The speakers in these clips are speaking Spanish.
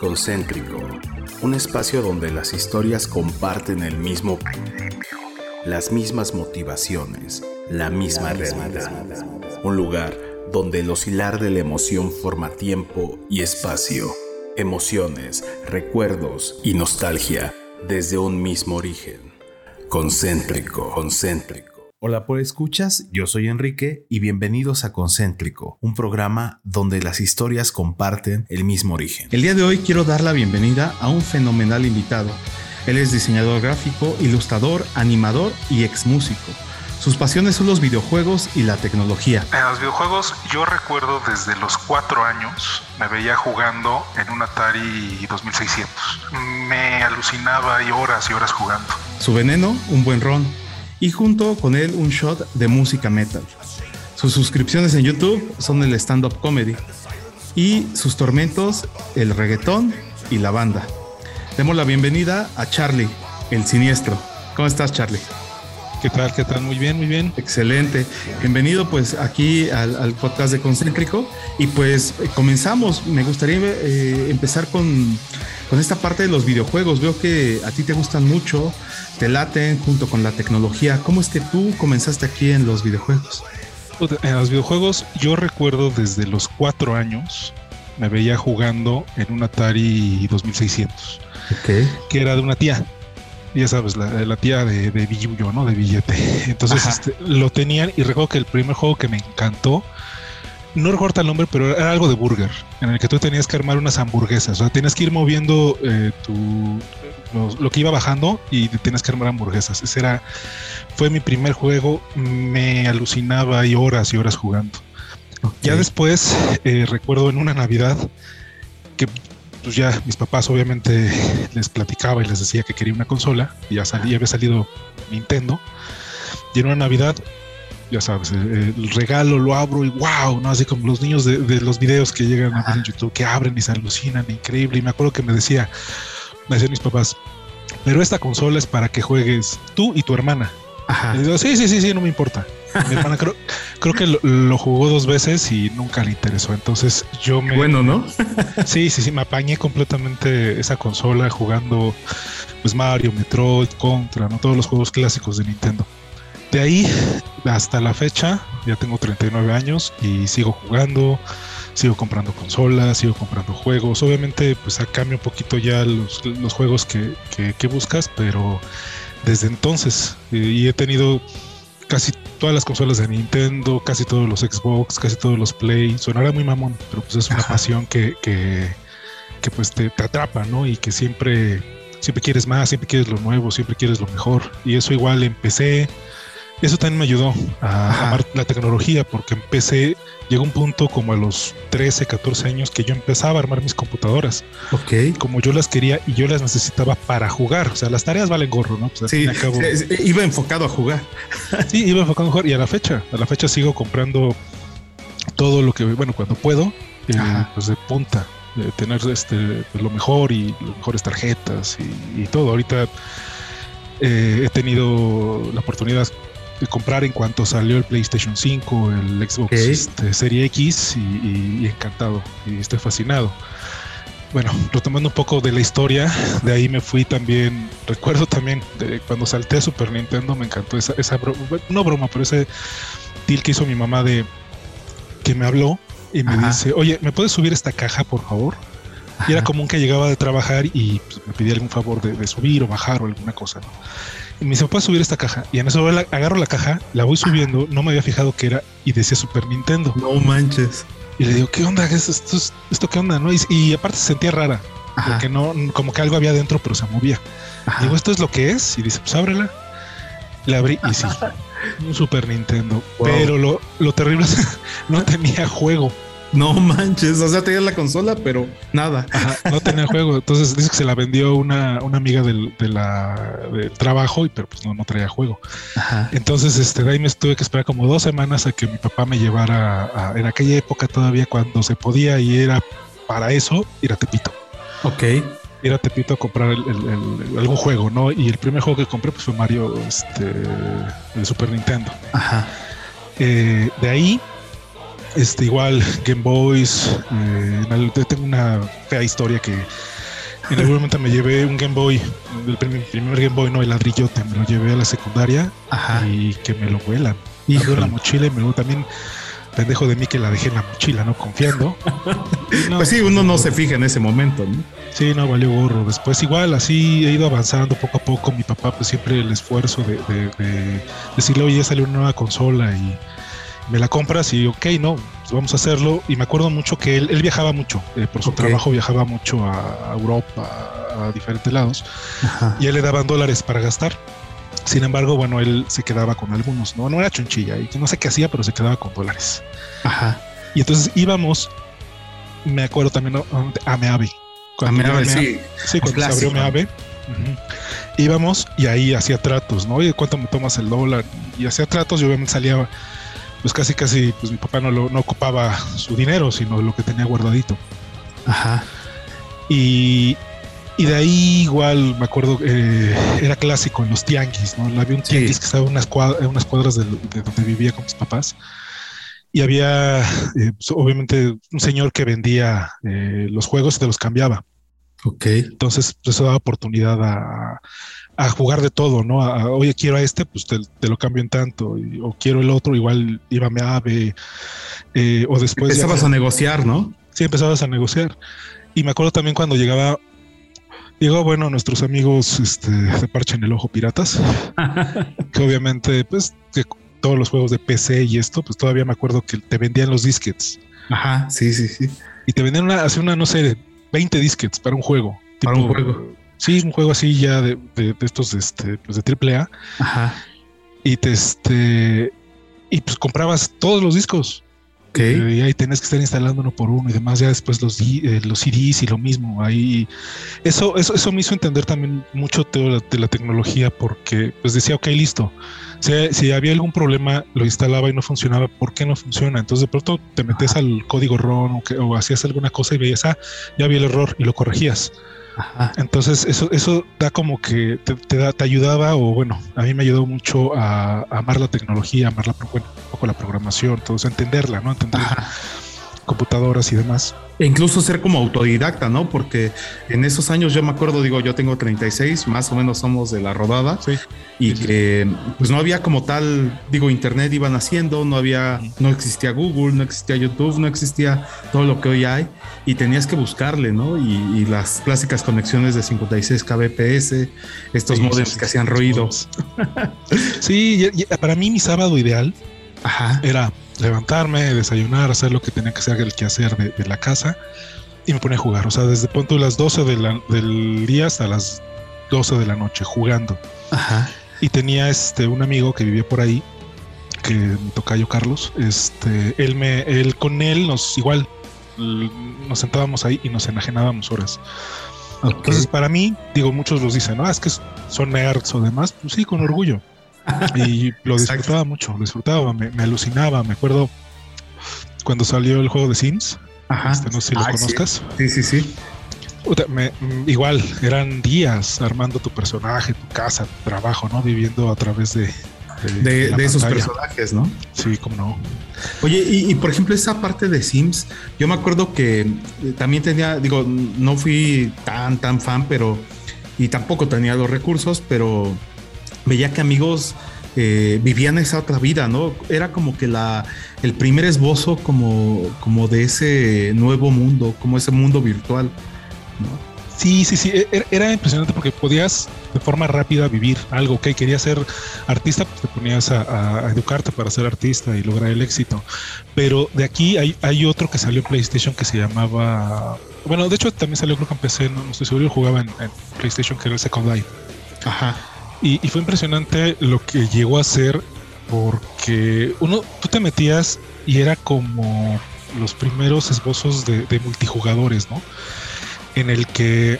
Concéntrico, un espacio donde las historias comparten el mismo las mismas motivaciones, la misma realidad. Un lugar donde el oscilar de la emoción forma tiempo y espacio, emociones, recuerdos y nostalgia desde un mismo origen. Concéntrico, concéntrico. Hola por escuchas, yo soy Enrique y bienvenidos a Concéntrico, un programa donde las historias comparten el mismo origen. El día de hoy quiero dar la bienvenida a un fenomenal invitado. Él es diseñador gráfico, ilustrador, animador y ex músico. Sus pasiones son los videojuegos y la tecnología. En los videojuegos yo recuerdo desde los cuatro años me veía jugando en un Atari 2600. Me alucinaba y horas y horas jugando. Su veneno, un buen ron y junto con él un shot de música metal. Sus suscripciones en YouTube son el stand-up comedy y sus tormentos el reggaetón y la banda. Demos la bienvenida a Charlie, el siniestro. ¿Cómo estás, Charlie? ¿Qué tal? ¿Qué tal? Muy bien, muy bien. Excelente. Bienvenido pues aquí al, podcast de Concéntrico y pues comenzamos. Me gustaría eh, empezar con, con esta parte de los videojuegos. Veo que a ti te gustan mucho te laten junto con la tecnología. ¿Cómo es que tú comenzaste aquí en los videojuegos? En los videojuegos yo recuerdo desde los cuatro años me veía jugando en un Atari 2600, okay. que era de una tía. Ya sabes, la, tía de, de Billuyo, ¿no? De billete. Entonces este, lo tenían y recuerdo que el primer juego que me encantó no recuerdo el nombre, pero era algo de burger, en el que tú tenías que armar unas hamburguesas. O sea, tenías que ir moviendo eh, tu, lo, que iba bajando y tenías que armar hamburguesas. Ese era, fue mi primer juego, me alucinaba y horas y horas jugando. Ya después, eh, recuerdo en una Navidad que pues ya mis papás obviamente les platicaba y les decía que quería una consola, y ya, salía, había salido Nintendo. Y en una Navidad ya sabes, el, regalo lo abro y wow, ¿no? Así como los niños de, los videos que llegan a ver en YouTube, que abren y se alucinan, increíble. Y me acuerdo que me decía, me decían mis papás, pero esta consola es para que juegues tú y tu hermana. Y digo, sí, sí, sí, sí, no me importa. Mi hermana creo, creo que lo, jugó dos veces y nunca le interesó. Entonces yo me. Bueno, ¿no? sí, sí, sí, me apañé completamente esa consola jugando pues Mario, Metroid, Contra, ¿no? Todos los juegos clásicos de Nintendo. De ahí hasta la fecha, ya tengo 39 años y sigo jugando, sigo comprando consolas, sigo comprando juegos. Obviamente, pues cambio un poquito ya los, juegos que, buscas, pero desde entonces eh, y he tenido casi todas las consolas de Nintendo, casi todos los Xbox, casi todos los Play. Sonará muy mamón, pero pues es una pasión que, que, pues te, te, atrapa, ¿no? Y que siempre, siempre quieres más, siempre quieres lo nuevo, siempre quieres lo mejor. Y eso igual empecé eso también me ayudó a amar la tecnología porque empecé, llegó un punto como a los 13, 14 años que yo empezaba a armar mis computadoras. Ok. Como yo las quería y yo las necesitaba para jugar. O sea, las tareas valen gorro, ¿no? Pues sí, iba enfocado a jugar. sí, iba enfocado a jugar y a la fecha, a la fecha sigo comprando todo lo que, bueno, cuando puedo, eh, pues de punta, de tener este, lo mejor y las mejores tarjetas y, todo. Ahorita eh, he tenido la oportunidad comprar en cuanto salió el PlayStation 5, el Xbox este, Serie X y, encantado y estoy fascinado. Bueno, retomando un poco de la historia, de ahí me fui también, recuerdo también de cuando salté a Super Nintendo, me encantó esa, esa broma, no broma, pero ese deal que hizo mi mamá de que me habló y me dice, oye, ¿me puedes subir esta caja, por favor? Y era común que llegaba de trabajar y pues, me pedía algún favor de, de, subir o bajar o alguna cosa. ¿no? Y me dice, ¿puedes subir esta caja? Y en eso agarro la caja, la voy subiendo, no me había fijado que era y decía Super Nintendo. No manches. Y le digo, ¿qué onda? ¿Esto, esto, qué onda? ¿No? Y, aparte se sentía rara, porque no, como que algo había dentro, pero se movía. Digo, ¿esto es lo que es? Y dice, pues ábrela. La abrí y sí, un Super Nintendo. Pero lo, lo terrible es no tenía juego. No manches, o sea, tenía la consola, pero nada. no tenía juego. Entonces dice que se la vendió una, una amiga del, de la, trabajo, y, pero pues no, no traía juego. Entonces, este, de ahí me tuve que esperar como dos semanas a que mi papá me llevara a, en aquella época todavía cuando se podía y era para eso, ir a Tepito. Ok. Ir a Tepito a comprar algún juego, ¿no? Y el primer juego que compré pues, fue Mario, este, el Super Nintendo. Ajá. Eh, de ahí Este, igual, Game Boys. Eh, tengo una fea historia que en algún momento me llevé un Game Boy, el primer, Game Boy, no el ladrillote, me lo llevé a la secundaria y que me lo vuelan. Hijo la mochila y me lo también pendejo de mí que la dejé en la mochila, ¿no? Confiando. pues sí, uno no se fija en ese momento, ¿no? Sí, no, valió gorro. Después igual, así he ido avanzando poco a poco. Mi papá, pues siempre el esfuerzo de, decirle, oye, ya salió una nueva consola y me la compras y ok, no, pues vamos a hacerlo. Y me acuerdo mucho que él, él viajaba mucho, eh, por su trabajo viajaba mucho a, Europa, a, diferentes lados, y él le daban dólares para gastar. Sin embargo, bueno, él se quedaba con algunos, no, no era chonchilla y no sé qué hacía, pero se quedaba con dólares. Ajá. Y entonces íbamos, me acuerdo también a Meave. A Meave, sí. Sí, cuando se abrió Meave. Íbamos y ahí hacía tratos, ¿no? Oye, ¿cuánto me tomas el dólar? Y hacía tratos y obviamente salía, pues casi, casi, pues mi papá no, lo, no ocupaba su dinero, sino lo que tenía guardadito. Ajá. Y, y de ahí igual me acuerdo, eh, era clásico en los tianguis, ¿no? Había un tianguis que estaba en unas, cuadras, de, donde vivía con mis papás. Y había, eh, pues, obviamente, un señor que vendía eh, los juegos y te los cambiaba. Ok. Entonces, pues, eso daba oportunidad a, jugar de todo, ¿no? oye, quiero a este, pues te, lo cambio en tanto. o quiero el otro, igual íbame a AVE. o después. Empezabas a negociar, ¿no? Sí, empezabas a negociar. Y me acuerdo también cuando llegaba Llegó, bueno, nuestros amigos este, de Parche en el Ojo Piratas, que obviamente, pues, que todos los juegos de PC y esto, pues todavía me acuerdo que te vendían los disquets. Ajá, sí, sí, sí. Y te vendían una, hace una, no sé, 20 disquets para un juego. Para un juego. Sí, un juego así ya de, de, estos, este, pues de triple A. Ajá. Y te, este, y pues comprabas todos los discos. Y ahí tenés que estar instalando uno por uno y demás. Ya después los, eh, los CDs y lo mismo. Ahí eso, eso, eso me hizo entender también mucho de la, tecnología porque pues decía, ok, listo. Si, había algún problema, lo instalaba y no funcionaba. ¿Por qué no funciona? Entonces de pronto te metes al código ROM o, o hacías alguna cosa y veías, ah, ya había el error y lo corregías. Entonces, eso, eso da como que te, da, te ayudaba, o bueno, a mí me ayudó mucho a, amar la tecnología, amar la, un poco la programación, todo eso, entenderla, ¿no? Entender computadoras y demás. E incluso ser como autodidacta, ¿no? Porque en esos años yo me acuerdo, digo, yo tengo 36, más o menos somos de la rodada, sí. y que pues no había como tal, digo, internet iban haciendo, no había, no existía Google, no existía YouTube, no existía todo lo que hoy hay, y tenías que buscarle, ¿no? Y, las clásicas conexiones de 56 kbps, estos modems que hacían ruido. Sí, para mí mi sábado ideal era levantarme, desayunar, hacer lo que tenía que hacer, el quehacer de, de la casa y me ponía a jugar. O sea, desde punto de las 12 del día hasta las 12 de la noche jugando. Ajá. Y tenía este un amigo que vivía por ahí, que me toca yo Carlos. Este, él me, él con él nos igual nos sentábamos ahí y nos enajenábamos horas. Entonces, para mí, digo, muchos los dicen, no, es que son nerds o demás. Pues sí, con orgullo. Y lo disfrutaba mucho, lo disfrutaba, me, alucinaba. Me acuerdo cuando salió el juego de Sims. Ajá. Este, no sé si lo conozcas. Sí, sí, sí. Mm, igual, eran días armando tu personaje, tu casa, tu trabajo, ¿no? Viviendo a través de, de, esos personajes, ¿no? Sí, como no. Oye, y, por ejemplo, esa parte de Sims, yo me acuerdo que eh, también tenía, digo, no fui tan, tan fan, pero, y tampoco tenía los recursos, pero veía que amigos eh, vivían esa otra vida, ¿no? Era como que la, el primer esbozo como, como de ese nuevo mundo, como ese mundo virtual, ¿no? Sí, sí, sí, e, e, era impresionante porque podías de forma rápida vivir algo, que querías ser artista, pues te ponías a, educarte para ser artista y lograr el éxito. Pero de aquí hay, hay otro que salió en PlayStation que se llamaba, bueno, de hecho también salió creo que en PC, no, estoy seguro, yo jugaba en, en, PlayStation que era el Second Life. Ajá. Y, fue impresionante lo que llegó a ser porque uno, tú te metías y era como los primeros esbozos de, multijugadores, ¿no? En el que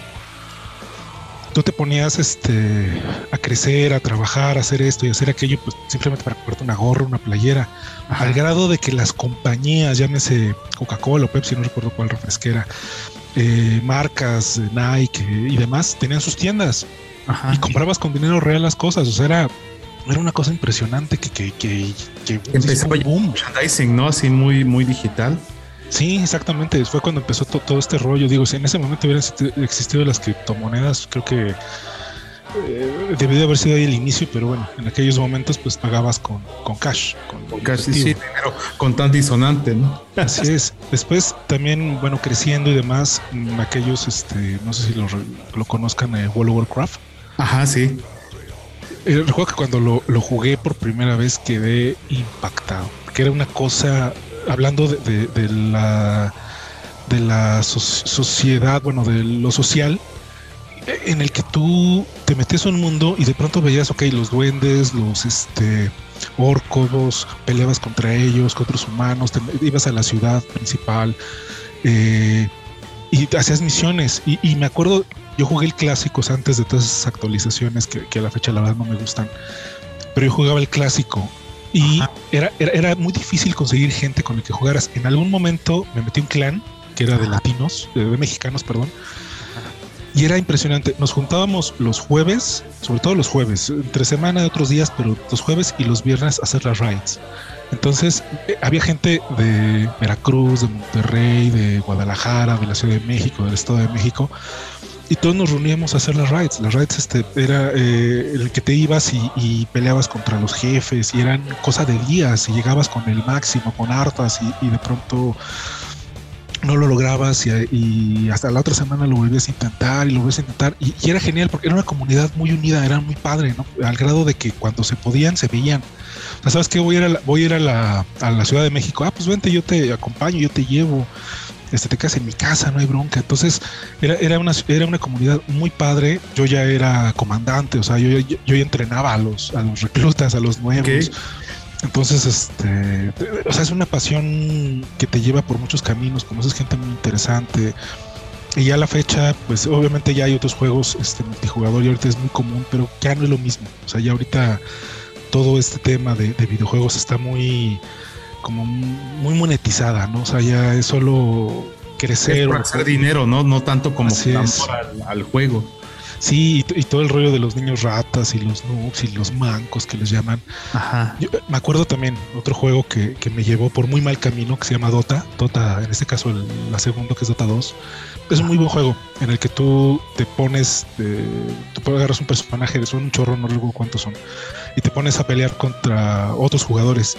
tú te ponías este, a crecer, a trabajar, a hacer esto y hacer aquello, pues simplemente para comprarte una gorra, una playera, al grado de que las compañías, llámese Coca-Cola o Pepsi, no recuerdo cuál refresquera, eh, marcas, Nike y demás, tenían sus tiendas y comprabas con dinero real las cosas. O sea, era era una cosa impresionante que, que, que, que empezó boom. merchandising, ¿no? Así muy, muy digital. Sí, exactamente. Fue cuando empezó todo este rollo. Digo, si en ese momento hubieran existido las criptomonedas, creo que eh, debió haber sido ahí el inicio, pero bueno, en aquellos momentos pues pagabas con, con cash. Con, cash, sí, dinero con tan disonante, ¿no? Así es. Después también, bueno, creciendo y demás, mm, aquellos, este, no sé si lo, lo conozcan, eh, World of Warcraft. Ajá, sí. Eh, recuerdo que cuando lo, lo, jugué por primera vez quedé impactado, que era una cosa, hablando de, la de la sociedad, bueno, de lo social, en el que tú te metes en un mundo y de pronto veías, ok, los duendes, los este, orcos, peleabas contra ellos, contra los humanos, te, ibas a la ciudad principal eh, y hacías misiones. Y, me acuerdo, yo jugué el clásicos antes de todas esas actualizaciones que, a la fecha la verdad no me gustan, pero yo jugaba el clásico. Y era, era, muy difícil conseguir gente con el que jugaras. En algún momento me metí un clan que era de latinos, de mexicanos, perdón, y era impresionante. Nos juntábamos los jueves, sobre todo los jueves, entre semana de otros días, pero los jueves y los viernes a hacer las rides. Entonces eh, había gente de Veracruz, de Monterrey, de Guadalajara, de la Ciudad de México, del Estado de México, y todos nos reuníamos a hacer las rides. Las rides este, era eh, el que te ibas y, peleabas contra los jefes y eran cosa de días y llegabas con el máximo, con hartas y, y de pronto no lo lograbas y, hasta la otra semana lo volvías a intentar y lo volvías a intentar y, era genial porque era una comunidad muy unida, era muy padre, ¿no? Al grado de que cuando se podían, se veían. O sea, ¿sabes qué? Voy a ir a la, voy a, ir a la, a la Ciudad de México. Ah, pues vente, yo te acompaño, yo te llevo. Este, te quedas en mi casa, no hay bronca. Entonces, era, era, una, era una comunidad muy padre. Yo ya era comandante, o sea, yo, yo, yo entrenaba a los, a los reclutas, a los nuevos. Entonces, este, o sea, es una pasión que te lleva por muchos caminos, conoces gente muy interesante. Y ya a la fecha, pues obviamente ya hay otros juegos este, multijugador y ahorita es muy común, pero ya no es lo mismo. O sea, ya ahorita todo este tema de, videojuegos está muy, como muy monetizada, ¿no? O sea, ya es solo crecer. Es hacer dinero, ¿no? No tanto como al, al juego. Sí, y, todo el rollo de los niños ratas y los noobs y los mancos que les llaman. Ajá. Yo, me acuerdo también otro juego que, que, me llevó por muy mal camino que se llama Dota. Dota, en este caso, el, la segunda que es Dota 2. Es un muy buen juego en el que tú te pones, eh, tú agarras un personaje, son un chorro, no recuerdo cuántos son, y te pones a pelear contra otros jugadores.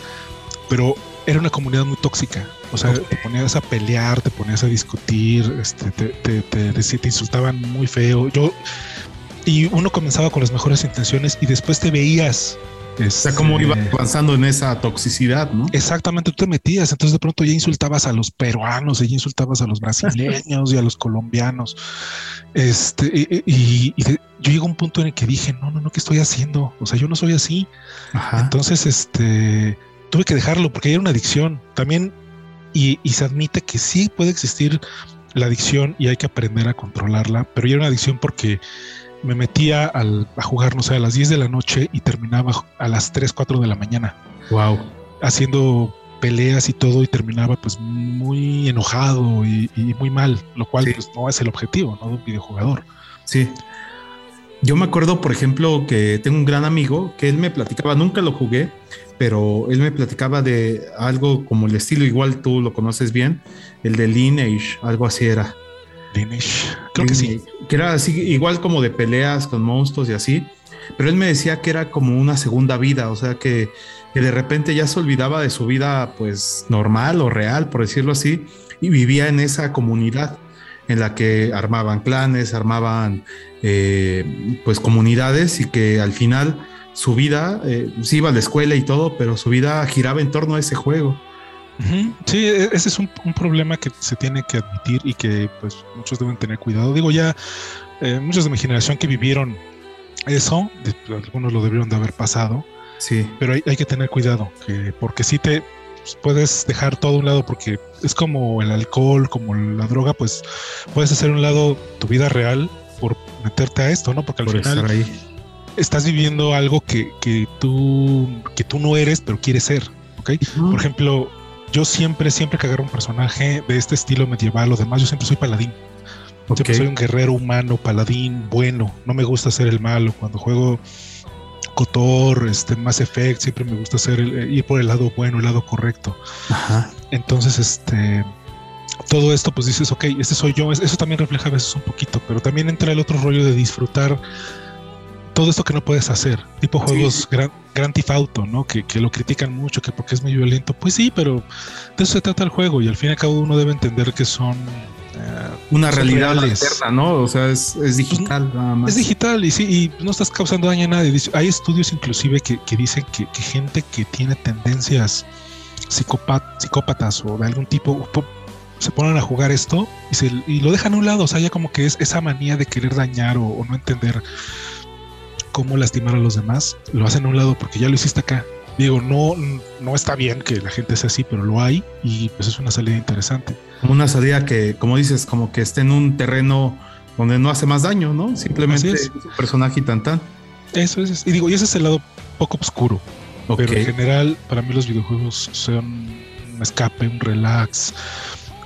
Pero era una comunidad muy tóxica. O sea, te ponías a pelear, te ponías a discutir, este, te, te, te, te, insultaban muy feo. Yo, y uno comenzaba con las mejores intenciones y después te veías. o sea, cómo iba este, avanzando en esa toxicidad, ¿no? Exactamente, tú te metías, entonces de pronto ya insultabas a los peruanos, y ya insultabas a los brasileños y a los colombianos. Este, y, y, yo llego a un punto en el que dije, no, no, no, ¿qué estoy haciendo? O sea, yo no soy así. Entonces, este, tuve que dejarlo porque era una adicción. También, y, se admite que sí puede existir la adicción y hay que aprender a controlarla, pero ya era una adicción porque me metía al, a jugar, no sé, a las 10 de la noche y terminaba a las 3, 4 de la mañana. Wow. Haciendo peleas y todo y terminaba pues muy enojado y, muy mal, lo cual pues no es el objetivo ¿no? de un videojugador. Sí. Yo me acuerdo, por ejemplo, que tengo un gran amigo que él me platicaba, nunca lo jugué, pero él me platicaba de algo como el estilo, igual tú lo conoces bien, el de Lineage, algo así era. Lineage, creo que sí. Que era así, igual como de peleas con monstruos y así, pero él me decía que era como una segunda vida, o sea que, que de repente ya se olvidaba de su vida pues normal o real, por decirlo así, y vivía en esa comunidad en la que armaban clanes, armaban eh, pues comunidades y que al final su vida, eh, sí iba a la escuela y todo, pero su vida giraba en torno a ese juego. Sí, e, ese es un, problema que se tiene que admitir y que pues muchos deben tener cuidado. Digo ya, eh, muchos de mi generación que vivieron eso, algunos lo debieron de haber pasado. Sí. Pero hay, hay que tener cuidado, que, porque si te pues, puedes dejar todo a un lado porque es como el alcohol, como la droga, pues puedes hacer un lado tu vida real por meterte a esto, ¿no? Porque al final ahí. Estás viviendo algo que, que, tú, que tú no eres, pero quieres ser, ¿ok? Por ejemplo, yo siempre, siempre que agarro un personaje de este estilo medieval o demás, yo siempre soy paladín. Siempre soy un guerrero humano, paladín, bueno. No me gusta ser el malo. Cuando juego Cotor, este, Mass Effect, siempre me gusta hacer el, ir por el lado bueno, el lado correcto. Entonces, este, todo esto, pues dices, ok, este soy yo. Eso también refleja a veces un poquito, pero también entra el otro rollo de disfrutar todo esto que no puedes hacer, tipo juegos Grand, Theft Auto, ¿no? Que, lo critican mucho, que porque es muy violento. Pues sí, pero de eso se trata el juego y al fin y al cabo uno debe entender que son eh, una realidad alterna, ¿no? O sea, es, digital nada más. Es digital y sí, y no estás causando daño a nadie. Hay estudios inclusive que, dicen que, gente que tiene tendencias psicópatas o de algún tipo se ponen a jugar esto y, se, y lo dejan a un lado. O sea, ya como que es esa manía de querer dañar o no entender cómo lastimar a los demás, lo hacen a un lado porque ya lo hiciste acá. Digo, no, no está bien que la gente sea así, pero lo hay y pues es una salida interesante. Como una salida que, como dices, como que esté en un terreno donde no hace más daño, ¿no? Simplemente es. un personaje y tan tan. Eso es. Y digo, y ese es el lado poco oscuro. Pero en general, para mí los videojuegos son un escape, un relax,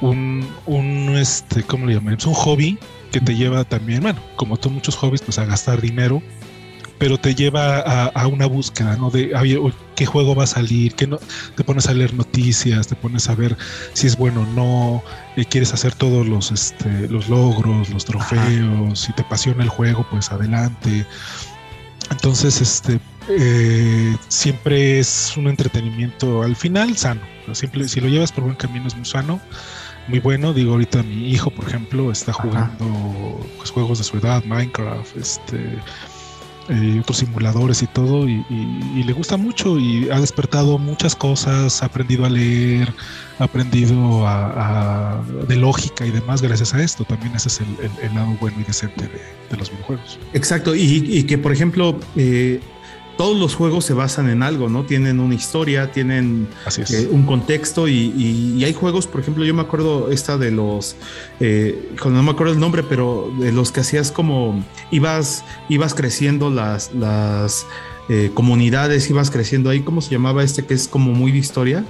un, un este, ¿cómo le llaman? Es un hobby que te lleva también, bueno, como todos muchos hobbies, pues a gastar dinero pero te lleva a, una búsqueda, ¿no? De qué juego va a salir, qué no, te pones a leer noticias, te pones a ver si es bueno o no, y quieres hacer todos los, este, los logros, los trofeos, si te apasiona el juego, pues adelante. Entonces, este, eh, siempre es un entretenimiento al final sano. Siempre, si lo llevas por buen camino es muy sano, muy bueno. Digo, ahorita mi hijo, por ejemplo, está jugando pues, juegos de su edad, Minecraft, este, eh, otros simuladores y todo, y, le gusta mucho y ha despertado muchas cosas, ha aprendido a leer, ha aprendido a, de lógica y demás gracias a esto. También ese es el, lado bueno y decente de, los videojuegos. Exacto, y, que por ejemplo, eh, todos los juegos se basan en algo, ¿no? Tienen una historia, tienen eh, un contexto y, hay juegos, por ejemplo, yo me acuerdo esta de los, eh, no me acuerdo el nombre, pero de los que hacías como, ibas, ibas creciendo las, las eh, comunidades, ibas creciendo ahí, ¿cómo se llamaba este que es como muy de historia?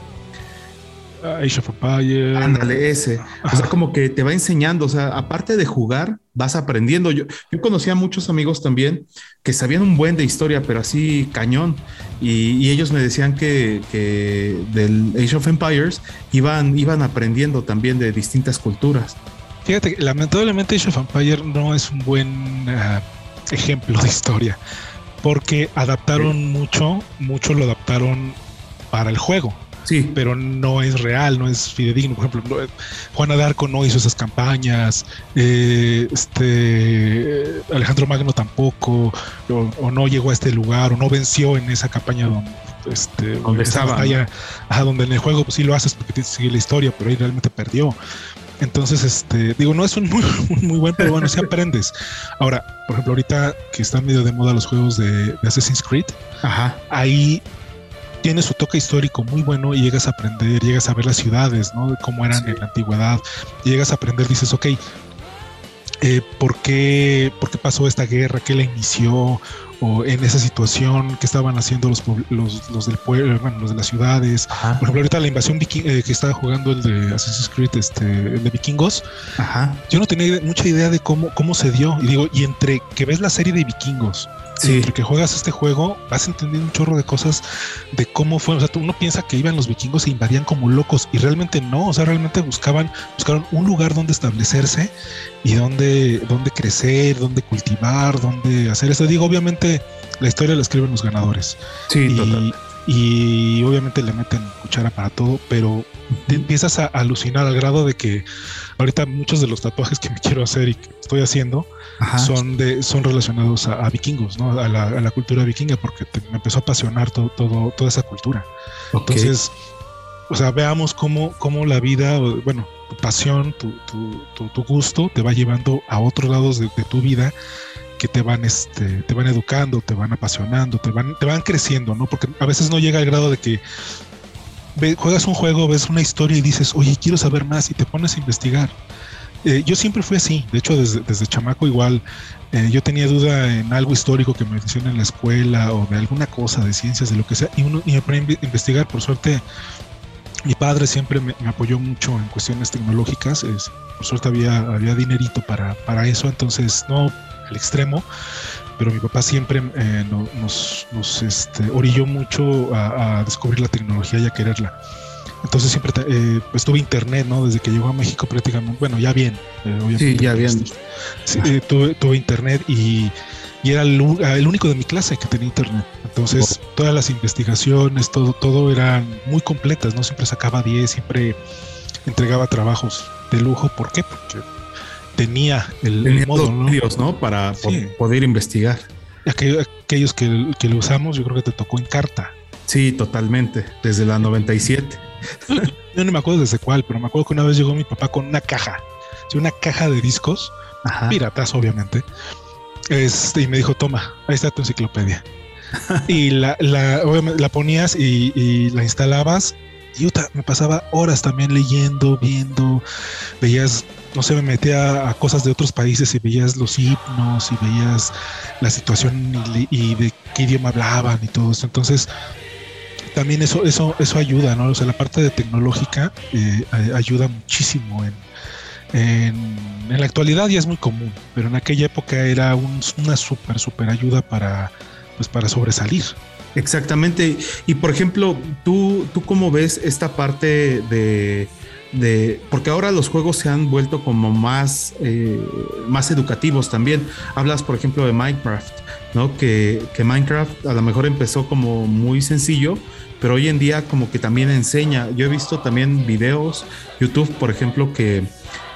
Age of Empires. Ándale, ese. O sea, como que te va enseñando, o sea, aparte de jugar, vas aprendiendo. Yo, yo conocía a muchos amigos también que sabían un buen de historia, pero así cañón. Y, ellos me decían que, del Age of Empires iban, iban aprendiendo también de distintas culturas. Fíjate, lamentablemente Age of Empires no es un buen ah, ejemplo de historia, porque adaptaron mucho, mucho lo adaptaron para el juego. Sí. Pero no es real, no es fidedigno. Por ejemplo, Juana de Arco no hizo esas campañas, eh, este Alejandro Magno tampoco, o, no llegó a este lugar, o no venció en esa campaña donde, este, donde estaba. donde en el juego pues, sí lo haces porque tienes que seguir la historia, pero ahí realmente perdió. Entonces, este, digo, no es un muy, muy buen, pero bueno, si aprendes. Ahora, por ejemplo, ahorita que están medio de moda los juegos de, de Assassin's Creed, Ajá. ahí tiene su toque histórico muy bueno y llegas a aprender, llegas a ver las ciudades, ¿no? Cómo eran en la antigüedad, llegas a aprender, dices, ok, eh, ¿por, qué, ¿por qué pasó esta guerra? ¿Qué la inició? O en esa situación que estaban haciendo los, los, del pueblo, bueno, los de las ciudades. Por ejemplo, ahorita la invasión eh, que estaba jugando el de Assassin's Creed, este, el de vikingos. Ajá. Yo no tenía mucha idea de cómo, cómo se dio. Y digo, y entre que ves la serie de vikingos, Sí. Porque juegas este juego, vas entendiendo un chorro de cosas de cómo fue. O sea, uno piensa que iban los vikingos e invadían como locos y realmente no. O sea, realmente buscaban, buscaron un lugar donde establecerse y donde, donde crecer, donde cultivar, donde hacer eso. Digo, obviamente la historia la escriben los ganadores. Sí, y, Y obviamente le meten cuchara para todo, pero te empiezas a alucinar al grado de que ahorita muchos de los tatuajes que me quiero hacer y que estoy haciendo son de son relacionados a, vikingos, ¿no? A la, cultura vikinga, porque me empezó a apasionar todo, todo, toda esa cultura. Entonces, o sea, veamos cómo, cómo la vida, bueno, tu pasión, tu, tu, tu, gusto te va llevando a otros lados de, tu vida que te van, este, te van educando, te van apasionando, te van, te van creciendo, ¿no? Porque a veces no llega al grado de que juegas un juego, ves una historia y dices, oye, quiero saber más y te pones a investigar. Eh, yo siempre fui así, de hecho desde, desde chamaco igual, eh, yo tenía duda en algo histórico que me decían en la escuela o de alguna cosa, de ciencias, de lo que sea, y, uno, y me ponía a investigar, por suerte mi padre siempre me, apoyó mucho en cuestiones tecnológicas, por suerte había, había dinerito para, para eso, entonces no al extremo, pero mi papá siempre eh, nos, nos este, orilló mucho a, descubrir la tecnología y a quererla. Entonces siempre eh, pues tuve internet, ¿no? Desde que llegó a México prácticamente, bueno, ya bien. Eh, sí, ya bien. Sí, tuve, tuve, internet y, y era el, el, único de mi clase que tenía internet. Entonces oh. todas las investigaciones, todo, todo eran muy completas, ¿no? Siempre sacaba 10, siempre entregaba trabajos de lujo. ¿Por qué? Porque tenía el, modo, ¿no? Para poder investigar. aquellos que, que, lo usamos, yo creo que te tocó en carta. Sí, totalmente, desde la 97. yo no me acuerdo desde cuál, pero me acuerdo que una vez llegó mi papá con una caja, una caja de discos, piratas obviamente, este, y me dijo, toma, ahí está tu enciclopedia. y la, la, ponías y, y la instalabas y me pasaba horas también leyendo, viendo, veías, no sé, me metía a cosas de otros países y veías los himnos y veías la situación y, de qué idioma hablaban y todo eso. Entonces, también eso, eso, eso ayuda, ¿no? O sea, la parte de tecnológica eh, ayuda muchísimo en, en, la actualidad ya es muy común, pero en aquella época era una súper, súper ayuda para, pues, para sobresalir. Exactamente. Y por ejemplo, tú, tú cómo ves esta parte de, de, porque ahora los juegos se han vuelto como más, eh, más educativos también. Hablas, por ejemplo, de Minecraft, ¿no? Que, que, Minecraft a lo mejor empezó como muy sencillo, pero hoy en día como que también enseña. Yo he visto también videos, YouTube, por ejemplo, que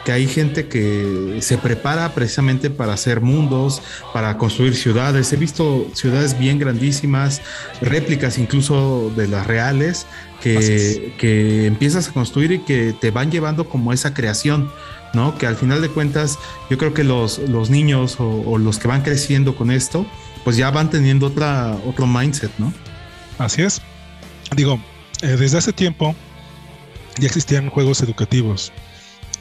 que hay gente que se prepara precisamente para hacer mundos, para construir ciudades. He visto ciudades bien grandísimas, réplicas incluso de las reales, que, que empiezas a construir y que te van llevando como esa creación. ¿no? Que al final de cuentas, yo creo que los, los niños o, los que van creciendo con esto, pues ya van teniendo otra, otro mindset, ¿no? Así es. Digo, eh, desde hace tiempo ya existían juegos educativos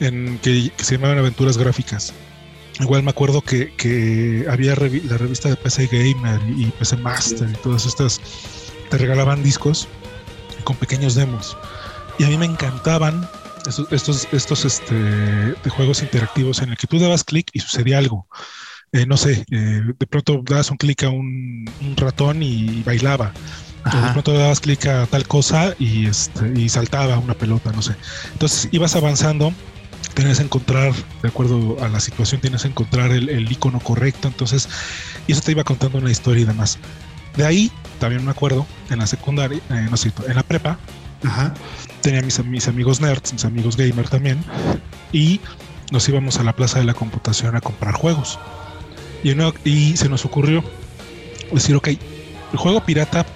en que, se llamaban aventuras gráficas. Igual me acuerdo que, había la revista de PC Gamer y PC Master y todas estas te regalaban discos con pequeños demos. Y a mí me encantaban estos, estos, estos este, de juegos interactivos en el que tú dabas clic y sucedía algo. Eh, no sé, eh, de pronto dabas un clic a un, ratón y bailaba. de pronto dabas clic a tal cosa y, este, y saltaba una pelota, no sé. Entonces ibas avanzando tienes que encontrar, de acuerdo a la situación, tienes que encontrar el, icono correcto. Entonces, y eso te iba contando una historia y demás. De ahí, también me acuerdo, en la secundaria, eh, no sé, en la prepa, tenía mis, mis amigos nerds, mis amigos gamer también, y nos íbamos a la plaza de la computación a comprar juegos. Y, y se nos ocurrió decir, ok, el juego pirata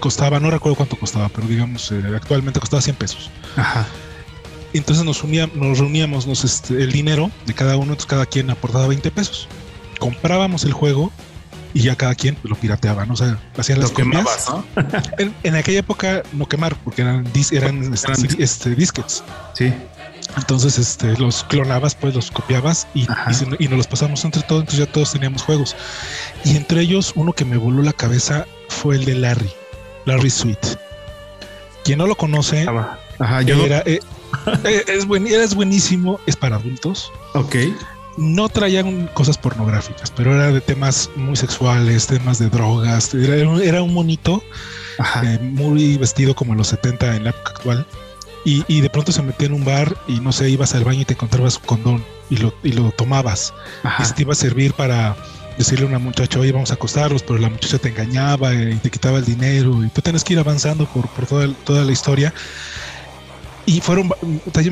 costaba, no recuerdo cuánto costaba, pero digamos, eh, actualmente costaba 100 pesos. Ajá entonces nos, nos reuníamos nos, este, el dinero de cada uno, entonces cada quien aportaba 20 pesos. Comprábamos el juego y ya cada quien lo pirateaba, ¿no? O sea, hacían las ¿no? en, aquella época no quemar, porque eran, eran, este, este, disquets. Sí. Entonces, este, los clonabas, pues los copiabas y, y, nos los pasamos entre todos, entonces ya todos teníamos juegos. Y entre ellos, uno que me voló la cabeza fue el de Larry, Larry Sweet. Quien no lo conoce, Ajá, yo era, eh, es, buen, es buenísimo, es para adultos. Ok. No traían cosas pornográficas, pero era de temas muy sexuales, temas de drogas. Era, un monito eh, muy vestido como en los 70 en la época actual. Y, de pronto se metía en un bar y no sé, ibas al baño y te encontrabas un condón y lo, y lo tomabas. Y se te iba a servir para decirle a una muchacha, oye, vamos a acostarlos, pero la muchacha te engañaba y te quitaba el dinero y tú tienes que ir avanzando por, por toda, toda la historia. Y fueron,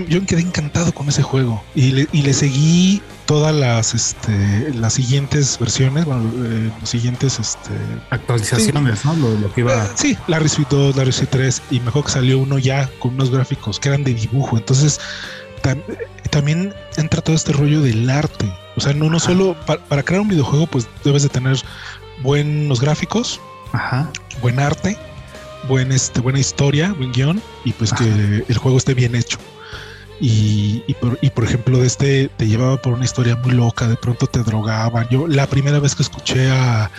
yo, me quedé encantado con ese juego y le, y le seguí todas las, este, las siguientes versiones, bueno, eh, los siguientes, este, actualizaciones, ¿no? Lo, que iba. Eh, sí, la Suite 2, la Suite 3 y mejor que salió uno ya con unos gráficos que eran de dibujo. Entonces, también entra todo este rollo del arte. O sea, no, no solo para, crear un videojuego, pues debes de tener buenos gráficos, Ajá. buen arte buen, este, buena historia, buen guion y pues que el juego esté bien hecho. Y, por, y, por, ejemplo, de este te llevaba por una historia muy loca, de pronto te drogaban. Yo la primera vez que escuché a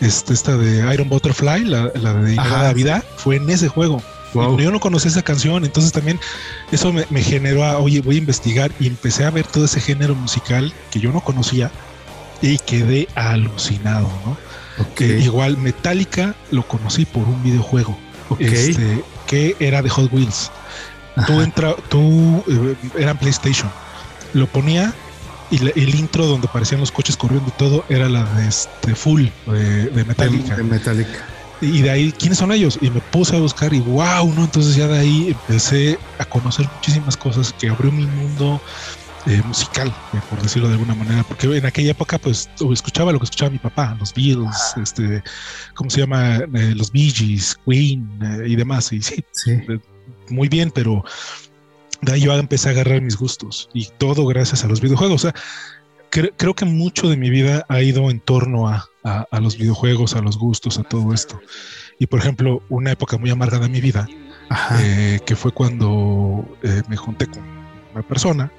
este, esta de Iron Butterfly, la, de la Vida, fue en ese juego. Yo no conocía esa canción, entonces también eso me, me, generó a, oye, voy a investigar y empecé a ver todo ese género musical que yo no conocía y quedé alucinado, ¿no? Okay. igual Metallica lo conocí por un videojuego este, que era de Hot Wheels. Tú entra, tú eh, era en PlayStation. Lo ponía y el intro donde aparecían los coches corriendo y todo era la de este full de, Metallica. De, Metallica. Y de ahí, ¿quiénes son ellos? Y me puse a buscar y wow, ¿no? Entonces ya de ahí empecé a conocer muchísimas cosas que abrió mi mundo eh, musical, eh, por decirlo de alguna manera, porque en aquella época pues escuchaba lo que escuchaba mi papá, los Beatles, este, ¿cómo se llama? Eh, los Bee Gees, Queen y demás. Y sí, sí. muy bien, pero de ahí yo empecé a agarrar mis gustos y todo gracias a los videojuegos. O sea, creo que mucho de mi vida ha ido en torno a, a, los videojuegos, a los gustos, a todo esto. Y por ejemplo, una época muy amarga de mi vida, que fue cuando me junté con una persona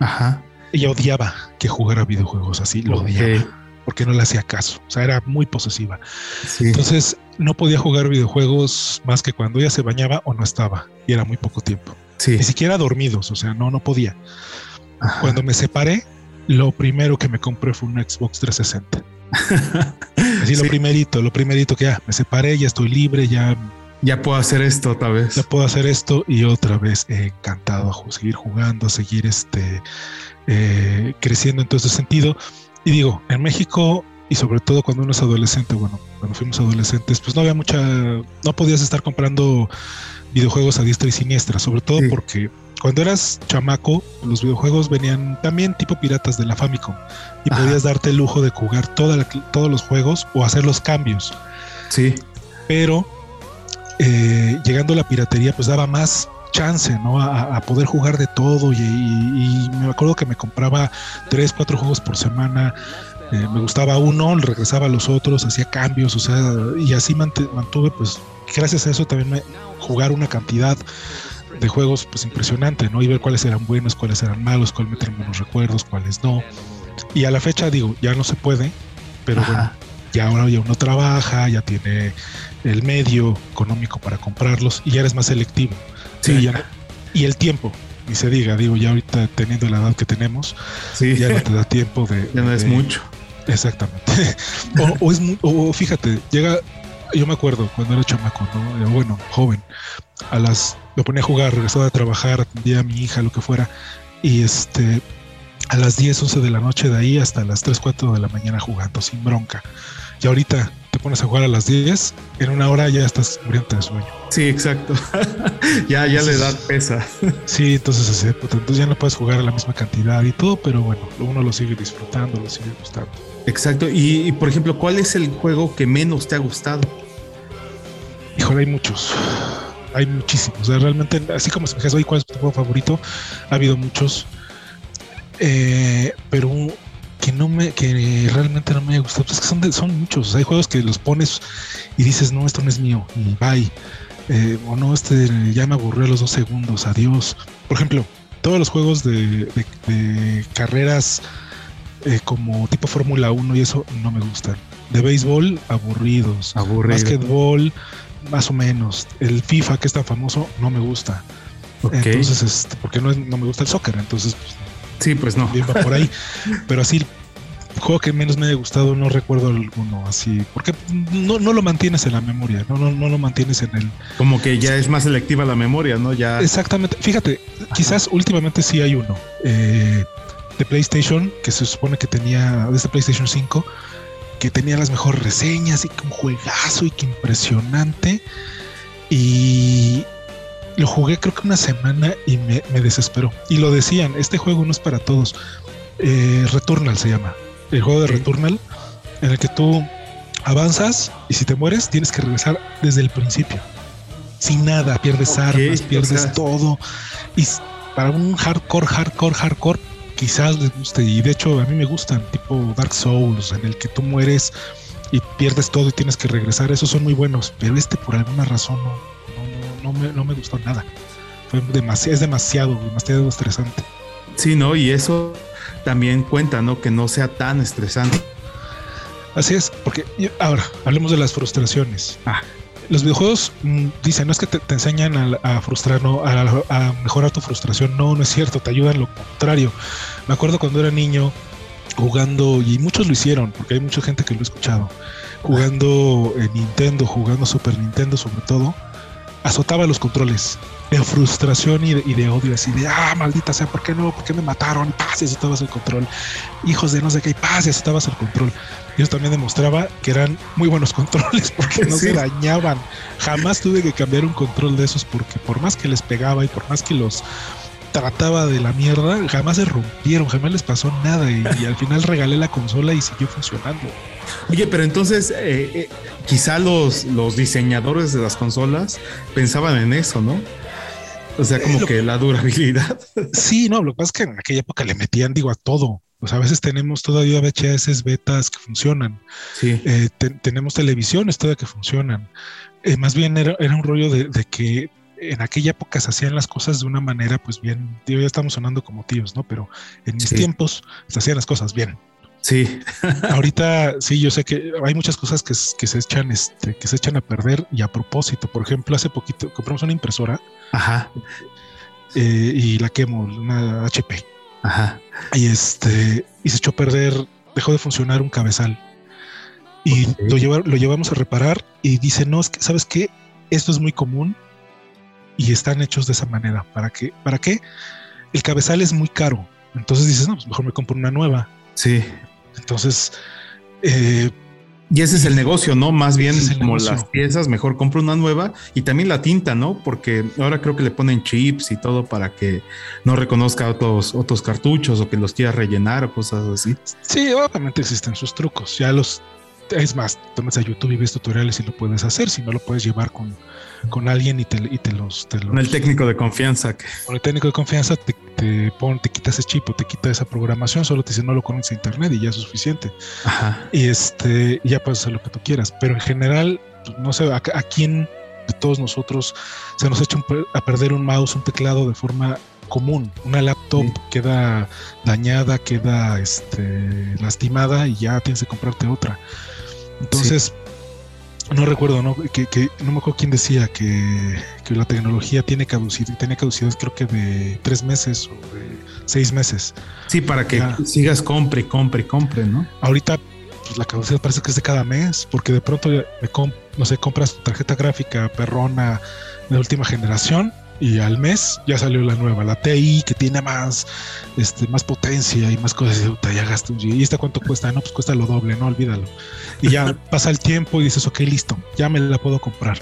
Ajá. Ella odiaba que jugara videojuegos así, lo odiaba. Porque no le hacía caso. O sea, era muy posesiva. Entonces, no podía jugar videojuegos más que cuando ella se bañaba o no estaba. Y era muy poco tiempo. Ni siquiera dormidos. O sea, no, no podía. Cuando me separé, lo primero que me compré fue un Xbox 360. Así lo primerito, lo primerito que ya me separé, ya estoy libre, ya ya puedo hacer esto otra vez. Ya puedo hacer esto y otra vez he encantado a seguir jugando, a seguir este, eh, creciendo en todo ese sentido. Y digo, en México y sobre todo cuando uno es adolescente, bueno, cuando fuimos adolescentes, pues no había mucha, no podías estar comprando videojuegos a diestra y siniestra, sobre todo porque cuando eras chamaco, los videojuegos venían también tipo piratas de la Famicom y podías darte el lujo de jugar toda todos los juegos o hacer los cambios. Sí. Pero eh, llegando a la piratería, pues daba más chance, ¿no? A, poder jugar de todo y, me acuerdo que me compraba tres, cuatro juegos por semana. Eh, me gustaba uno, regresaba a los otros, hacía cambios, o sea, y así mantuve, pues, gracias a eso también me, jugar una cantidad de juegos, pues, impresionante, ¿no? Y ver cuáles eran buenos, cuáles eran malos, cuáles me traen buenos recuerdos, cuáles no. Y a la fecha, digo, ya no se puede, pero bueno, ya ahora ya uno trabaja, ya tiene el medio económico para comprarlos y ya eres más selectivo. Sí. Y, el tiempo, ni se diga, digo, ya ahorita teniendo la edad que tenemos, ya no te da tiempo de... Ya no es mucho. Exactamente. o, es o fíjate, llega, yo me acuerdo cuando era chamaco, ¿no? bueno, joven, a las, lo ponía a jugar, regresaba a trabajar, atendía a mi hija, lo que fuera, y este, a las 10, 11 de la noche de ahí hasta las 3, 4 de la mañana jugando sin bronca. Y ahorita te pones a jugar a las 10, en una hora ya estás muriendo de sueño. Sí, exacto. ya, ya le da pesa. sí, entonces, así, entonces ya no puedes jugar a la misma cantidad y todo, pero bueno, uno lo sigue disfrutando, lo sigue gustando. Exacto. Y, por ejemplo, ¿cuál es el juego que menos te ha gustado? Híjole, hay muchos. Hay muchísimos. realmente, así como se me dice, ¿cuál es tu juego favorito? Ha habido muchos. Eh, pero que no me, que realmente no me ha gustado, pues es que son, son muchos. Hay juegos que los pones y dices, no, esto no es mío, y bye. Eh, o no, este ya me aburrió a los dos segundos, adiós. Por ejemplo, todos los juegos de, carreras eh, como tipo Fórmula 1 y eso no me gustan. De béisbol, aburridos. Aburrido. Básquetbol, más o menos. El FIFA, que es tan famoso, no me gusta. Entonces, este, porque no, no me gusta el soccer, entonces pues, Sí, pues no. va por ahí. Pero así, juego que menos me haya gustado, no recuerdo alguno así, porque no, no lo mantienes en la memoria, no, no, no lo mantienes en el... Como que ya es más selectiva la memoria, ¿no? Ya... Exactamente, fíjate, quizás últimamente sí hay uno eh, de PlayStation, que se supone que tenía, de este PlayStation 5, que tenía las mejores reseñas y que un juegazo y que impresionante. Y, lo jugué creo que una semana y me, desesperó. Y lo decían, este juego no es para todos. Eh, Returnal se llama. El juego de Returnal, en el que tú avanzas y si te mueres tienes que regresar desde el principio. Sin nada, pierdes armas, pierdes todo. Y para un hardcore, hardcore, hardcore, quizás les guste. Y de hecho a mí me gustan, tipo Dark Souls, en el que tú mueres y pierdes todo y tienes que regresar. Esos son muy buenos. Pero este por alguna razón no no me, gustó nada. Fue demasiado, es demasiado, demasiado estresante. Sí, ¿no? Y eso también cuenta, ¿no? Que no sea tan estresante. Así es, porque ahora hablemos de las frustraciones. Ah. Los videojuegos mm, dicen, no es que te, enseñan a, frustrar, no, a, mejorar tu frustración. No, no es cierto, te ayudan lo contrario. Me acuerdo cuando era niño jugando, y muchos lo hicieron, porque hay mucha gente que lo ha escuchado, jugando en Nintendo, jugando Super Nintendo sobre todo, azotaba los controles de frustración y de, odio, así de, ah, maldita sea, ¿por qué no? ¿Por qué me mataron? Paz, y azotabas el control. Hijos de no sé qué, paz, y azotabas el control. Y eso también demostraba que eran muy buenos controles porque no se dañaban. Jamás tuve que cambiar un control de esos porque por más que les pegaba y por más que los trataba de la mierda, jamás se rompieron, jamás les pasó nada y, al final regalé la consola y siguió funcionando. Oye, pero entonces eh, eh, quizá los, los diseñadores de las consolas pensaban en eso, ¿no? O sea, como eh, que la durabilidad. Sí, no, lo que pasa es que en aquella época le metían, digo, a todo. Pues a veces tenemos todavía VHS betas que funcionan. Sí. tenemos televisiones todavía que funcionan. más bien era, un rollo de, de, que en aquella época se hacían las cosas de una manera, pues bien, digo, ya estamos sonando como tíos, ¿no? Pero en mis tiempos se hacían las cosas bien. Sí. Ahorita sí, yo sé que hay muchas cosas que, se echan, este, que se echan a perder y a propósito. Por ejemplo, hace poquito compramos una impresora. Ajá. Eh, y la quemo, una HP. Ajá. Y este, y se echó a perder, dejó de funcionar un cabezal. Y lo, lo llevamos a reparar y dice, no, es que, ¿sabes qué? Esto es muy común y están hechos de esa manera. ¿Para qué? ¿Para qué? El cabezal es muy caro. Entonces dices, no, pues mejor me compro una nueva. Sí. Entonces, eh, y ese es el negocio, ¿no? Más bien como las piezas, mejor compro una nueva y también la tinta, ¿no? Porque ahora creo que le ponen chips y todo para que no reconozca otros, otros cartuchos o que los quiera rellenar o cosas así. Sí, obviamente existen sus trucos. Ya los, es más, tomas a YouTube y ves tutoriales y lo puedes hacer. Si no lo puedes llevar con, con alguien y te, y te, los, Con el técnico de confianza. Con el técnico de confianza te, te, pon, te quita ese chip o te quita esa programación, solo te dice no lo conectes a internet y ya es suficiente. Y este, ya puedes hacer lo que tú quieras. Pero en general, pues, no sé, a, quién de todos nosotros se nos echa a perder un mouse, un teclado de forma común. Una laptop queda dañada, queda este, lastimada y ya tienes que comprarte otra. Entonces, no recuerdo, ¿no? Que, que, no me acuerdo quién decía que, que la tecnología tiene caducidad, tiene caducidad creo que de tres meses o de seis meses. Sí, para que sigas compre, compre, compre, ¿no? Ahorita pues, la caducidad parece que es de cada mes, porque de pronto, me no sé, compras tu tarjeta gráfica perrona de última generación y al mes ya salió la nueva, la TI que tiene más, este, más potencia y más cosas. Y ya gasto. ¿Y esta cuánto cuesta? No, pues cuesta lo doble, no olvídalo. Y ya pasa el tiempo y dices, ok, listo, ya me la puedo comprar.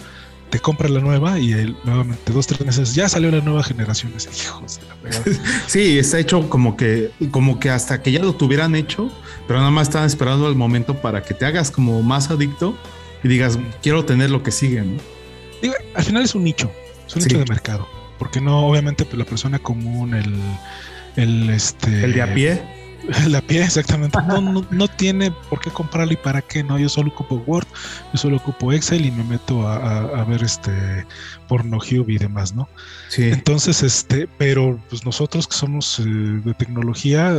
Te compras la nueva y el, nuevamente dos, tres meses ya salió la nueva generación. Hijos Sí, está hecho como que, como que hasta que ya lo tuvieran hecho, pero nada más están esperando el momento para que te hagas como más adicto y digas, quiero tener lo que sigue, ¿no? al final es un nicho es un nicho de mercado. Porque no, obviamente, pues la persona común, el, el este. El de a pie. El de a pie, exactamente. No, no, tiene por qué comprarlo y para qué, ¿no? Yo solo ocupo Word, yo solo ocupo Excel y me meto a, ver este porno y demás, ¿no? Sí. Entonces, este, pero pues nosotros que somos eh, de tecnología,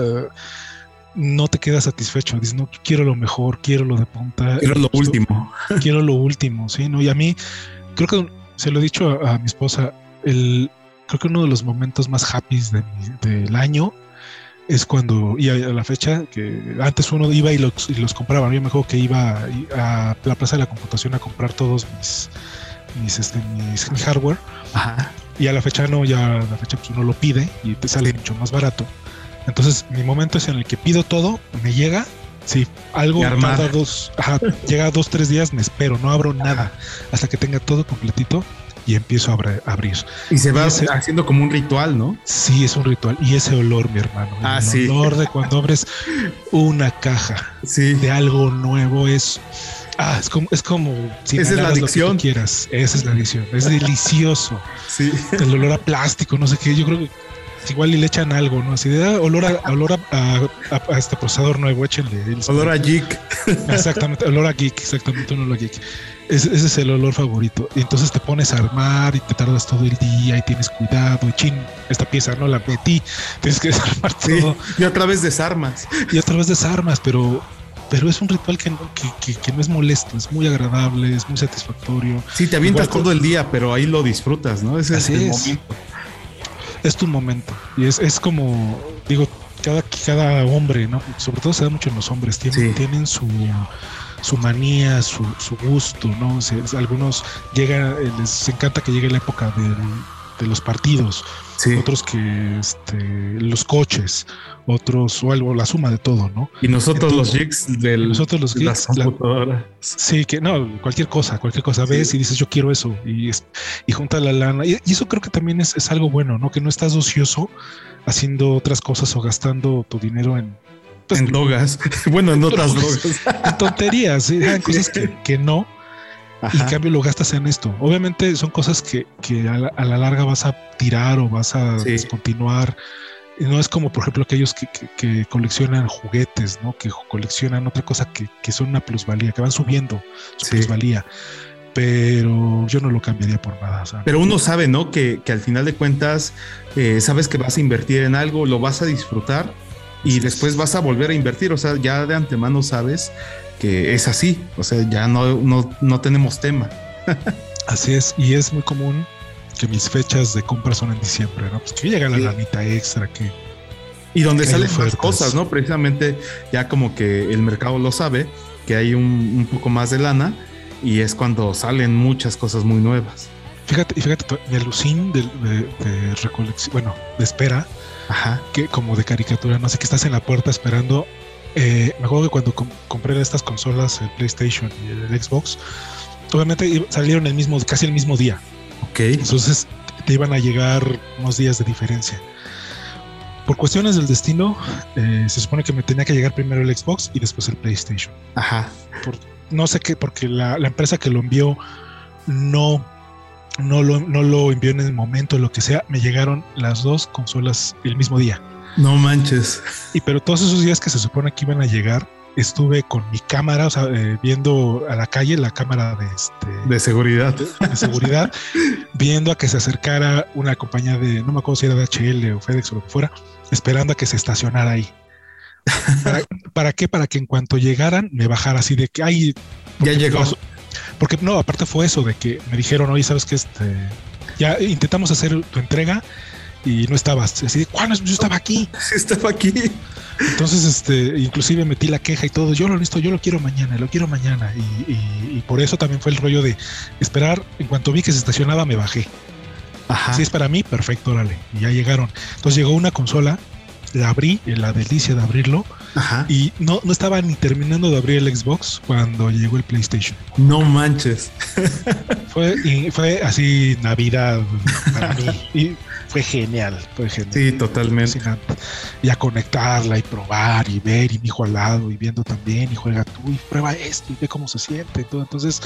no te quedas satisfecho. Dices, no, quiero lo mejor, quiero lo de punta. Quiero lo último. Quiero lo último, sí, ¿no? Y a mí, creo que se lo he dicho a, mi esposa, el, creo que uno de los momentos más happy del año es cuando, y a, la fecha, que antes uno iba y los, y los compraba, yo me acuerdo que iba a la Plaza de la Computación a comprar todos mis, mis, este, mis, hardware, y a la fecha no, ya a la fecha pues uno lo pide y te sale mucho más barato. Entonces mi momento es en el que pido todo, me llega Sí, algo cada dos, ajá, llega dos, tres días, me espero, no abro nada hasta que tenga todo completito y empiezo a abrir. Y se va haciendo como un ritual, ¿no? Sí, es un ritual. Y ese olor, mi hermano. Ah, el olor de cuando abres una caja de algo nuevo es. Ah, es como, es como si Esa es la adicción. quieras. Esa es la adicción. Es delicioso. Sí. El olor a plástico, no sé qué. Yo creo que igual y le echan algo, ¿no? Así de ah, olor a, olor a, este procesador nuevo, échenle. olor a geek. Exactamente, olor a geek, exactamente, un olor a geek. Ese, es el olor favorito. Y entonces te pones a armar y te tardas todo el día y tienes cuidado. Y chin, esta pieza no la metí. Tienes que desarmar todo. y otra vez desarmas. Y otra vez desarmas, pero pero es un ritual que no, que, que, no es molesto, es muy agradable, es muy satisfactorio. Sí, te avientas todo el día, pero ahí lo disfrutas, ¿no? Ese es el momento es tu momento. Y es, es como, digo, cada, cada hombre, ¿no? Sobre todo se da mucho en los hombres, tienen, tienen su, su manía, su, su gusto, ¿no? algunos llegan, les encanta que llegue la época de los partidos, otros que este, los coches, otros o algo, la suma de todo, ¿no? Y nosotros los geeks del nosotros los geeks, sí, que no, cualquier cosa, cualquier cosa. Ves y dices yo quiero eso y, y junta la lana. Y, eso creo que también es, es, algo bueno, ¿no? Que no estás ocioso haciendo otras cosas o gastando tu dinero en pues, en drogas, bueno, en otras drogas, en tonterías, en cosas que, que no y en cambio lo gastas en esto. Obviamente son cosas que, a, la, larga vas a tirar o vas a descontinuar. Y no es como, por ejemplo, aquellos que, coleccionan juguetes, ¿no? Que coleccionan otra cosa que, son una plusvalía, que van subiendo su plusvalía. Pero yo no lo cambiaría por nada. Pero uno sabe, ¿no? Que, al final de cuentas, eh, sabes que vas a invertir en algo, lo vas a disfrutar y después vas a volver a invertir. O sea, ya de antemano sabes que es así, o sea, ya no, no, tenemos tema. así es, y es muy común que mis fechas de compra son en diciembre, ¿no? Pues que llega la lanita extra que... Y donde salen más cosas, ¿no? Precisamente ya como que el mercado lo sabe, que hay un, poco más de lana y es cuando salen muchas cosas muy nuevas. Fíjate, y fíjate, mi alucín de, de, recolección, bueno, de espera, Ajá. que como de caricatura, no sé, que estás en la puerta esperando eh, me acuerdo que cuando compré estas consolas, el PlayStation y el Xbox, obviamente salieron el mismo, casi el mismo día. Ok. Entonces te iban a llegar unos días de diferencia. Por cuestiones del destino, eh, se supone que me tenía que llegar primero el Xbox y después el PlayStation. Ajá. no sé qué, porque la, empresa que lo envió no, no, lo, no lo envió en el momento, lo que sea. Me llegaron las dos consolas el mismo día. No manches. Y pero todos esos días que se supone que iban a llegar, estuve con mi cámara, o sea, eh, viendo a la calle, la cámara de este de seguridad, de, seguridad, viendo a que se acercara una compañía de, no me acuerdo si era de HL o FedEx o lo que fuera, esperando a que se estacionara ahí. ¿Para, qué? Para que en cuanto llegaran me bajara así de que ay ya llegó. porque no, aparte fue eso de que me dijeron, oye, sabes que este ya intentamos hacer tu entrega y no estabas. Así de, ¿cuándo? Yo estaba aquí. estaba aquí. Entonces, este, inclusive metí la queja y todo. Yo lo listo, yo lo quiero mañana, lo quiero mañana. Y, por eso también fue el rollo de esperar. En cuanto vi que se estacionaba, me bajé. Ajá. Si es para mí, perfecto, órale. Y ya llegaron. Entonces llegó una consola, la abrí, la delicia de abrirlo. Ajá. Y no, no estaba ni terminando de abrir el Xbox cuando llegó el PlayStation. No manches. Fue, y fue así Navidad para mí. Y fue genial, fue genial. Sí, totalmente. Y a conectarla y probar y ver y mi hijo al lado y viendo también y juega tú y prueba esto y ve cómo se siente y todo. Entonces,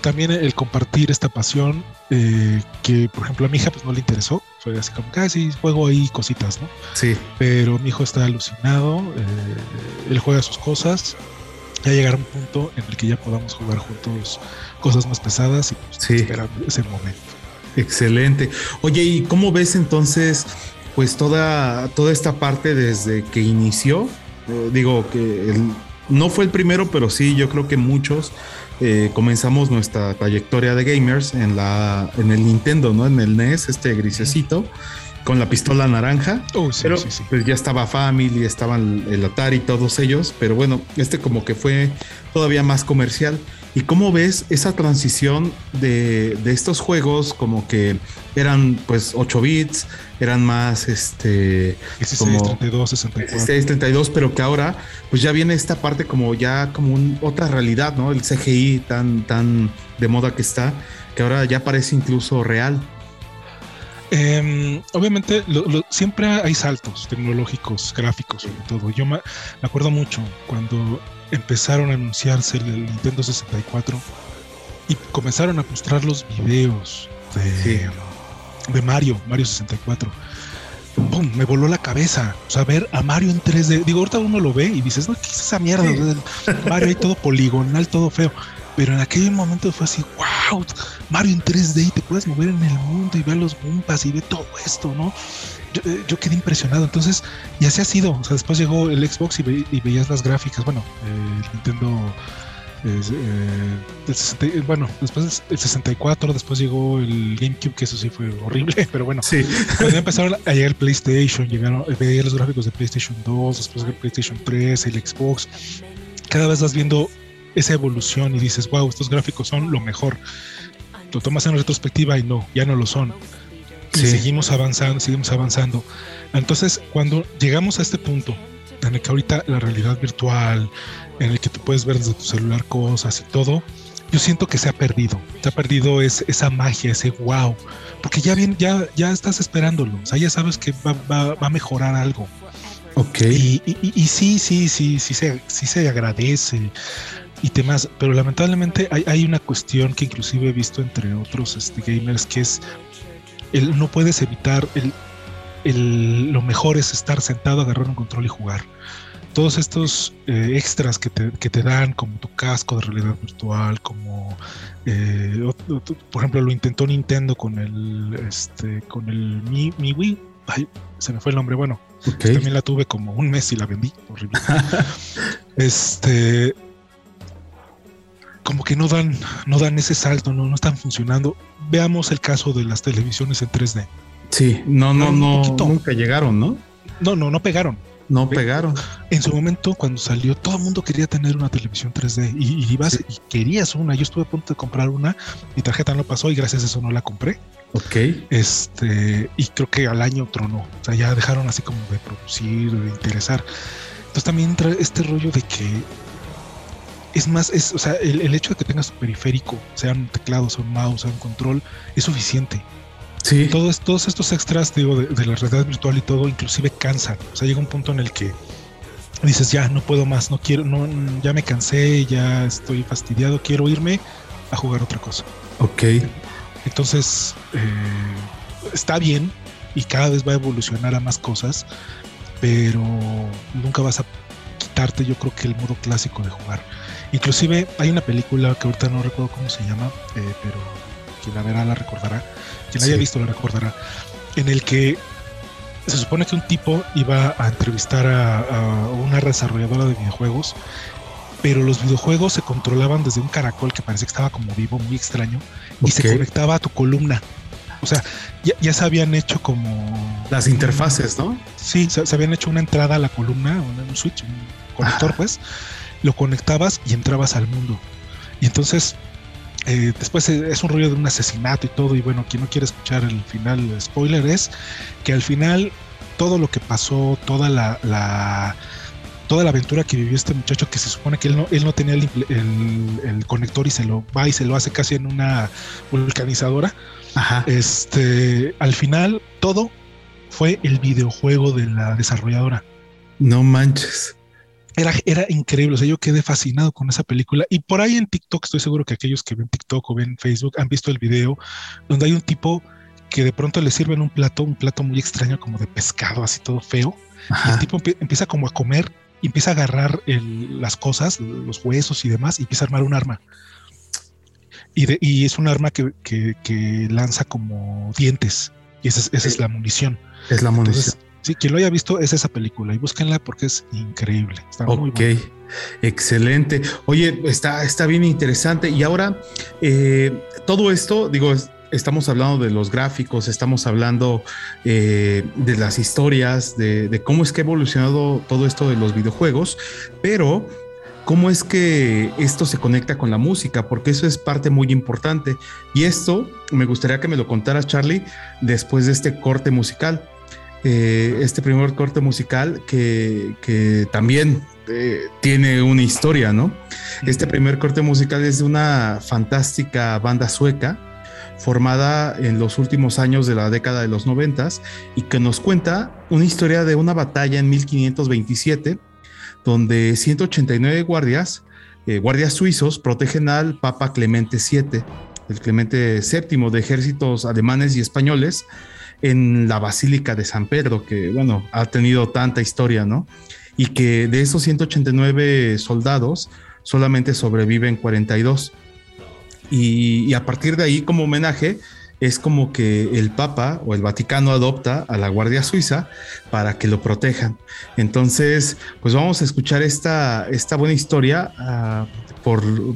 también el compartir esta pasión eh, que, por ejemplo, a mi hija pues no le interesó. Fue así como que, ah, sí, juego ahí cositas, ¿no? Sí. Pero mi hijo está alucinado, eh, él juega sus cosas. Ya llegará un punto en el que ya podamos jugar juntos cosas más pesadas y pues, sí. esperar ese momento. Excelente. Oye, ¿y cómo ves entonces, pues toda, toda esta parte desde que inició? Eh, digo que no fue el primero, pero sí, yo creo que muchos eh, comenzamos nuestra trayectoria de gamers en la, en el Nintendo, ¿no? En el NES, este grisecito. Con la pistola naranja, oh, pero pues ya estaba Family, estaban el Atari, todos ellos, pero bueno, este como que fue todavía más comercial. ¿Y cómo ves esa transición de, estos juegos como que eran pues 8 bits, eran más este 16, como 32, 64. 16, 32, pero que ahora pues ya viene esta parte como ya como otra realidad, ¿no? El CGI tan tan de moda que está, que ahora ya parece incluso real. Em, obviamente siempre hay saltos tecnológicos, gráficos sobre todo. Yo me acuerdo mucho cuando empezaron a anunciarse el Nintendo 64 y comenzaron a mostrar los videos de, de Mario, Mario 64. ¡Pum! Me voló la cabeza. O sea, ver a Mario en 3D. Digo, ahorita uno lo ve y dices, no, ¿qué es esa mierda? Mario ahí todo poligonal, todo feo. Pero en aquel momento fue así, wow, Mario en 3D y te puedes mover en el mundo y ver los bumpas y ver todo esto, ¿no? Eh, yo, quedé impresionado. Entonces, y así ha sido. O sea, después llegó el Xbox y, veías las gráficas. Bueno, el Nintendo Eh, bueno, después el 64, después llegó el GameCube, que eso sí fue horrible, pero bueno. Sí. Cuando empezaron a llegar el PlayStation, llegaron, veía los gráficos de PlayStation 2, después el PlayStation 3, el Xbox. Cada vez vas viendo esa evolución y dices, wow, estos gráficos son lo mejor. Lo tomas en retrospectiva y no, ya no lo son. Y seguimos avanzando, seguimos avanzando. Entonces, cuando llegamos a este punto, en el que ahorita la realidad virtual, en el que tú puedes ver desde tu celular cosas y todo, yo siento que se ha perdido, se ha perdido esa magia, ese wow, porque ya bien, ya, ya estás esperándolo, o sea, ya sabes que va, a mejorar algo. Ok. Y, sí, sí, sí, sí se, sí se agradece y temas, pero lamentablemente hay, hay, una cuestión que inclusive he visto entre otros este, gamers que es el, no puedes evitar el, el, lo mejor es estar sentado, agarrar un control y jugar. Todos estos eh, extras que te, que te, dan, como tu casco de realidad virtual, como eh, por ejemplo lo intentó Nintendo con el este con el Mi, Mi Wii, Ay, se me fue el nombre, bueno, también la tuve como un mes y la vendí, horrible. este como que no dan, no dan ese salto, no, no están funcionando. Veamos el caso de las televisiones en 3D. Sí, no, no, no, nunca llegaron, ¿no? No, no, no pegaron. No pegaron. En su momento, cuando salió, todo el mundo quería tener una televisión 3D y, ibas y querías una. Yo estuve a punto de comprar una, mi tarjeta no pasó y gracias a eso no la compré. Ok. Este, y creo que al año tronó. O sea, ya dejaron así como de producir, de interesar. Entonces también entra este rollo de que es más, es, o sea, el, hecho de que tengas tu periférico, sea un teclado, sea un mouse, sea un control, es suficiente. Sí. Todos, todos estos extras, digo, de, la realidad virtual y todo, inclusive cansan. O sea, llega un punto en el que dices, ya, no puedo más, no quiero, no, ya me cansé, ya estoy fastidiado, quiero irme a jugar otra cosa. Ok. Entonces, eh, está bien y cada vez va a evolucionar a más cosas, pero nunca vas a quitarte, yo creo que el modo clásico de jugar. Inclusive hay una película que ahorita no recuerdo cómo se llama, eh, pero quien la verá la recordará, quien la haya visto la recordará, en el que se supone que un tipo iba a entrevistar a, una desarrolladora de videojuegos, pero los videojuegos se controlaban desde un caracol que parecía que estaba como vivo, muy extraño, y se conectaba a tu columna. O sea, ya, se habían hecho como... Las interfaces, ¿no? Sí, se, habían hecho una entrada a la columna, un, switch, un conector, pues. Lo conectabas y entrabas al mundo. Y entonces eh, después es un rollo de un asesinato y todo, y bueno, quien no quiere escuchar el final, el spoiler es que al final todo lo que pasó, toda la, toda la aventura que vivió este muchacho, que se supone que él no, él no tenía el, conector y se lo va y se lo hace casi en una vulcanizadora. Este, al final, todo fue el videojuego de la desarrolladora. No manches. Era, increíble, o sea, yo quedé fascinado con esa película y por ahí en TikTok, estoy seguro que aquellos que ven TikTok o ven Facebook han visto el video donde hay un tipo que de pronto le sirven un plato, un plato muy extraño como de pescado, así todo feo. Y el tipo empieza como a comer y empieza a agarrar las cosas, los huesos y demás, y empieza a armar un arma. Y, es un arma que, lanza como dientes. Y esa es, la munición. Es la munición. Sí, quien lo haya visto es esa película y búsquenla porque es increíble. Está muy ok, excelente. Oye, está, está bien interesante. Y ahora, eh, todo esto, digo, estamos hablando de los gráficos, estamos hablando eh, de las historias, de, cómo es que ha evolucionado todo esto de los videojuegos, pero cómo es que esto se conecta con la música, porque eso es parte muy importante. Y esto me gustaría que me lo contaras, Charlie, después de este corte musical. Eh, este primer corte musical que, también eh, tiene una historia, ¿no? Este primer corte musical es de una fantástica banda sueca formada en los últimos años de la década de los noventas y que nos cuenta una historia de una batalla en 1527 donde 189 guardias, eh, guardias suizos, protegen al Papa Clemente VII, el Clemente VII de ejércitos alemanes y españoles, en la Basílica de San Pedro, que bueno, ha tenido tanta historia, ¿no? Y que de esos 189 soldados solamente sobreviven 42. Y, y a partir de ahí, como homenaje, es como que el Papa o el Vaticano adopta a la Guardia Suiza para que lo protejan. Entonces, pues vamos a escuchar esta, esta buena historia ah,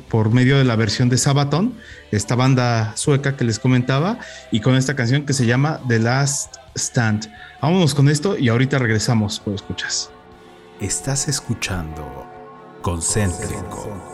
por, medio de la versión de Sabaton, esta banda sueca que les comentaba, y con esta canción que se llama The Last Stand. Vámonos con esto y ahorita regresamos, por escuchas. Estás escuchando Concéntrico.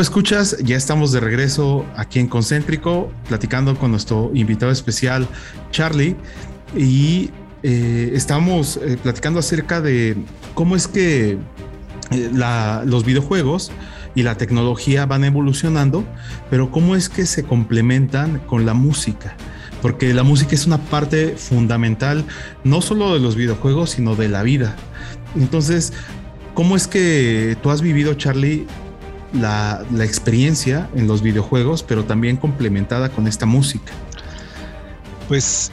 Escuchas, ya estamos de regreso aquí en Concéntrico, platicando con nuestro invitado especial, Charlie, y eh, estamos eh, platicando acerca de cómo es que eh, los videojuegos y la tecnología van evolucionando, pero cómo es que se complementan con la música porque la música es una parte fundamental no solo de los videojuegos, sino de la vida. Entonces, ¿cómo es que tú has vivido, Charlie, la, experiencia en los videojuegos, pero también complementada con esta música. Pues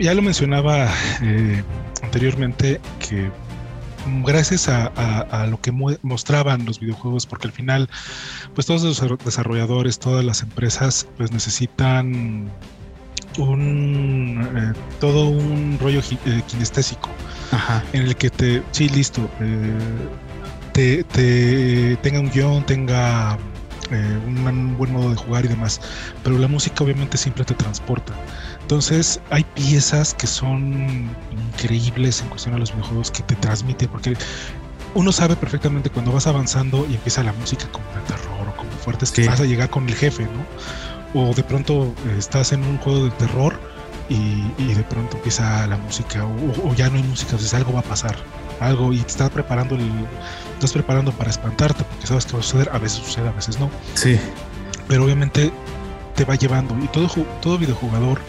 ya lo mencionaba eh, anteriormente que gracias a, lo que mostraban los videojuegos, porque al final, pues todos los desarrolladores, todas las empresas, pues necesitan un eh, todo un rollo eh, kinestésico en el que te sí listo te, tenga un guion, tenga eh, un, buen modo de jugar y demás. Pero la música obviamente siempre te transporta. Entonces hay piezas que son increíbles en cuestión a los videojuegos que te transmiten, porque uno sabe perfectamente cuando vas avanzando y empieza la música como de terror o como fuerte, es que vas a llegar con el jefe, ¿no? O de pronto eh, estás en un juego de terror y, de pronto empieza la música o, ya no hay música, entonces algo va a pasar, algo y te estás preparando el, estás preparando para espantarte porque sabes que va a suceder, a veces sucede, a veces no. Sí. Pero obviamente te va llevando y todo, todo videojugador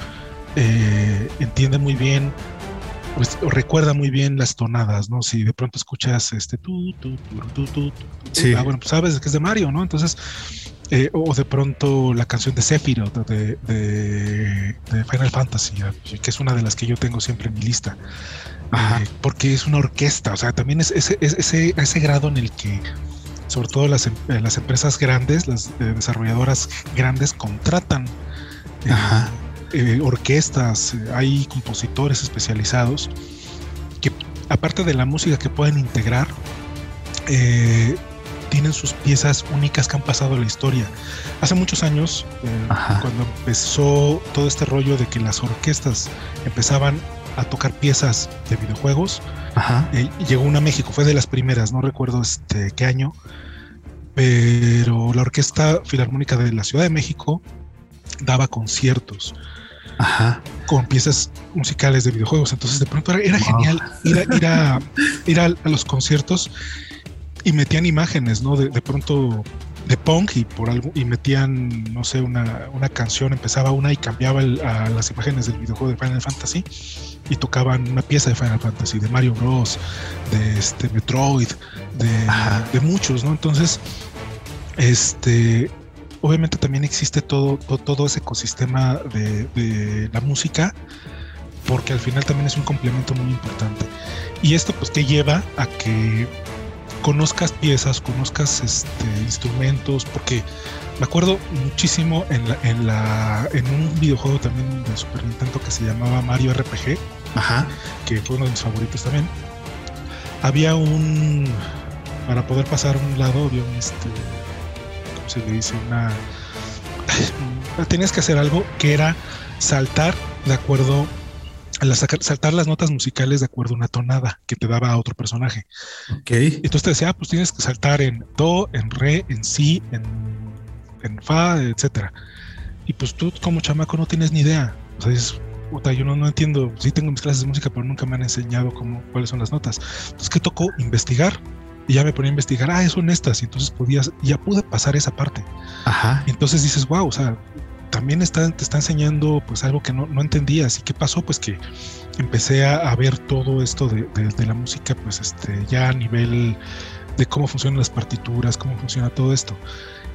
eh, entiende muy bien pues recuerda muy bien las tonadas, ¿no? Si de pronto escuchas este tú, tú, tú, tú, sí. ah, bueno, pues sabes que es de Mario, ¿no? Entonces, eh, o de pronto la canción de Sephiroth de, de, Final Fantasy, que es una de las que yo tengo siempre en mi lista. Eh, porque es una orquesta, o sea, también es ese, ese, ese grado en el que sobre todo las, em, eh, las empresas grandes, las desarrolladoras grandes contratan Ajá orquestas, hay compositores especializados que aparte de la música que pueden integrar, eh, tienen sus piezas únicas que han pasado a la historia. Hace muchos años, cuando empezó todo este rollo de que las orquestas empezaban a tocar piezas de videojuegos, llegó una a México, fue de las primeras, no recuerdo este qué año, pero la Orquesta Filarmónica de la Ciudad de México daba conciertos con piezas musicales de videojuegos. Entonces de pronto era, genial ir, a, ir, a, los conciertos y metían imágenes, ¿no? De, pronto de punk y por algo y metían, no sé, una, canción, empezaba una y cambiaba a las imágenes del videojuego de Final Fantasy y tocaban una pieza de Final Fantasy, de Mario Bros, de este Metroid, de, de muchos, ¿no? Entonces, este obviamente también existe todo, todo, ese ecosistema de, la música, porque al final también es un complemento muy importante. Y esto pues que lleva a que conozcas piezas, conozcas este, instrumentos, porque me acuerdo muchísimo en, la, en, la, en un videojuego también de Super Nintendo que se llamaba Mario RPG, Ajá. que fue uno de mis favoritos también. Había un, para poder pasar a un lado, había un, este, se le dice? Una... Tenías que hacer algo que era saltar de acuerdo a saltar las notas musicales de acuerdo a una tonada que te daba a otro personaje. Ok. Entonces te decía, ah, pues tienes que saltar en do, en re, en si, en, en fa, etcétera. Y pues tú como chamaco no tienes ni idea. O sea, dices, puta, yo no, no entiendo. Sí tengo mis clases de música, pero nunca me han enseñado cómo, cuáles son las notas. Entonces, ¿qué tocó? Investigar y ya me ponía a investigar, ah, son estas, y entonces podías, ya pude pasar esa parte. Ajá. Y entonces dices, wow, o sea, también está, te está enseñando pues algo que no, no entendías. ¿Y qué pasó? Pues que empecé a, ver todo esto de, la música, pues este, ya a nivel de cómo funcionan las partituras, cómo funciona todo esto.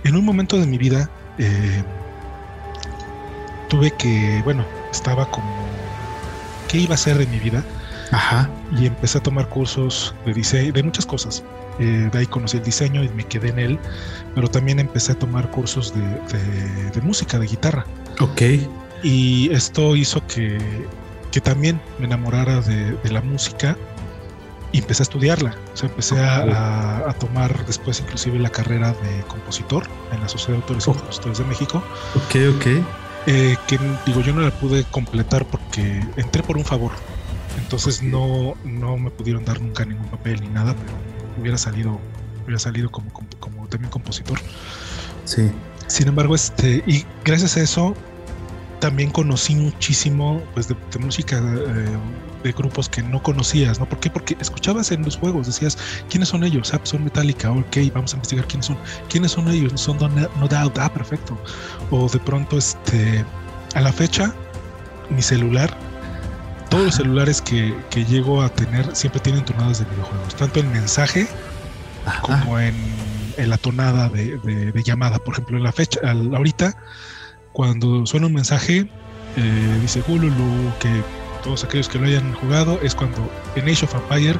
En un momento de mi vida, eh, tuve que, bueno, estaba como, ¿qué iba a ser de mi vida? Ajá. Y empecé a tomar cursos de diseño, de muchas cosas. Eh, de ahí conocí el diseño y me quedé en él, pero también empecé a tomar cursos de, música, de guitarra. Ok. Y esto hizo que, que también me enamorara de, la música y empecé a estudiarla. O sea, empecé a, tomar después inclusive la carrera de compositor en la Sociedad de Autores y oh. Compositores de México. Ok, ok. Eh, que digo, yo no la pude completar porque entré por un favor. Entonces no, no me pudieron dar nunca ningún papel ni nada, pero hubiera salido, hubiera salido como, como, también compositor. Sí. Sin embargo, este, y gracias a eso también conocí muchísimo pues de, música eh, de grupos que no conocías, ¿no? ¿Por qué? Porque escuchabas en los juegos, decías, ¿quiénes son ellos? Ah, pues son Metallica, ok, vamos a investigar quiénes son. ¿Quiénes son ellos? Son No Doubt, ah, perfecto. O de pronto, este, a la fecha, mi celular todos los celulares que, que, llego a tener siempre tienen tonadas de videojuegos, tanto en mensaje como en, la tonada de, llamada. Por ejemplo, en la fecha, ahorita, cuando suena un mensaje, eh, dice Gululu, que todos aquellos que lo hayan jugado, es cuando en Age of Empire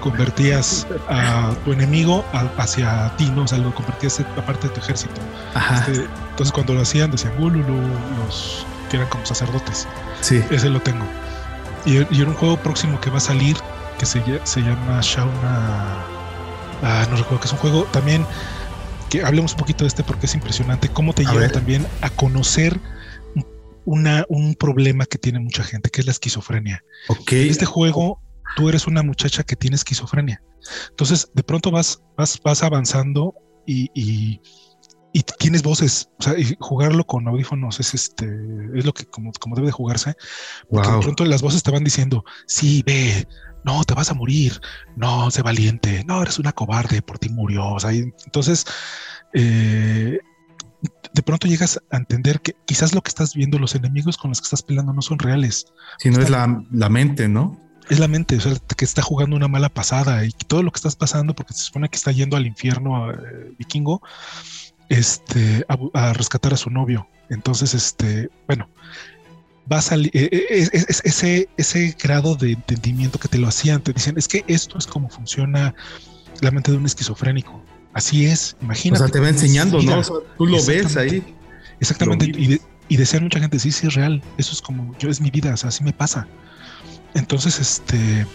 convertías a tu enemigo hacia ti, ¿no? O sea, lo convertías a parte de tu ejército. Este, entonces, cuando lo hacían, decían Gululu, los que eran como sacerdotes. Sí. Ese lo tengo. Y, era un juego próximo que va a salir que se, se llama Shauna. Ah, no recuerdo que es un juego también que hablemos un poquito de este porque es impresionante cómo te lleva también a conocer una, un problema que tiene mucha gente, que es la esquizofrenia. Okay. En este juego, tú eres una muchacha que tiene esquizofrenia. Entonces, de pronto vas, vas, vas avanzando y, y, tienes voces. O sea, y jugarlo con audífonos es este, es lo que como, como debe de jugarse. Porque de pronto las voces te van diciendo, sí, ve, no, te vas a morir, no, sé valiente, no, eres una cobarde, por ti murió. O sea, entonces, eh, de pronto llegas a entender que quizás lo que estás viendo, los enemigos con los que estás peleando no son reales. Sino es la, mente, ¿no? Es la mente, o sea, que está jugando una mala pasada y todo lo que estás pasando, porque se supone que está yendo al infierno eh, vikingo, este, a, rescatar a su novio. Entonces, este, bueno, va a salir eh, eh, ese, ese grado de entendimiento que te lo hacían, te dicen, es que esto es como funciona la mente de un esquizofrénico. Así es, imagínate. O sea, te va enseñando, ¿no? tú lo ves ahí. Exactamente. Y, y decía mucha gente, sí, sí es real. Eso es como, yo es mi vida, o sea, así me pasa. Entonces, este,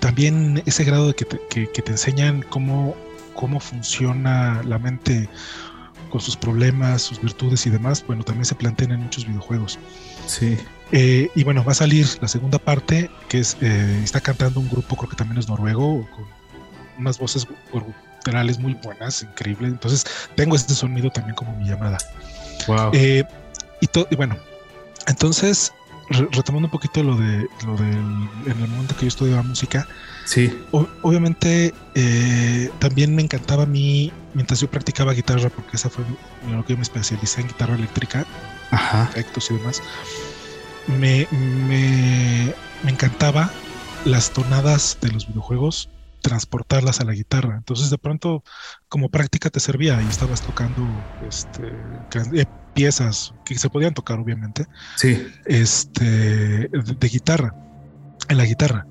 también ese grado de que te, que, te enseñan cómo, cómo funciona la mente con sus problemas, sus virtudes y demás, bueno, también se plantean en muchos videojuegos. Sí. Eh, y bueno, va a salir la segunda parte, que es, eh, está cantando un grupo, creo que también es noruego, con unas voces muy buenas, increíble. Entonces tengo este sonido también como mi llamada. Wow. Eh, y, y bueno, entonces retomando un poquito lo de lo del en el momento que yo estudiaba música. Sí. obviamente eh, también me encantaba a mí mientras yo practicaba guitarra, porque esa fue lo que yo me especialicé en guitarra eléctrica, Ajá. efectos y demás. Me, me, me encantaba las tonadas de los videojuegos transportarlas a la guitarra. Entonces de pronto como práctica te servía y estabas tocando este, eh, piezas que se podían tocar obviamente. Sí. Este, de, guitarra, en la guitarra.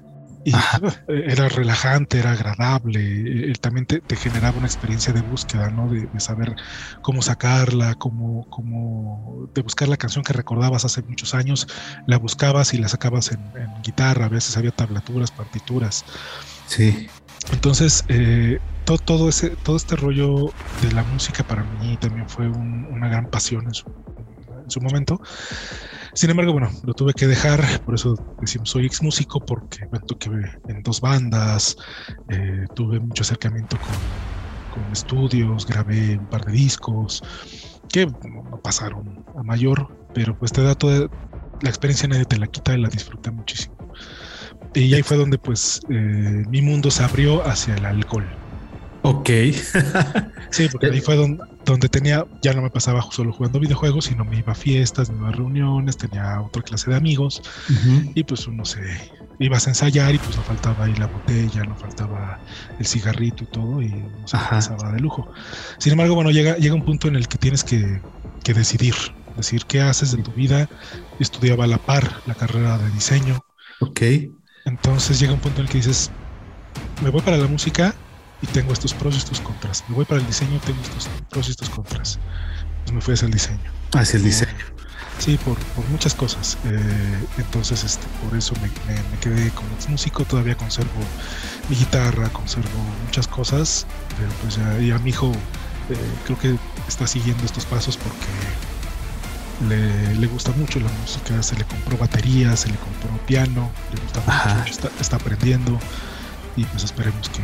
Y era relajante, era agradable, él también te, generaba una experiencia de búsqueda, ¿no? De, saber cómo sacarla, cómo, cómo, de buscar la canción que recordabas hace muchos años, la buscabas y la sacabas en, en guitarra, a veces había tablaturas, partituras. Sí. Entonces, eh, todo, todo, ese, todo este rollo de la música para mí también fue una gran pasión en su, en su momento. Sin embargo, bueno, lo tuve que dejar, por eso decimos soy ex músico, porque me toqué en dos bandas, eh, tuve mucho acercamiento con, con, estudios, grabé un par de discos que no pasaron a mayor, pero pues te da toda la experiencia, nadie te la quita y la disfruté muchísimo. Y ahí fue donde pues eh, mi mundo se abrió hacia el alcohol. Ok. sí, porque ahí fue donde, donde, tenía, ya no me pasaba solo jugando videojuegos, sino me iba a fiestas, me iba a reuniones, tenía otra clase de amigos y pues uno se ibas a ensayar y pues no faltaba ahí la botella, no faltaba el cigarrito y todo y no se pasaba de lujo. Sin embargo, bueno, llega, llega un punto en el que tienes que, que decidir, decir qué haces de tu vida. Estudiaba a la par la carrera de diseño. Ok. Entonces llega un punto en el que dices, me voy para la música y tengo estos pros y estos contras. Me voy para el diseño y tengo estos pros y estos contras. Pues me fui hacia el diseño. Hacia el diseño. Sí, por, muchas cosas. Eh, entonces, este, por eso me, quedé como músico. Todavía conservo mi guitarra, conservo muchas cosas. Pero pues ya, y a mi hijo eh, creo que está siguiendo estos pasos porque le, gusta mucho la música, se le compró batería, se le compró piano, le gusta mucho, está, aprendiendo y pues esperemos que,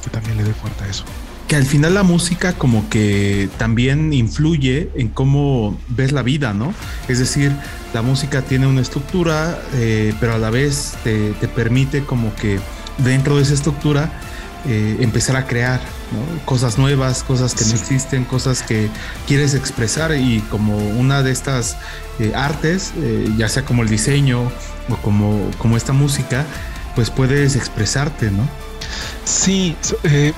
que también le dé fuerte a eso que al final la música como que también influye en cómo ves la vida, ¿no? Es decir, la música tiene una estructura, eh, pero a la vez te, te, permite como que dentro de esa estructura eh, empezar a crear cosas nuevas, cosas que no existen, cosas que quieres expresar y como una de estas eh, artes, ya sea como el diseño o como, como esta música, pues puedes expresarte, ¿no? Sí,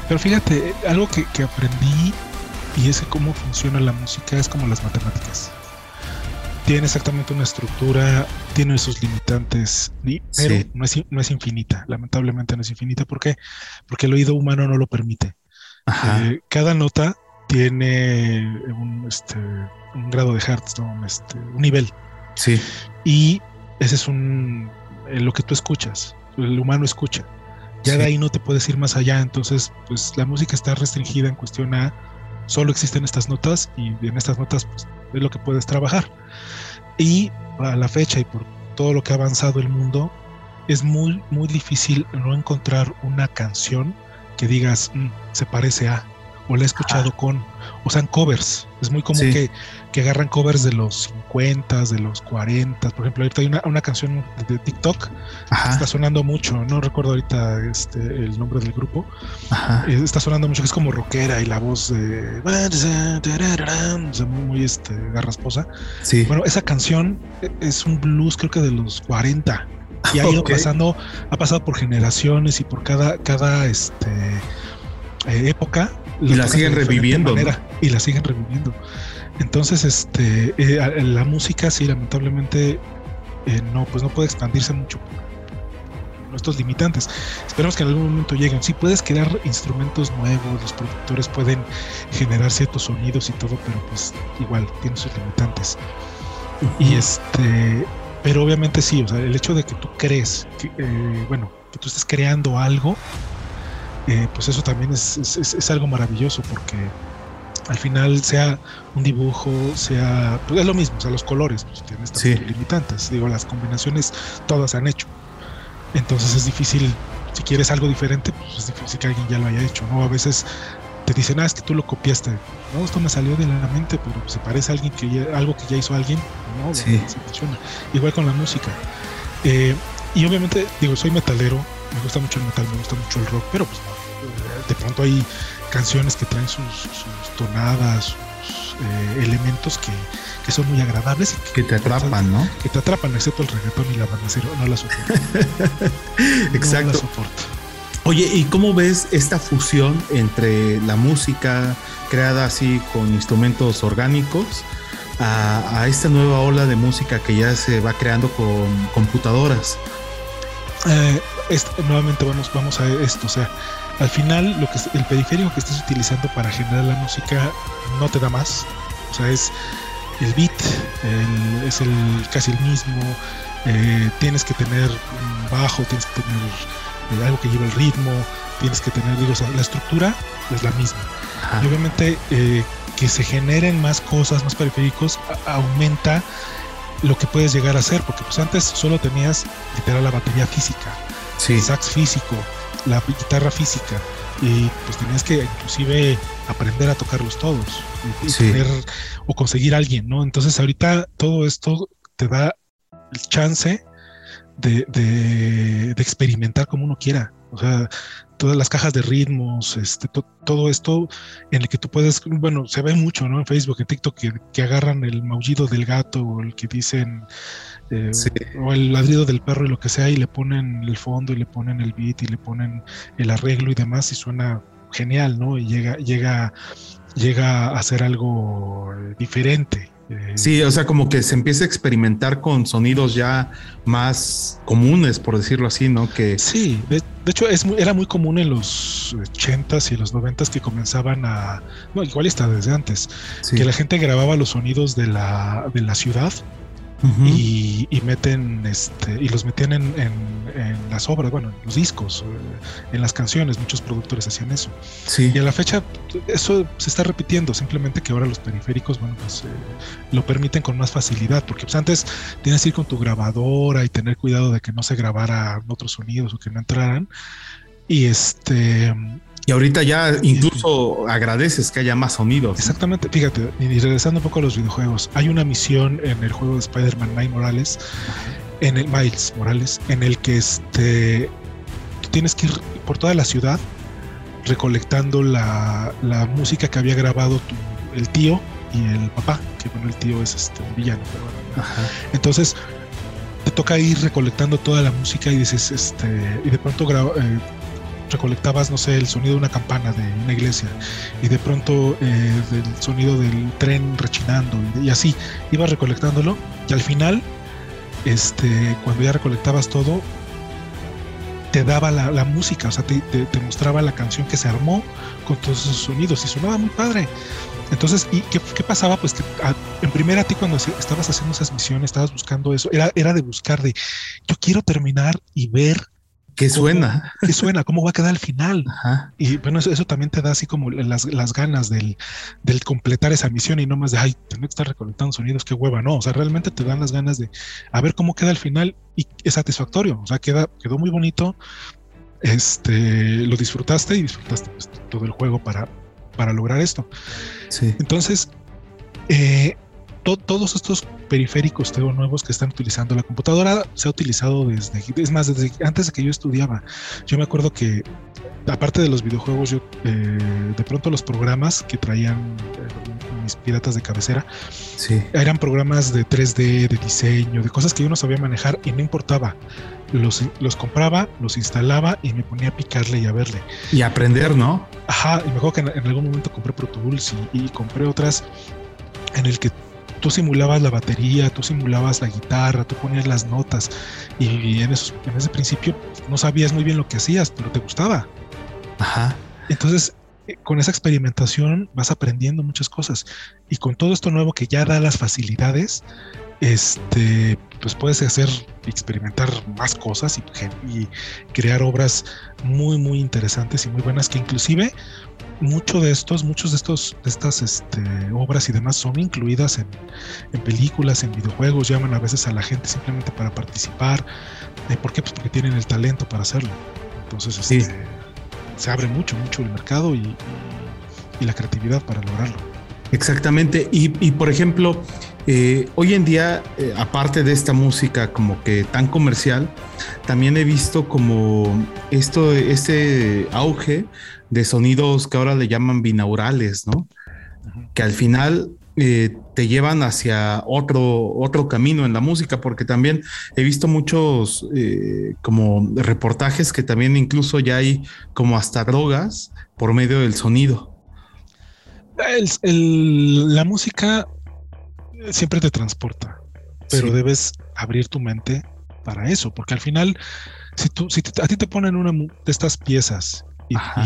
pero fíjate, algo que, que aprendí y es que cómo funciona la música es como las matemáticas tiene exactamente una estructura, tiene sus limitantes, pero no, es, no es infinita, lamentablemente no es infinita. ¿Por qué? Porque el oído humano no lo permite. Eh, cada nota tiene un, este, un grado de hertz, este, un nivel. Sí. Y ese es un, eh, lo que tú escuchas, el humano escucha. Ya de ahí no te puedes ir más allá. Entonces, pues la música está restringida en cuestión a solo existen estas notas y en estas notas pues, es lo que puedes trabajar. Y a la fecha y por todo lo que ha avanzado el mundo, es muy, muy difícil no encontrar una canción que digas, mm, se parece a, o la he escuchado con, o sean covers. Es muy común que, que, agarran covers de los 50, de los 40. Por ejemplo, ahorita hay una, una canción de TikTok que está sonando mucho. No recuerdo ahorita este, el nombre del grupo. Eh, está sonando mucho, que es como rockera y la voz de. muy, este, garrasposa. Sí. Bueno, esa canción es un blues, creo que de los 40. Y ha ido pasando, ha pasado por generaciones y por cada, cada este, eh, época y la siguen reviviendo. Y la siguen reviviendo. Entonces, este, eh, la música, sí, lamentablemente, eh, no, pues no puede expandirse mucho nuestros limitantes. Esperemos que en algún momento lleguen. Sí, puedes crear instrumentos nuevos, los productores pueden generar ciertos sonidos y todo, pero pues igual tiene sus limitantes. Y este, pero obviamente sí, o sea, el hecho de que tú crees, que, eh, bueno, que tú estés creando algo, eh, pues eso también es, es, algo maravilloso porque al final sea un dibujo, sea, pues es lo mismo, o sea, los colores pues tienen estas limitantes, digo, las combinaciones todas se han hecho. Entonces es difícil, si quieres algo diferente, pues es difícil que alguien ya lo haya hecho, ¿no? A veces te dicen, ah, es que tú lo copiaste. No, esto me salió de la mente, pero se parece a alguien que algo que ya hizo alguien. No, sí. funciona. Igual con la música. Eh, y obviamente, digo, soy metalero, me gusta mucho el metal, me gusta mucho el rock, pero pues de pronto hay canciones que traen sus, tonadas, sus eh, elementos que, que, son muy agradables y que, te atrapan, ¿no? Que te atrapan, excepto el reggaetón y la banda no la soporto. Exacto. No la soporto. Oye, ¿y cómo ves esta fusión entre la música creada así con instrumentos orgánicos a, esta nueva ola de música que ya se va creando con computadoras? Eh, nuevamente vamos, vamos a esto, o sea, al final lo que el periférico que estés utilizando para generar la música no te da más, o sea, es el beat, es el casi el mismo, eh, tienes que tener un bajo, tienes que tener algo que lleva el ritmo, tienes que tener, digo, la estructura es la misma. Y obviamente eh, que se generen más cosas, más periféricos, aumenta lo que puedes llegar a hacer, porque pues antes solo tenías literal la batería física, el sax físico, la guitarra física, y pues tenías que inclusive aprender a tocarlos todos, o conseguir a alguien, ¿no? Entonces ahorita todo esto te da el chance de, experimentar como uno quiera. O sea, todas las cajas de ritmos, este, todo esto en el que tú puedes, bueno, se ve mucho, ¿no? En Facebook, en TikTok, que, agarran el maullido del gato o el que dicen, eh, o el ladrido del perro y lo que sea, y le ponen el fondo y le ponen el beat y le ponen el arreglo y demás, y suena genial, ¿no? Y llega, llega, llega a ser algo diferente. Sí, o sea, como que se empieza a experimentar con sonidos ya más comunes, por decirlo así, ¿no? Que sí, de, hecho es era muy común en los 80s y los 90s que comenzaban a, no, igual está desde antes, que la gente grababa los sonidos de la, de la ciudad y, meten este y los metían en, las obras, bueno, en los discos, eh, en las canciones, muchos productores hacían eso. Sí. Y a la fecha eso se está repitiendo, simplemente que ahora los periféricos, bueno, pues eh, lo permiten con más facilidad, porque pues, antes tienes que ir con tu grabadora y tener cuidado de que no se grabara otros sonidos o que no entraran. Y este y ahorita ya incluso agradeces que haya más sonidos. Exactamente, fíjate, y regresando un poco a los videojuegos, hay una misión en el juego de Spider-Man Miles Morales, en el Miles Morales, en el que este, tú tienes que ir por toda la ciudad recolectando la, música que había grabado tu, el tío y el papá, que bueno, el tío es este villano, pero Entonces, te toca ir recolectando toda la música y dices, este, y de pronto eh, recolectabas, no sé, el sonido de una campana de una iglesia y de pronto eh, el sonido del tren rechinando y, así ibas recolectándolo y al final, este, cuando ya recolectabas todo, te daba la, música, o sea, te, mostraba la canción que se armó con todos esos sonidos y sonaba muy padre. Entonces, ¿y qué, pasaba? Pues que en primera a ti cuando estabas haciendo esas misiones, estabas buscando eso, era, era de buscar de, yo quiero terminar y ver ¿Qué suena? ¿Qué suena? ¿Cómo va a quedar al final? Y bueno, eso, también te da así como las, ganas del, completar esa misión y no más de, ay, tener que estar recolectando sonidos, qué hueva, no. O sea, realmente te dan las ganas de a ver cómo queda al final y es satisfactorio. O sea, queda, quedó muy bonito. Este, lo disfrutaste y disfrutaste pues, todo el juego para, para lograr esto. Sí. Entonces, eh, todos estos periféricos tengo nuevos que están utilizando la computadora se ha utilizado desde, es más, desde antes de que yo estudiaba. Yo me acuerdo que, aparte de los videojuegos, yo eh, de pronto los programas que traían eh, mis piratas de cabecera sí. eran programas de 3D, de diseño, de cosas que yo no sabía manejar y no importaba. Los, los compraba, los instalaba y me ponía a picarle y a verle. Y aprender, ¿no? Ajá, y me acuerdo que en, algún momento compré Pro Tools y, y compré otras en el que tú simulabas la batería, tú simulabas la guitarra, tú ponías las notas y en, esos, en ese principio no sabías muy bien lo que hacías, pero te gustaba. Ajá. Entonces, eh, con esa experimentación vas aprendiendo muchas cosas y con todo esto nuevo que ya da las facilidades, este, pues puedes hacer, experimentar más cosas y, y crear obras muy, muy interesantes y muy buenas que inclusive mucho de estos, muchos de estos, de estas este, obras y demás son incluidas en, películas, en videojuegos, llaman a veces a la gente simplemente para participar. ¿Por qué? Pues porque tienen el talento para hacerlo. Entonces este, se abre mucho, mucho el mercado y, la creatividad para lograrlo. Exactamente. Y, por ejemplo, eh, hoy en día, eh, aparte de esta música como que tan comercial, también he visto como esto, este auge de sonidos que ahora le llaman binaurales, ¿no? Que al final eh, te llevan hacia otro, otro camino en la música, porque también he visto muchos eh, como reportajes que también incluso ya hay como hasta drogas por medio del sonido. La música siempre te transporta, pero debes abrir tu mente para eso, porque al final, si, tú, si a ti te ponen una de estas piezas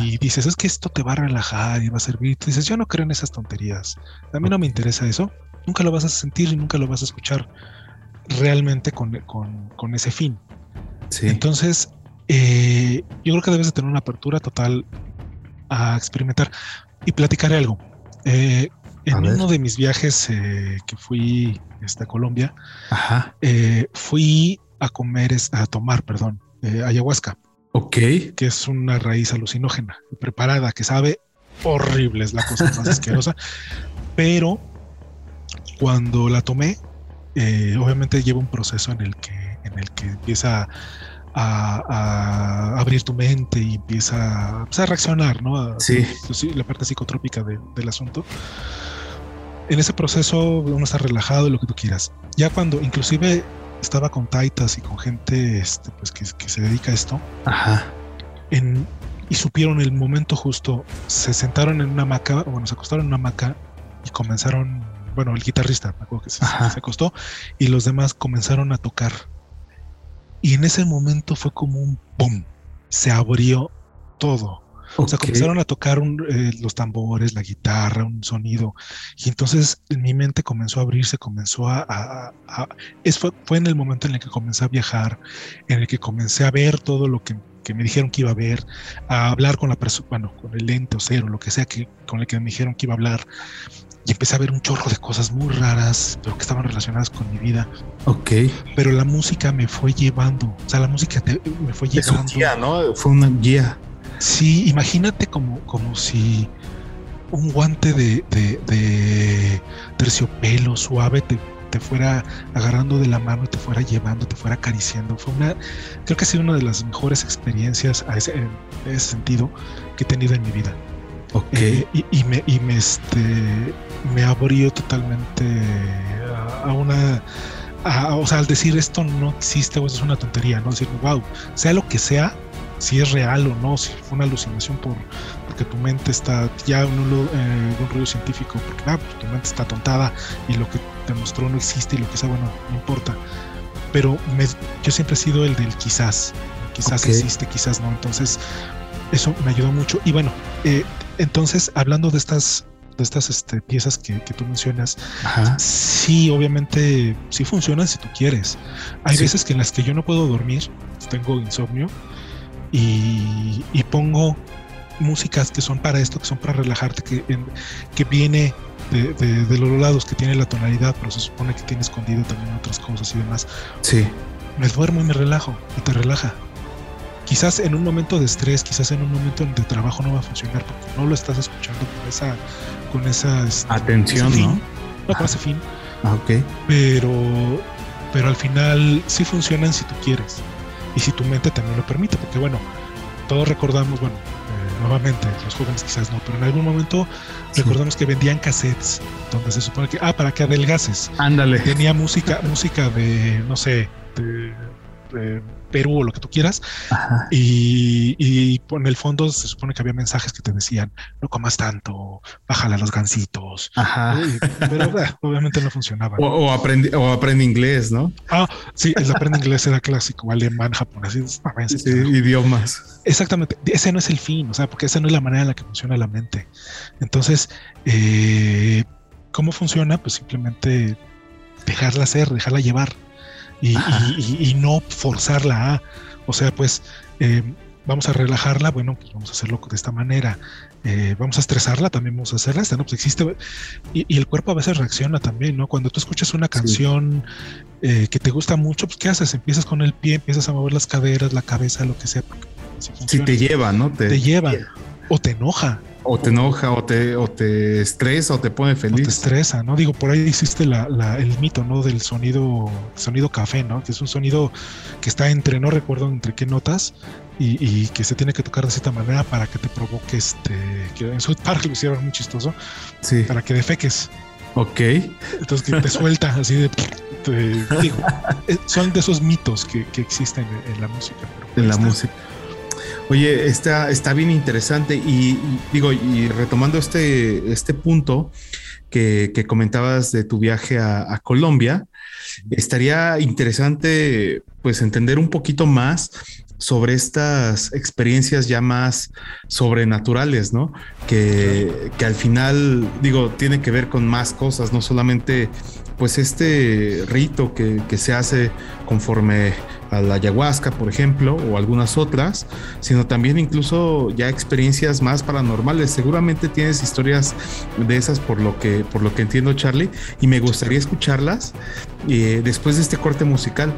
y, dices, es que esto te va a relajar y va a servir. Tú dices, yo no creo en esas tonterías. A mí no me interesa eso. Nunca lo vas a sentir y nunca lo vas a escuchar realmente con, con, ese fin. Entonces, eh, yo creo que debes de tener una apertura total a experimentar y platicar algo. Eh, en uno de mis viajes eh, que fui a Colombia, fui a comer, a tomar, perdón, ayahuasca. Ok. Que es una raíz alucinógena, preparada, que sabe horrible, es la cosa más asquerosa. Pero cuando la tomé, eh, obviamente lleva un proceso en el que, en el que empieza a, abrir tu mente y empieza pues, a, reaccionar, ¿no? sí. La parte psicotrópica del asunto. En ese proceso uno está relajado y lo que tú quieras. Ya cuando, inclusive estaba con taitas y con gente este, pues, que, se dedica a esto. Ajá. En, y supieron el momento justo, se sentaron en una hamaca, bueno, se acostaron en una hamaca y comenzaron, bueno, el guitarrista, me acuerdo que se, se, acostó, y los demás comenzaron a tocar. Y en ese momento fue como un boom, se abrió todo. O sea, comenzaron a tocar eh, los tambores, la guitarra, un sonido. Y entonces mi mente comenzó a abrirse, comenzó a... fue, en el momento en el que comencé a viajar, en el que comencé a ver todo lo que, me dijeron que iba a ver, a hablar con la persona, bueno, con el ente o cero, lo que sea que, con el que me dijeron que iba a hablar. Y empecé a ver un chorro de cosas muy raras, pero que estaban relacionadas con mi vida. Ok. Pero la música me fue llevando, o sea, la música me fue llevando. Es guía, ¿no? Fue una guía. Sí, imagínate como, como si un guante de, terciopelo suave te, fuera agarrando de la mano y te fuera llevando, te fuera acariciando. Fue una, creo que ha sido una de las mejores experiencias a ese, en ese sentido que he tenido en mi vida. Ok. Eh, y, me, y me, este, me abrió totalmente a, una. o sea, al decir esto no existe o eso es una tontería, ¿no? Decir, wow, sea lo que sea, si es real o no, si fue una alucinación por, porque tu mente está ya en un, eh, un ruido científico, porque ah, pues, tu mente está tontada y lo que te mostró no existe y lo que sea, bueno, no importa. Pero yo siempre he sido el del quizás, quizás existe, quizás no. Entonces, eso me ayudó mucho. Y bueno, eh, entonces, hablando de estas de estas este, piezas que, tú mencionas, sí, obviamente, sí funcionan si tú quieres. Hay veces que en las que yo no puedo dormir, tengo insomnio, y, pongo músicas que son para esto, que son para relajarte, que, que viene de, los lados, que tiene la tonalidad, pero se supone que tiene escondido también otras cosas y demás. Sí. Me duermo y me relajo, y te relaja. Quizás en un momento de estrés, quizás en un momento de trabajo no va a funcionar porque no lo estás escuchando con esa, con esa este, atención, ¿no? No con ese fin. Ah, ok. Pero, pero al final sí funcionan si tú quieres y si tu mente también lo permite, porque bueno, todos recordamos, bueno, eh, nuevamente, los jóvenes quizás no, pero en algún momento recordamos que vendían cassettes donde se supone que, ah, para que adelgaces. Ándale. Tenía música, música de, no sé, de Perú o lo que tú quieras. Y, y en el fondo se supone que había mensajes que te decían, no comas tanto, bájale a los gansitos. pero obviamente no funcionaba. O, aprende, o aprende inglés, ¿no? Ah, sí, el aprende inglés era clásico, alemán, japonés, idiomas. Exactamente, ese no es el fin, o sea, porque esa no es la manera en la que funciona la mente. Entonces, eh, ¿cómo funciona? Pues simplemente dejarla ser, dejarla llevar y, no forzarla a, o sea, pues eh, vamos a relajarla, bueno, pues vamos a hacerlo de esta manera. Eh, vamos a estresarla, también vamos a hacerla, esta, no, pues existe, y, el cuerpo a veces reacciona también, ¿no? Cuando tú escuchas una canción eh, que te gusta mucho, pues ¿qué haces? Empiezas con el pie, empiezas a mover las caderas, la cabeza, lo que sea. Si, te lleva, ¿no? Te, lleva, o te enoja. O te enoja, o te, o te estresa, o te pone feliz. te estresa, ¿no? Digo, por ahí existe la, el mito, ¿no? Del sonido, sonido café, ¿no? Que es un sonido que está entre, no recuerdo entre qué notas, y, que se tiene que tocar de cierta manera para que te provoque este. Que en South Park lo hicieron muy chistoso. Sí. Para que defeques. Ok. Entonces que te suelta así de. digo, eh, son de esos mitos que, existen en, la música. en la música. Oye, está, está bien interesante y, digo, y retomando este, este punto que, comentabas de tu viaje a, Colombia, estaría interesante pues entender un poquito más sobre estas experiencias ya más sobrenaturales, ¿no? Que, que, al final, digo, tiene que ver con más cosas, no solamente pues este rito que, que se hace conforme a la ayahuasca, por ejemplo, o algunas otras, sino también incluso ya experiencias más paranormales. Seguramente tienes historias de esas por lo que, por lo que entiendo, Charlie, y me gustaría escucharlas eh, después de este corte musical.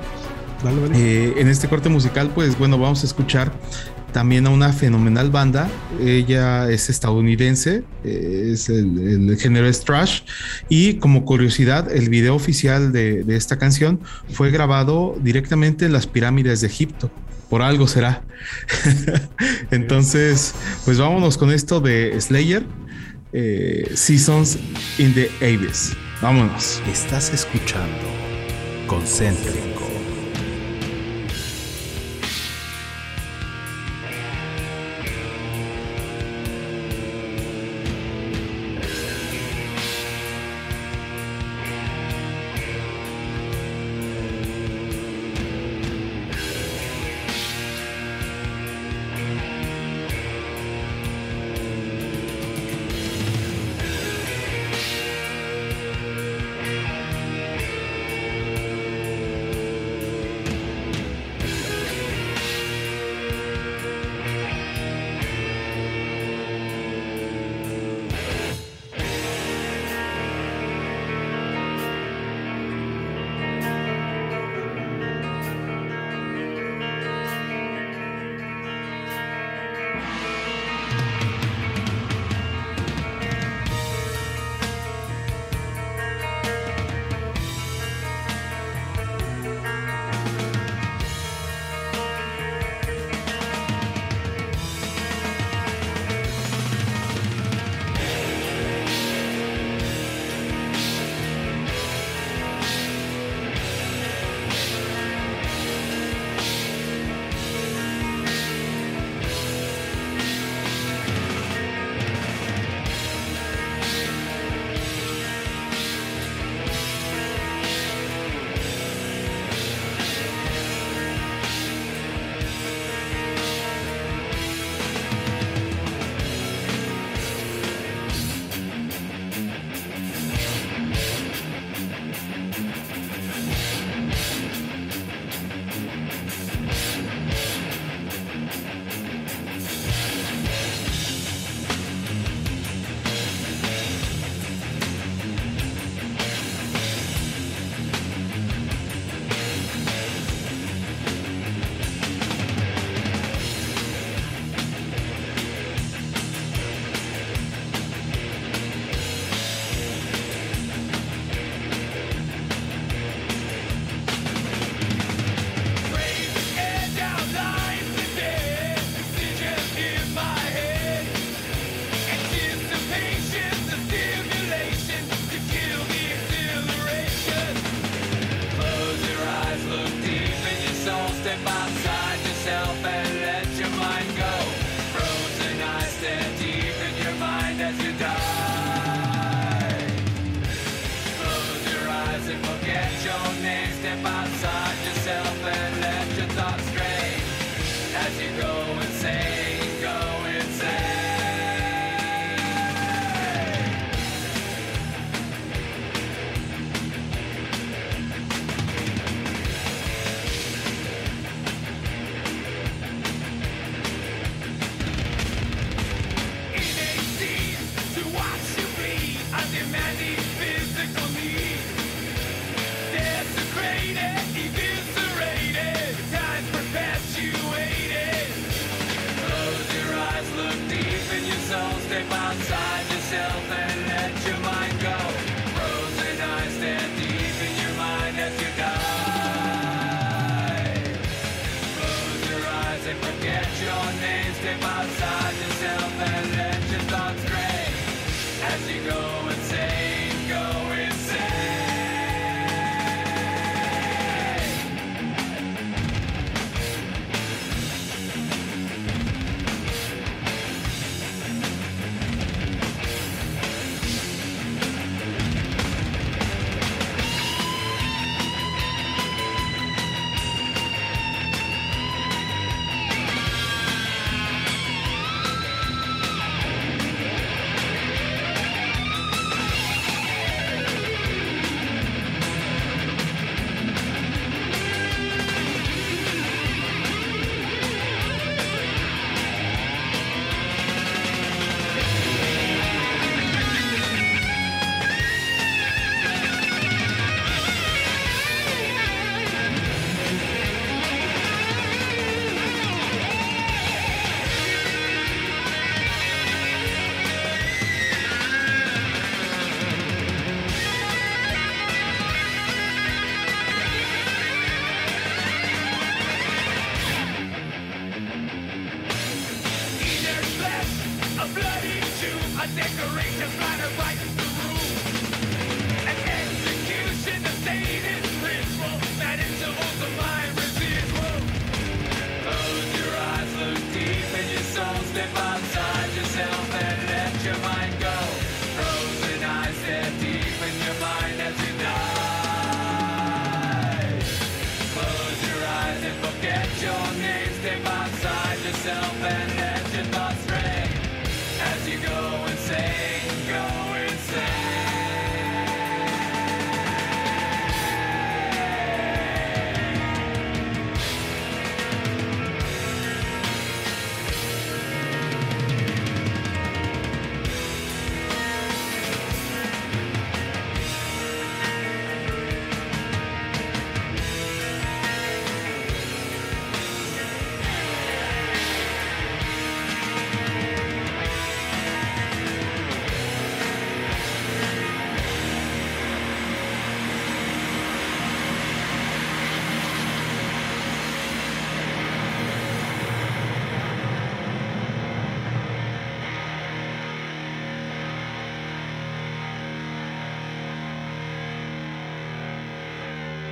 Eh, en este corte musical, pues bueno, vamos a escuchar también a una fenomenal banda. Ella es estadounidense, es el, género es trash. Y como curiosidad, el video oficial de, esta canción fue grabado directamente en las pirámides de Egipto. Por algo será. Entonces, pues vámonos con esto de Slayer, eh, Seasons in the Abyss. Vámonos. Estás escuchando Concéntrico.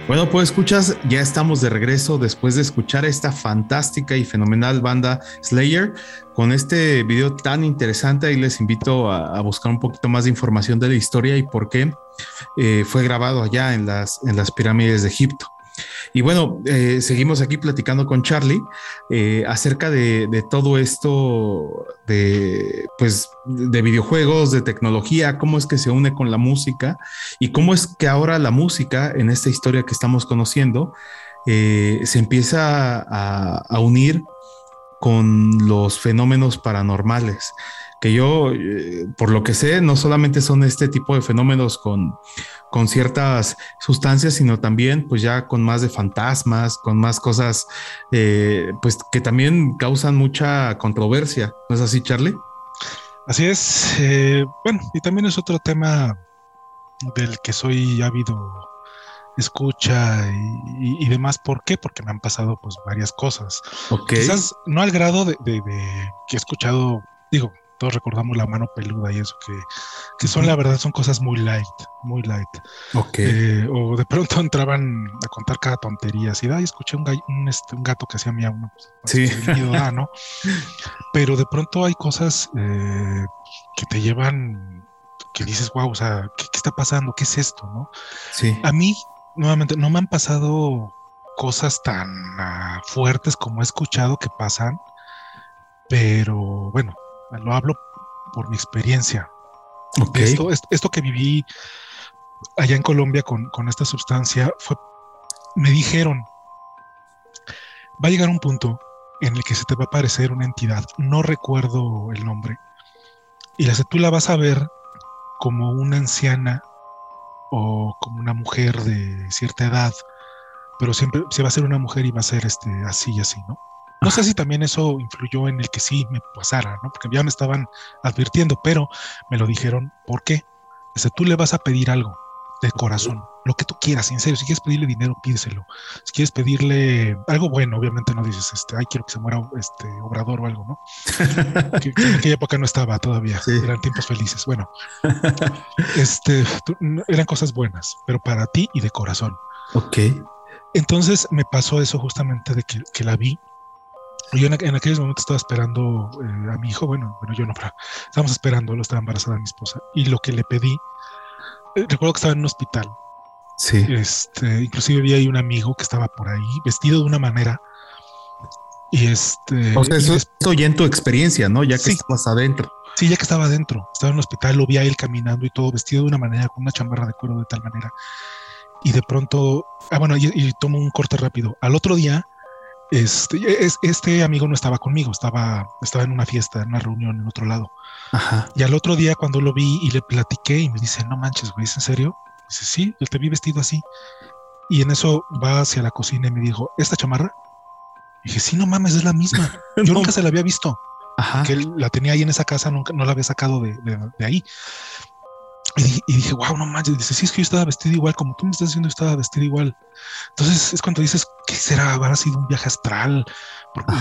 Bueno, pues escuchas, ya estamos de regreso después de escuchar esta fantástica y fenomenal banda Slayer con este video tan interesante. Ahí les invito a, buscar un poquito más de información de la historia y por qué eh, fue grabado allá en las, en las pirámides de Egipto. Y bueno, eh, seguimos aquí platicando con Charlie eh, acerca de, todo esto de, pues, de videojuegos, de tecnología, cómo es que se une con la música y cómo es que ahora la música en esta historia que estamos conociendo eh, se empieza a unir con los fenómenos paranormales. Que yo, por lo que sé, no solamente son este tipo de fenómenos con, con ciertas sustancias, sino también pues ya con más de fantasmas, con más cosas eh, pues que también causan mucha controversia. ¿No es así, Charlie? Así es. Eh, bueno, y también es otro tema del que soy ávido escucha y, demás. ¿Por qué? Porque me han pasado pues varias cosas. Quizás no al grado de, de que he escuchado, digo, todos recordamos la mano peluda y eso, que, que son, la verdad, son cosas muy light, muy light. Ok. Eh, o de pronto entraban a contar cada tontería, así, ay, escuché un, un, este, un gato que hacía miau, ¿no? Pues, sí. ¿no? Pero de pronto hay cosas eh, que te llevan, que dices, wow, o sea, ¿qué, ¿qué, está pasando? ¿Qué es esto, no? Sí. A mí, nuevamente, no me han pasado cosas tan uh, fuertes como he escuchado que pasan, pero bueno, lo hablo por mi experiencia. Esto, esto, que viví allá en Colombia con, esta sustancia fue, me dijeron, va a llegar un punto en el que se te va a aparecer una entidad, no recuerdo el nombre, y la, tú la vas a ver como una anciana o como una mujer de cierta edad, pero siempre se va a ser una mujer y va a ser este, así y así, ¿no? No sé si también eso influyó en el que sí me pasara, ¿no? Porque ya me estaban advirtiendo, pero me lo dijeron, ¿por qué? Dice, tú le vas a pedir algo de corazón, lo que tú quieras, en serio, si quieres pedirle dinero, pídeselo. Si quieres pedirle algo bueno, obviamente no dices, este, ay, quiero que se muera este obrador o algo, ¿no? que, en aquella época no estaba todavía, eran tiempos felices. Bueno, este, eran cosas buenas, pero para ti y de corazón. Ok. Entonces me pasó eso justamente de que, que la vi yo en, aquellos momentos estaba esperando eh, a mi hijo, bueno, bueno, yo no, pero estábamos esperando, lo estaba embarazada mi esposa, y lo que le pedí, eh, recuerdo que estaba en un hospital. Sí. Este, inclusive había ahí un amigo que estaba por ahí, vestido de una manera. Y este. O sea, eso es ya en tu experiencia, ¿no? Ya que estabas adentro. Sí, ya que estaba adentro, estaba en un hospital, lo vi a él caminando y todo, vestido de una manera, con una chamarra de cuero de tal manera. Y de pronto, ah, bueno, y, y tomo un corte rápido. Al otro día, este, este amigo no estaba conmigo, estaba, estaba en una fiesta, en una reunión en otro lado. Y al otro día cuando lo vi y le platiqué y me dice, no manches, güey, ¿es en serio? Dice, sí, yo te vi vestido así. Y en eso va hacia la cocina y me dijo, ¿esta chamarra? Y dije, sí, no mames, es la misma. Yo nunca se la había visto. Que él la tenía ahí en esa casa, nunca, no la había sacado de, de ahí. Y, dije, wow, no manches. Dice, sí, es que yo estaba vestido igual, como tú me estás diciendo, yo estaba vestido igual. Entonces es cuando dices, ¿qué será? ¿Habrá sido un viaje astral? Porque,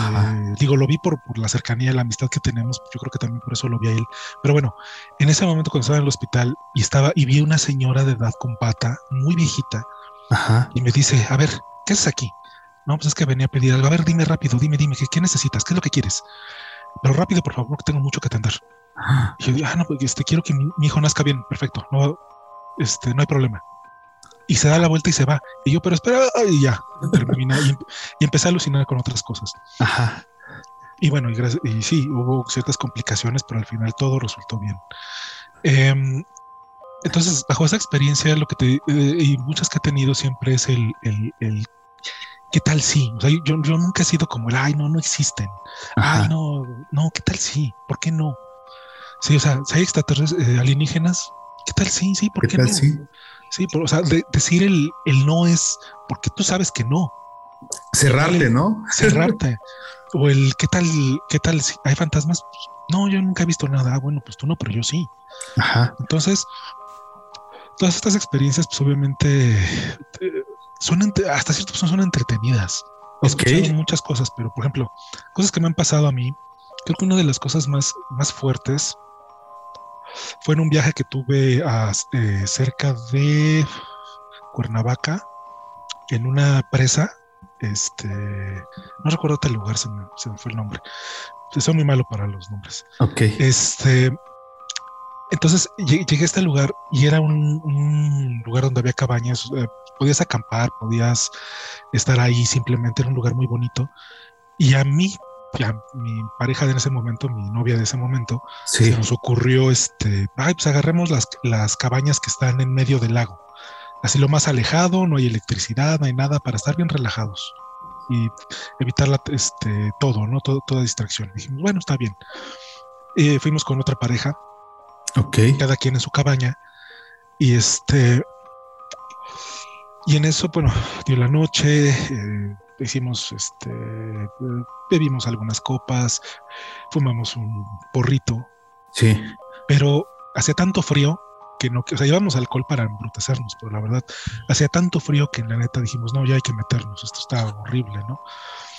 digo, lo vi por, por, la cercanía, la amistad que tenemos. Yo creo que también por eso lo vi a él. Pero bueno, en ese momento cuando estaba en el hospital y estaba y vi una señora de edad con pata, muy viejita, y me dice, a ver, ¿qué haces aquí? No, pues es que venía a pedir algo. A ver, dime rápido, dime, dime, ¿qué, qué necesitas? ¿Qué es lo que quieres? Pero rápido, por favor, que tengo mucho que atender. Y yo digo, ah, no, pues este, quiero que mi, hijo nazca bien, perfecto, no, este, no hay problema. Y se da la vuelta y se va. Y yo, pero espera, y ya, termina. y, empecé a alucinar con otras cosas. Ajá. Y bueno, y, y, sí, hubo ciertas complicaciones, pero al final todo resultó bien. Em, entonces, bajo esa experiencia, lo que te, eh, y muchas que he tenido siempre es el, el, el ¿qué tal sí? O sea, yo, yo, nunca he sido como el, ay, no, no existen. Ay, no, no, ¿qué tal sí? ¿Por qué no? Sí, o sea, si hay extraterrestres eh, alienígenas, ¿qué tal sí? Sí, ¿por qué, no? Sí, sí o sea, decir el, el no es porque tú sabes que no. Cerrarte, ¿no? Cerrarte. o el ¿qué tal? ¿Qué tal? Si ¿Hay fantasmas? No, yo nunca he visto nada. Ah, bueno, pues tú no, pero yo sí. Ajá. Entonces, todas estas experiencias, pues obviamente eh, son hasta cierto punto son entretenidas. He muchas cosas, pero por ejemplo, cosas que me han pasado a mí, creo que una de las cosas más, más fuertes fue en un viaje que tuve a, eh, cerca de Cuernavaca, en una presa. Este, no recuerdo el lugar, se me, se me fue el nombre. Soy muy malo para los nombres. Ok. Este, entonces llegué a este lugar y era un, lugar donde había cabañas, eh, podías acampar, podías estar ahí simplemente, era un lugar muy bonito. Y a mí, a mi pareja de ese momento, mi novia de ese momento, se nos ocurrió, este, ay, pues agarremos las, las cabañas que están en medio del lago. Así lo más alejado, no hay electricidad, no hay nada para estar bien relajados y evitar la, este, todo, ¿no? toda distracción. Dijimos, bueno, está bien. Eh, fuimos con otra pareja Ok. Cada quien en su cabaña. Y este. Y en eso, bueno, dio la noche, eh, hicimos, este, bebimos algunas copas, fumamos un porrito. Sí. Pero hacía tanto frío que no, o sea, llevamos alcohol para embrutecernos, pero la verdad, hacía tanto frío que en la neta dijimos, no, ya hay que meternos, esto está horrible, ¿no?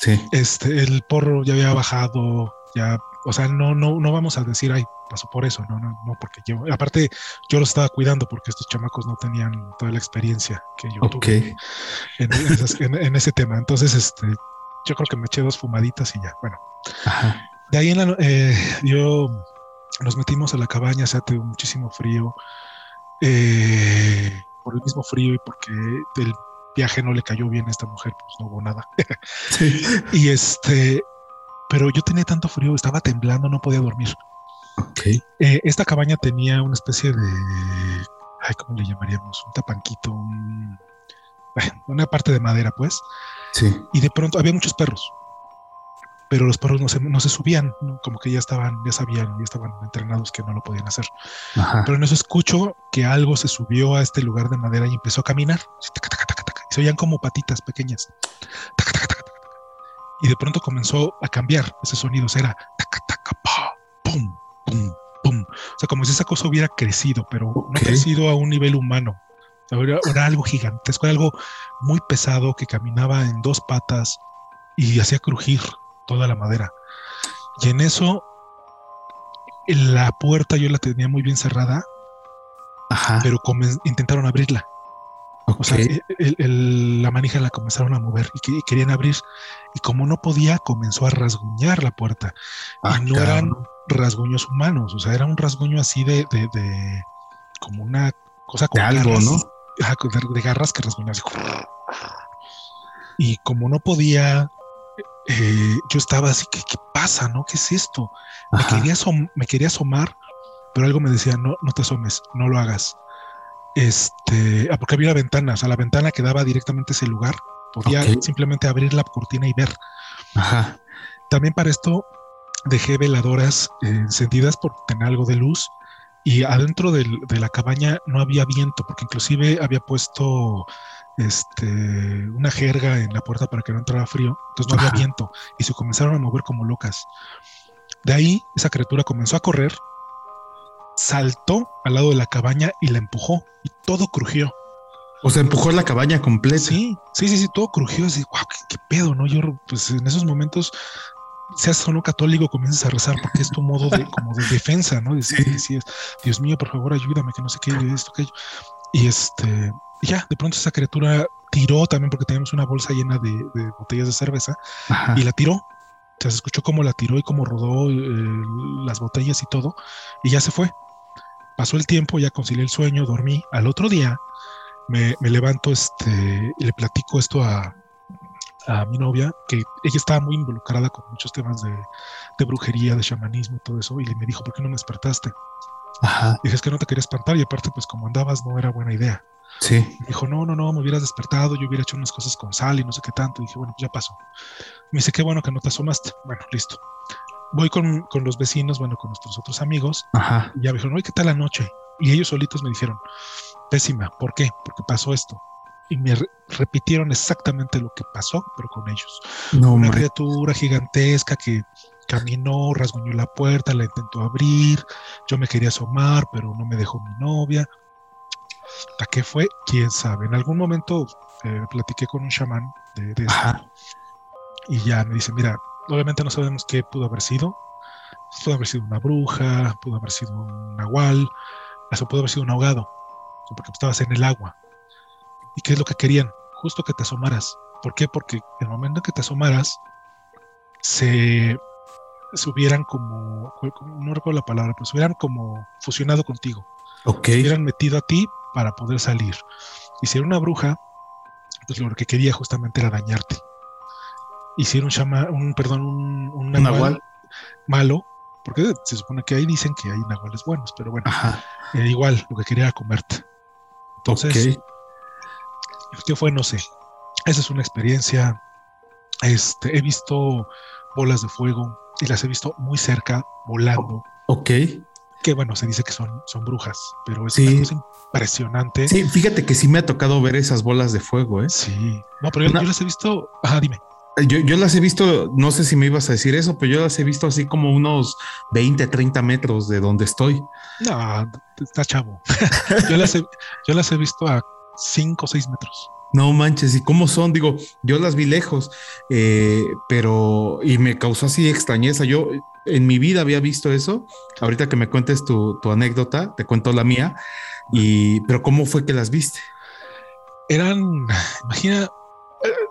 Sí. Este, el porro ya había bajado, ya, o sea, no, no, no vamos a decir, ay, pasó por eso, no, no, no, porque yo, aparte, yo los estaba cuidando porque estos chamacos no tenían toda la experiencia que yo tuve en, ese tema. Entonces, este, yo creo que me eché dos fumaditas y ya, bueno. De ahí en la, eh, yo nos metimos a la cabaña, se hace muchísimo frío, eh, por el mismo frío y porque el viaje no le cayó bien a esta mujer, pues no hubo nada. y este, pero yo tenía tanto frío, estaba temblando, no podía dormir. Okay. Eh, esta cabaña tenía una especie de, ay, ¿cómo le llamaríamos? Un tapanquito, una parte de madera, pues. Sí. Y de pronto había muchos perros, pero los perros no se, no se subían, como que ya estaban, ya sabían, ya estaban entrenados que no lo podían hacer. Pero en eso escucho que algo se subió a este lugar de madera y empezó a caminar. Y se oían como patitas pequeñas. Y de pronto comenzó a cambiar ese sonido. Era pum, pum, pum. O sea, como si esa cosa hubiera crecido, pero no crecido a un nivel humano. Era, era, algo gigantesco, era algo muy pesado que caminaba en dos patas y hacía crujir toda la madera. Y en eso, la puerta yo la tenía muy bien cerrada, pero intentaron abrirla. O sea, la manija la comenzaron a mover y, querían abrir. Y como no podía, comenzó a rasguñar la puerta. y ah, no eran rasguños humanos, o sea, era un rasguño así de, de, como una cosa con algo, ¿no? De, garras que rasguñaba Y como no podía, eh, yo estaba así, ¿qué, ¿qué, pasa, no? ¿Qué es esto? Me quería, me quería asomar, pero algo me decía, no, no te asomes, no lo hagas. Este, ah, porque había una ventana, o sea, la ventana que daba directamente ese lugar. Podía simplemente abrir la cortina y ver. Ajá. También para esto dejé veladoras eh, encendidas por tener algo de luz y adentro de la cabaña no había viento, porque inclusive había puesto este, una jerga en la puerta para que no entrara frío, entonces no había viento y se comenzaron a mover como locas. De ahí esa criatura comenzó a correr, saltó al lado de la cabaña y la empujó y todo crujió. O sea, empujó la cabaña completa. Sí, sí, sí, sí, todo crujió así, wow, qué, pedo, ¿no? Yo, pues en esos momentos, seas o no católico, comienzas a rezar porque es tu modo de, como de defensa, ¿no? Decir, sí. Dios mío, por favor, ayúdame, que no sé qué, esto, aquello. Y este, ya, de pronto esa criatura tiró también porque teníamos una bolsa llena de, botellas de cerveza y la tiró. O sea, se escuchó cómo la tiró y cómo rodó eh, las botellas y todo, y ya se fue. Pasó el tiempo, ya concilié el sueño, dormí. Al otro día me, levanto este, y le platico esto a, mi novia, que ella estaba muy involucrada con muchos temas de, de brujería, de chamanismo y todo eso, y me dijo, ¿por qué no me despertaste? Ajá. Dije, es que no te quería espantar y aparte, pues como andabas, no era buena idea. Sí. dijo, no, no, no, me hubieras despertado, yo hubiera hecho unas cosas con sal y no sé qué tanto. dije, bueno, ya pasó. Me dice, qué bueno que no te asomaste. Bueno, listo. Voy con, con los vecinos, bueno, con nuestros otros amigos. Ajá. Y ya me dijeron, oye, ¿qué tal la noche? Y ellos solitos me dijeron, pésima. ¿Por qué? Porque pasó esto. Y me repitieron exactamente lo que pasó, pero con ellos. No, Una criatura gigantesca que caminó, rasguñó la puerta, la intentó abrir. Yo me quería asomar, pero no me dejó mi novia. ¿A qué fue? ¿Quién sabe? En algún momento eh, platiqué con un chamán de, de y ya me dice, mira, obviamente no sabemos qué pudo haber sido. Pudo haber sido una bruja, pudo haber sido un nahual, eso pudo haber sido un ahogado, porque estabas en el agua. ¿Y qué es lo que querían? Justo que te asomaras. ¿Por qué? Porque el momento en que te asomaras, se, se hubieran como, no recuerdo la palabra, pero se hubieran como fusionado contigo. Ok. Se hubieran metido a ti para poder salir. Y si era una bruja, pues lo que quería justamente era dañarte. Era un perdón, un, un nahual, malo, porque se supone que ahí dicen que hay nahuales buenos, pero bueno, eh, igual lo que quería era comerte. Entonces, ¿qué fue? No sé. Esa es una experiencia. Este, he visto bolas de fuego y las he visto muy cerca, volando. Ok que bueno, se dice que son, son brujas, pero es una cosa impresionante. Sí, fíjate que sí me ha tocado ver esas bolas de fuego, ¿eh? Sí, no, pero yo, las he visto, ajá, dime. Yo, yo, las he visto, no sé si me ibas a decir eso, pero yo las he visto así como unos 20, 30 metros de donde estoy. No, está chavo. yo, las he, yo las he visto a 5 o 6 metros. No manches, ¿y cómo son? Digo, yo las vi lejos, eh, pero y me causó así extrañeza. Yo en mi vida había visto eso. Ahorita que me cuentes tu, anécdota, te cuento la mía. Y, pero ¿cómo fue que las viste? Eran, imagina,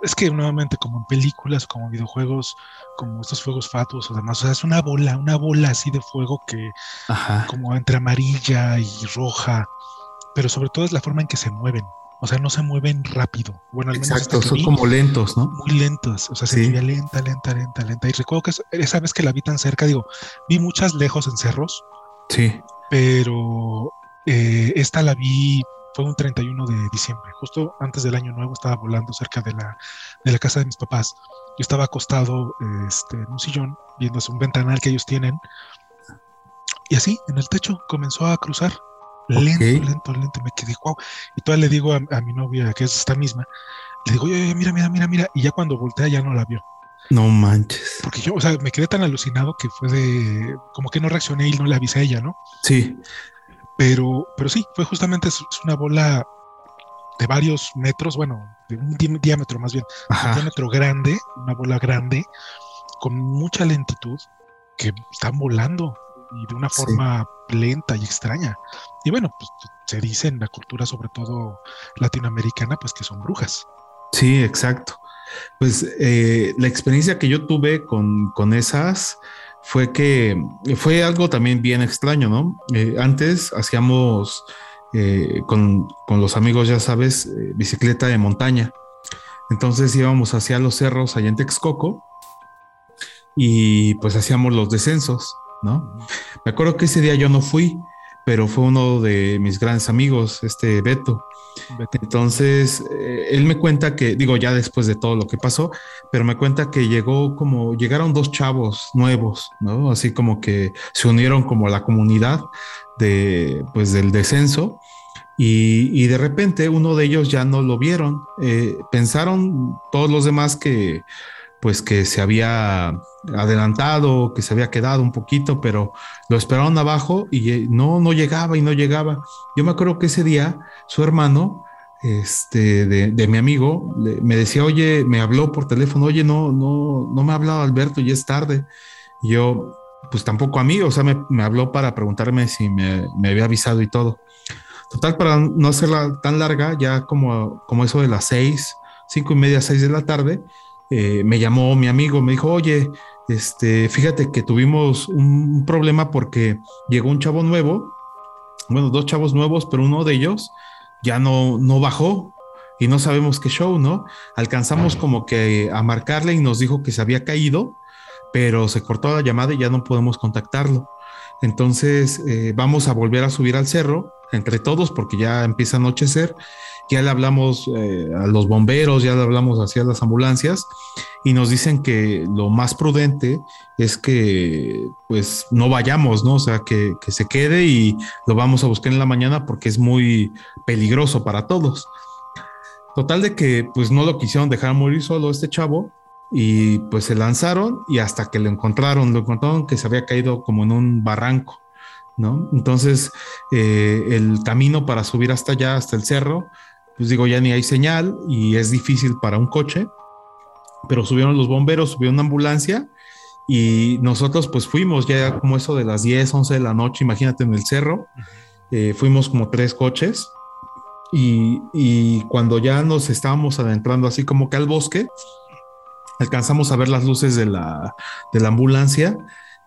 es que nuevamente como en películas, como videojuegos, como estos fuegos fatuos o demás, o sea, es una bola, una bola así de fuego que como entre amarilla y roja, pero sobre todo es la forma en que se mueven. O sea, no se mueven rápido. Bueno, al menos Exacto, son como lentos, ¿no? Muy lentos. O sea, se veía lenta, lenta, lenta, lenta. Y recuerdo que esa vez que la vi tan cerca, digo, vi muchas lejos en cerros. Sí. Pero eh, esta la vi, fue un 31 de diciembre, justo antes del año nuevo, estaba volando cerca de la, de la casa de mis papás. Yo estaba acostado este, en un sillón, viendo un ventanal que ellos tienen. Y así, en el techo, comenzó a cruzar Lento, lento, lento. Me quedé, wow. Y todavía le digo a, mi novia, que es esta misma, le digo, oye, mira, mira, mira, mira. Y ya cuando voltea ya no la vio. No manches. Porque yo, o sea, me quedé tan alucinado que fue de, como que no reaccioné y no le avisé a ella, ¿no? Sí. Pero, pero sí, fue justamente, es, una bola de varios metros, bueno, de un diámetro más bien, un diámetro grande, una bola grande, con mucha lentitud, que están volando y de una forma lenta y extraña. Y bueno, pues se dice en la cultura, sobre todo latinoamericana, pues que son brujas. Sí, exacto. Pues eh, la experiencia que yo tuve con, con, esas fue que fue algo también bien extraño, ¿no? Eh, antes hacíamos eh, con, con, los amigos, ya sabes, bicicleta de montaña. Entonces íbamos hacia los cerros allá en Texcoco y pues hacíamos los descensos. ¿no? Me acuerdo que ese día yo no fui, pero fue uno de mis grandes amigos, este Beto. Entonces, eh, él me cuenta que, digo, ya después de todo lo que pasó, pero me cuenta que llegó como, llegaron dos chavos nuevos, ¿no? Así como que se unieron como a la comunidad de, pues, del descenso. Y, de repente uno de ellos ya no lo vieron. Eh, pensaron todos los demás que, pues que se había adelantado, que se había quedado un poquito, pero lo esperaron abajo y eh, no, no llegaba y no llegaba. Yo me acuerdo que ese día su hermano este, de, mi amigo, me decía, oye, me habló por teléfono, oye, no, no, no me ha hablado Alberto, y es tarde. Y yo, pues tampoco a mí, o sea, me, habló para preguntarme si me, había avisado y todo. Total, para no hacerla tan larga, ya como, como eso de las seis, cinco y media, seis de la tarde, eh, me llamó mi amigo, me dijo, oye, este, fíjate que tuvimos un problema porque llegó un chavo nuevo, bueno, dos chavos nuevos, pero uno de ellos ya no, no bajó y no sabemos qué show, ¿no? Alcanzamos como que a marcarle y nos dijo que se había caído, pero se cortó la llamada y ya no podemos contactarlo. Entonces eh, vamos a volver a subir al cerro entre todos porque ya empieza a anochecer. Ya le hablamos eh, a los bomberos, ya le hablamos hacia las ambulancias y nos dicen que lo más prudente es que pues no vayamos, ¿no? O sea, que, que se quede y lo vamos a buscar en la mañana porque es muy peligroso para todos. Total de que pues no lo quisieron dejar morir solo este chavo y pues se lanzaron y hasta que lo encontraron, lo encontraron que se había caído como en un barranco, ¿no? Entonces eh, el camino para subir hasta allá, hasta el cerro, pues digo, ya ni hay señal y es difícil para un coche, pero subieron los bomberos, subió una ambulancia y nosotros pues fuimos ya como eso de las 10, 11 de la noche, imagínate en el cerro, eh, fuimos como tres coches y, y, cuando ya nos estábamos adentrando así como que al bosque, alcanzamos a ver las luces de la, de la ambulancia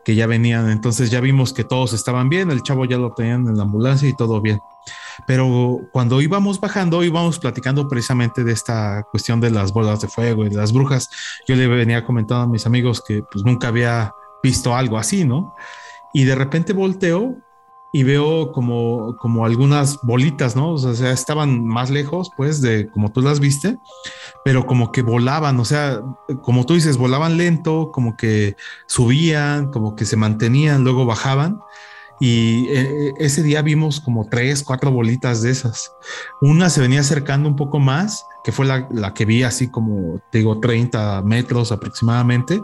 que ya venían, entonces ya vimos que todos estaban bien, el chavo ya lo tenían en la ambulancia y todo bien. Pero cuando íbamos bajando, íbamos platicando precisamente de esta cuestión de las bolas de fuego y de las brujas. Yo le venía comentando a mis amigos que pues nunca había visto algo así, ¿no? Y de repente volteo y veo como, como algunas bolitas, ¿no? O sea, estaban más lejos, pues, de como tú las viste, pero como que volaban, o sea, como tú dices, volaban lento, como que subían, como que se mantenían, luego bajaban. Y eh, ese día vimos como tres, cuatro bolitas de esas. Una se venía acercando un poco más, que fue la, la que vi así como, digo, 30 metros aproximadamente.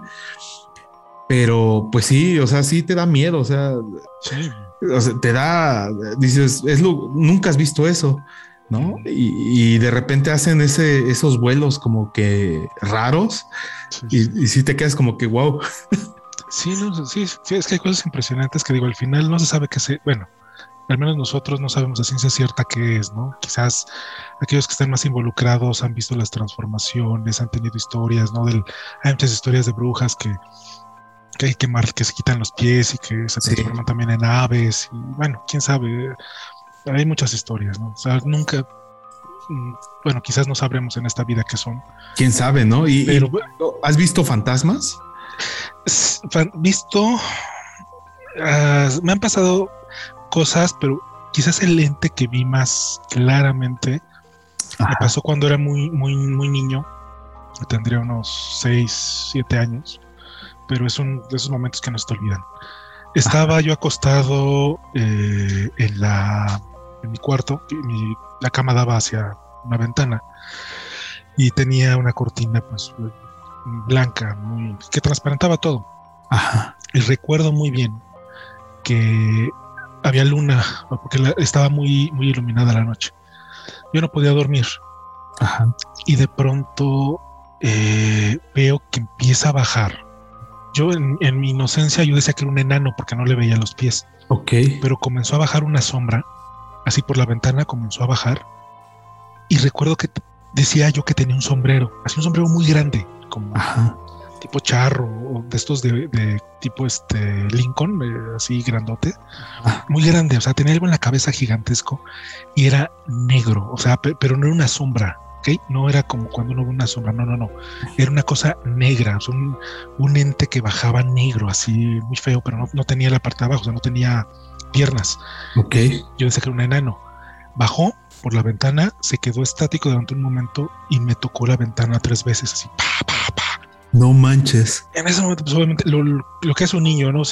Pero pues sí, o sea, sí te da miedo, o sea, te da, dices, es lo, nunca has visto eso, ¿no? Y, de repente hacen ese, esos vuelos como que raros y, sí te quedas como que wow. Sí, no, sí, sí, es que hay cosas impresionantes que digo, al final no se sabe qué se, bueno, al menos nosotros no sabemos a ciencia cierta qué es, ¿no? Quizás aquellos que están más involucrados han visto las transformaciones, han tenido historias, ¿no? Del, hay muchas historias de brujas que que hay que, que se quitan los pies y que se transforman también en aves. Y bueno, quién sabe. Hay muchas historias, ¿no? O sea, nunca. Mm, bueno, quizás no sabremos en esta vida qué son. Quién sabe, ¿no? Y, Pero, ¿Has visto fantasmas? Visto. Ah, me han pasado cosas, pero quizás el ente que vi más claramente me pasó cuando era muy, muy, muy niño. Tendría unos 6, 7 años pero es un de esos momentos que no se te olvidan. Estaba yo acostado eh, en, la, en mi cuarto, la cama daba hacia una ventana y tenía una cortina pues blanca, muy, que transparentaba todo. Y recuerdo muy bien que había luna, porque estaba muy, muy iluminada la noche. Yo no podía dormir. Y de pronto eh, veo que empieza a bajar yo en, mi inocencia yo decía que era un enano porque no le veía los pies. Ok. Pero comenzó a bajar una sombra, así por la ventana comenzó a bajar. Y recuerdo que decía yo que tenía un sombrero, así un sombrero muy grande, como tipo charro, o de estos de, tipo este Lincoln, eh, así grandote, ah. muy grande, o sea, tenía algo en la cabeza gigantesco y era negro, o sea, pero no era una sombra, no era como cuando uno ve una sombra, no, no, no. Era una cosa negra, un, ente que bajaba negro, así muy feo, pero no, tenía la parte de abajo, o sea, no tenía piernas. Ok. Yo pensé que era un enano. Bajó por la ventana, se quedó estático durante un momento y me tocó la ventana tres veces, así, pa, pa, pa. No manches. En ese momento, pues obviamente, lo, que es un niño, ¿no?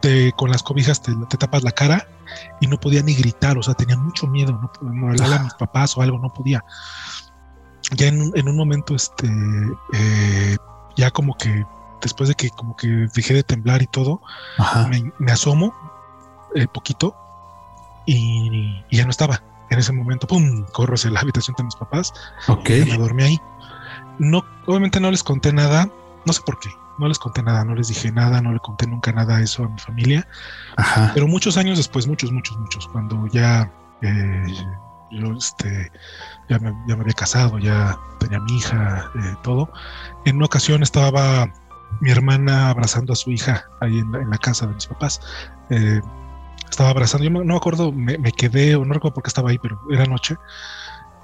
te, con las cobijas te, tapas la cara y no podía ni gritar, o sea, tenía mucho miedo, no, no hablarle a mis papás o algo, no podía ya en, un momento, este, eh, ya como que después de que como que dejé de temblar y todo, me, asomo eh, poquito y, ya no estaba. en ese momento, pum, corro hacia la habitación de mis papás. Ok. Y me dormí ahí. No, obviamente no les conté nada, no sé por qué, no les conté nada, no les dije nada, no le conté nunca nada a eso a mi familia. Ajá. Pero muchos años después, muchos, muchos, muchos, cuando ya eh, yo este, ya, me, ya me había casado, ya tenía mi hija, eh, todo, en una ocasión estaba mi hermana abrazando a su hija ahí en la, en la casa de mis papás. Eh, estaba abrazando, yo no me acuerdo, me, me, quedé, o no recuerdo por qué estaba ahí, pero era noche.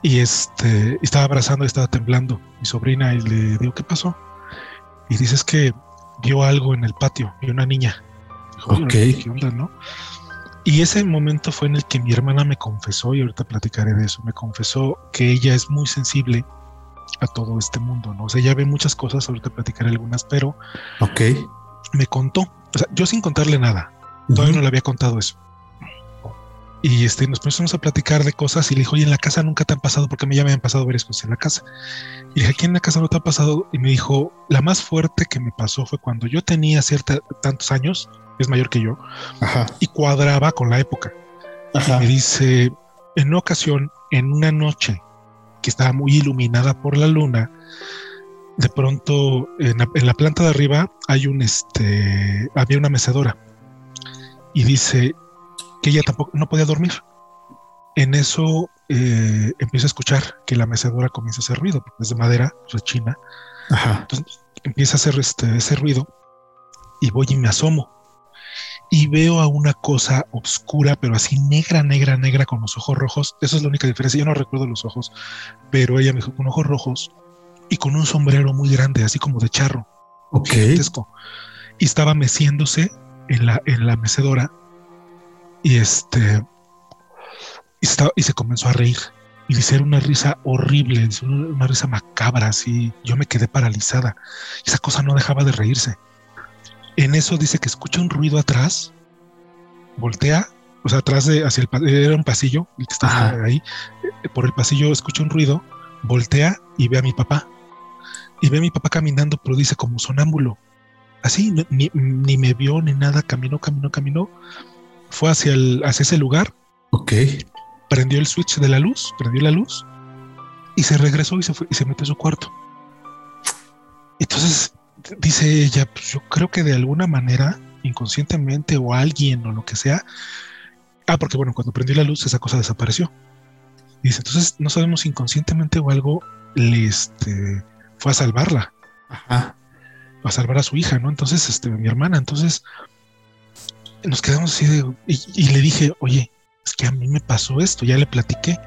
Y este, estaba abrazando y estaba temblando mi sobrina y le digo, ¿qué pasó? Y dices que vio algo en el patio, y una niña. Dijo, ok. ¿Qué onda, no? Y ese momento fue en el que mi hermana me confesó, y ahorita platicaré de eso, me confesó que ella es muy sensible a todo este mundo, ¿no? O sea, ella ve muchas cosas, ahorita platicaré algunas, pero ok. me contó, o sea, yo sin contarle nada, todavía uh -huh. no le había contado eso. Y este, nos pusimos a platicar de cosas y le dijo, oye, en la casa nunca te han pasado, porque a mí ya me han pasado varias cosas en la casa. Y le dije, aquí en la casa no te ha pasado. Y me dijo, la más fuerte que me pasó fue cuando yo tenía cierta, tantos años, es mayor que yo, Ajá. y cuadraba con la época. Ajá. Y me dice, en una ocasión, en una noche que estaba muy iluminada por la luna, de pronto en la, en la planta de arriba hay un, este, había una mecedora. Y dice, que ella tampoco no podía dormir. En eso eh, empieza a escuchar que la mecedora comienza a hacer ruido, porque es de madera, rechina. Ajá. Entonces empieza a hacer este, ese ruido y voy y me asomo y veo a una cosa oscura, pero así negra, negra, negra con los ojos rojos. Esa es la única diferencia. Yo no recuerdo los ojos, pero ella me dijo con ojos rojos y con un sombrero muy grande, así como de charro, ok. Gigantesco. Y estaba meciéndose en la, en la mecedora y este y, estaba, y, se comenzó a reír. Y dice era una risa horrible una, una, risa macabra así. Yo me quedé paralizada. Esa cosa no dejaba de reírse. En eso dice que escucha un ruido atrás voltea o sea atrás de hacia el era un pasillo el que estaba Ajá. ahí por el pasillo escucha un ruido voltea y ve a mi papá. Y ve a mi papá caminando pero dice como sonámbulo. Así ni, ni me vio ni nada caminó caminó caminó fue hacia, el, hacia ese lugar. Ok. Prendió el switch de la luz, prendió la luz y se regresó y se, fue, y se metió a su cuarto. Entonces, dice ella, pues yo creo que de alguna manera, inconscientemente o alguien o lo que sea, ah, porque bueno, cuando prendió la luz esa cosa desapareció. Dice, entonces no sabemos inconscientemente o algo le este, fue a salvarla. Ajá. A salvar a su hija, ¿no? Entonces, este, mi hermana, entonces nos quedamos así de, y, y, le dije, oye, es que a mí me pasó esto, ya le platiqué.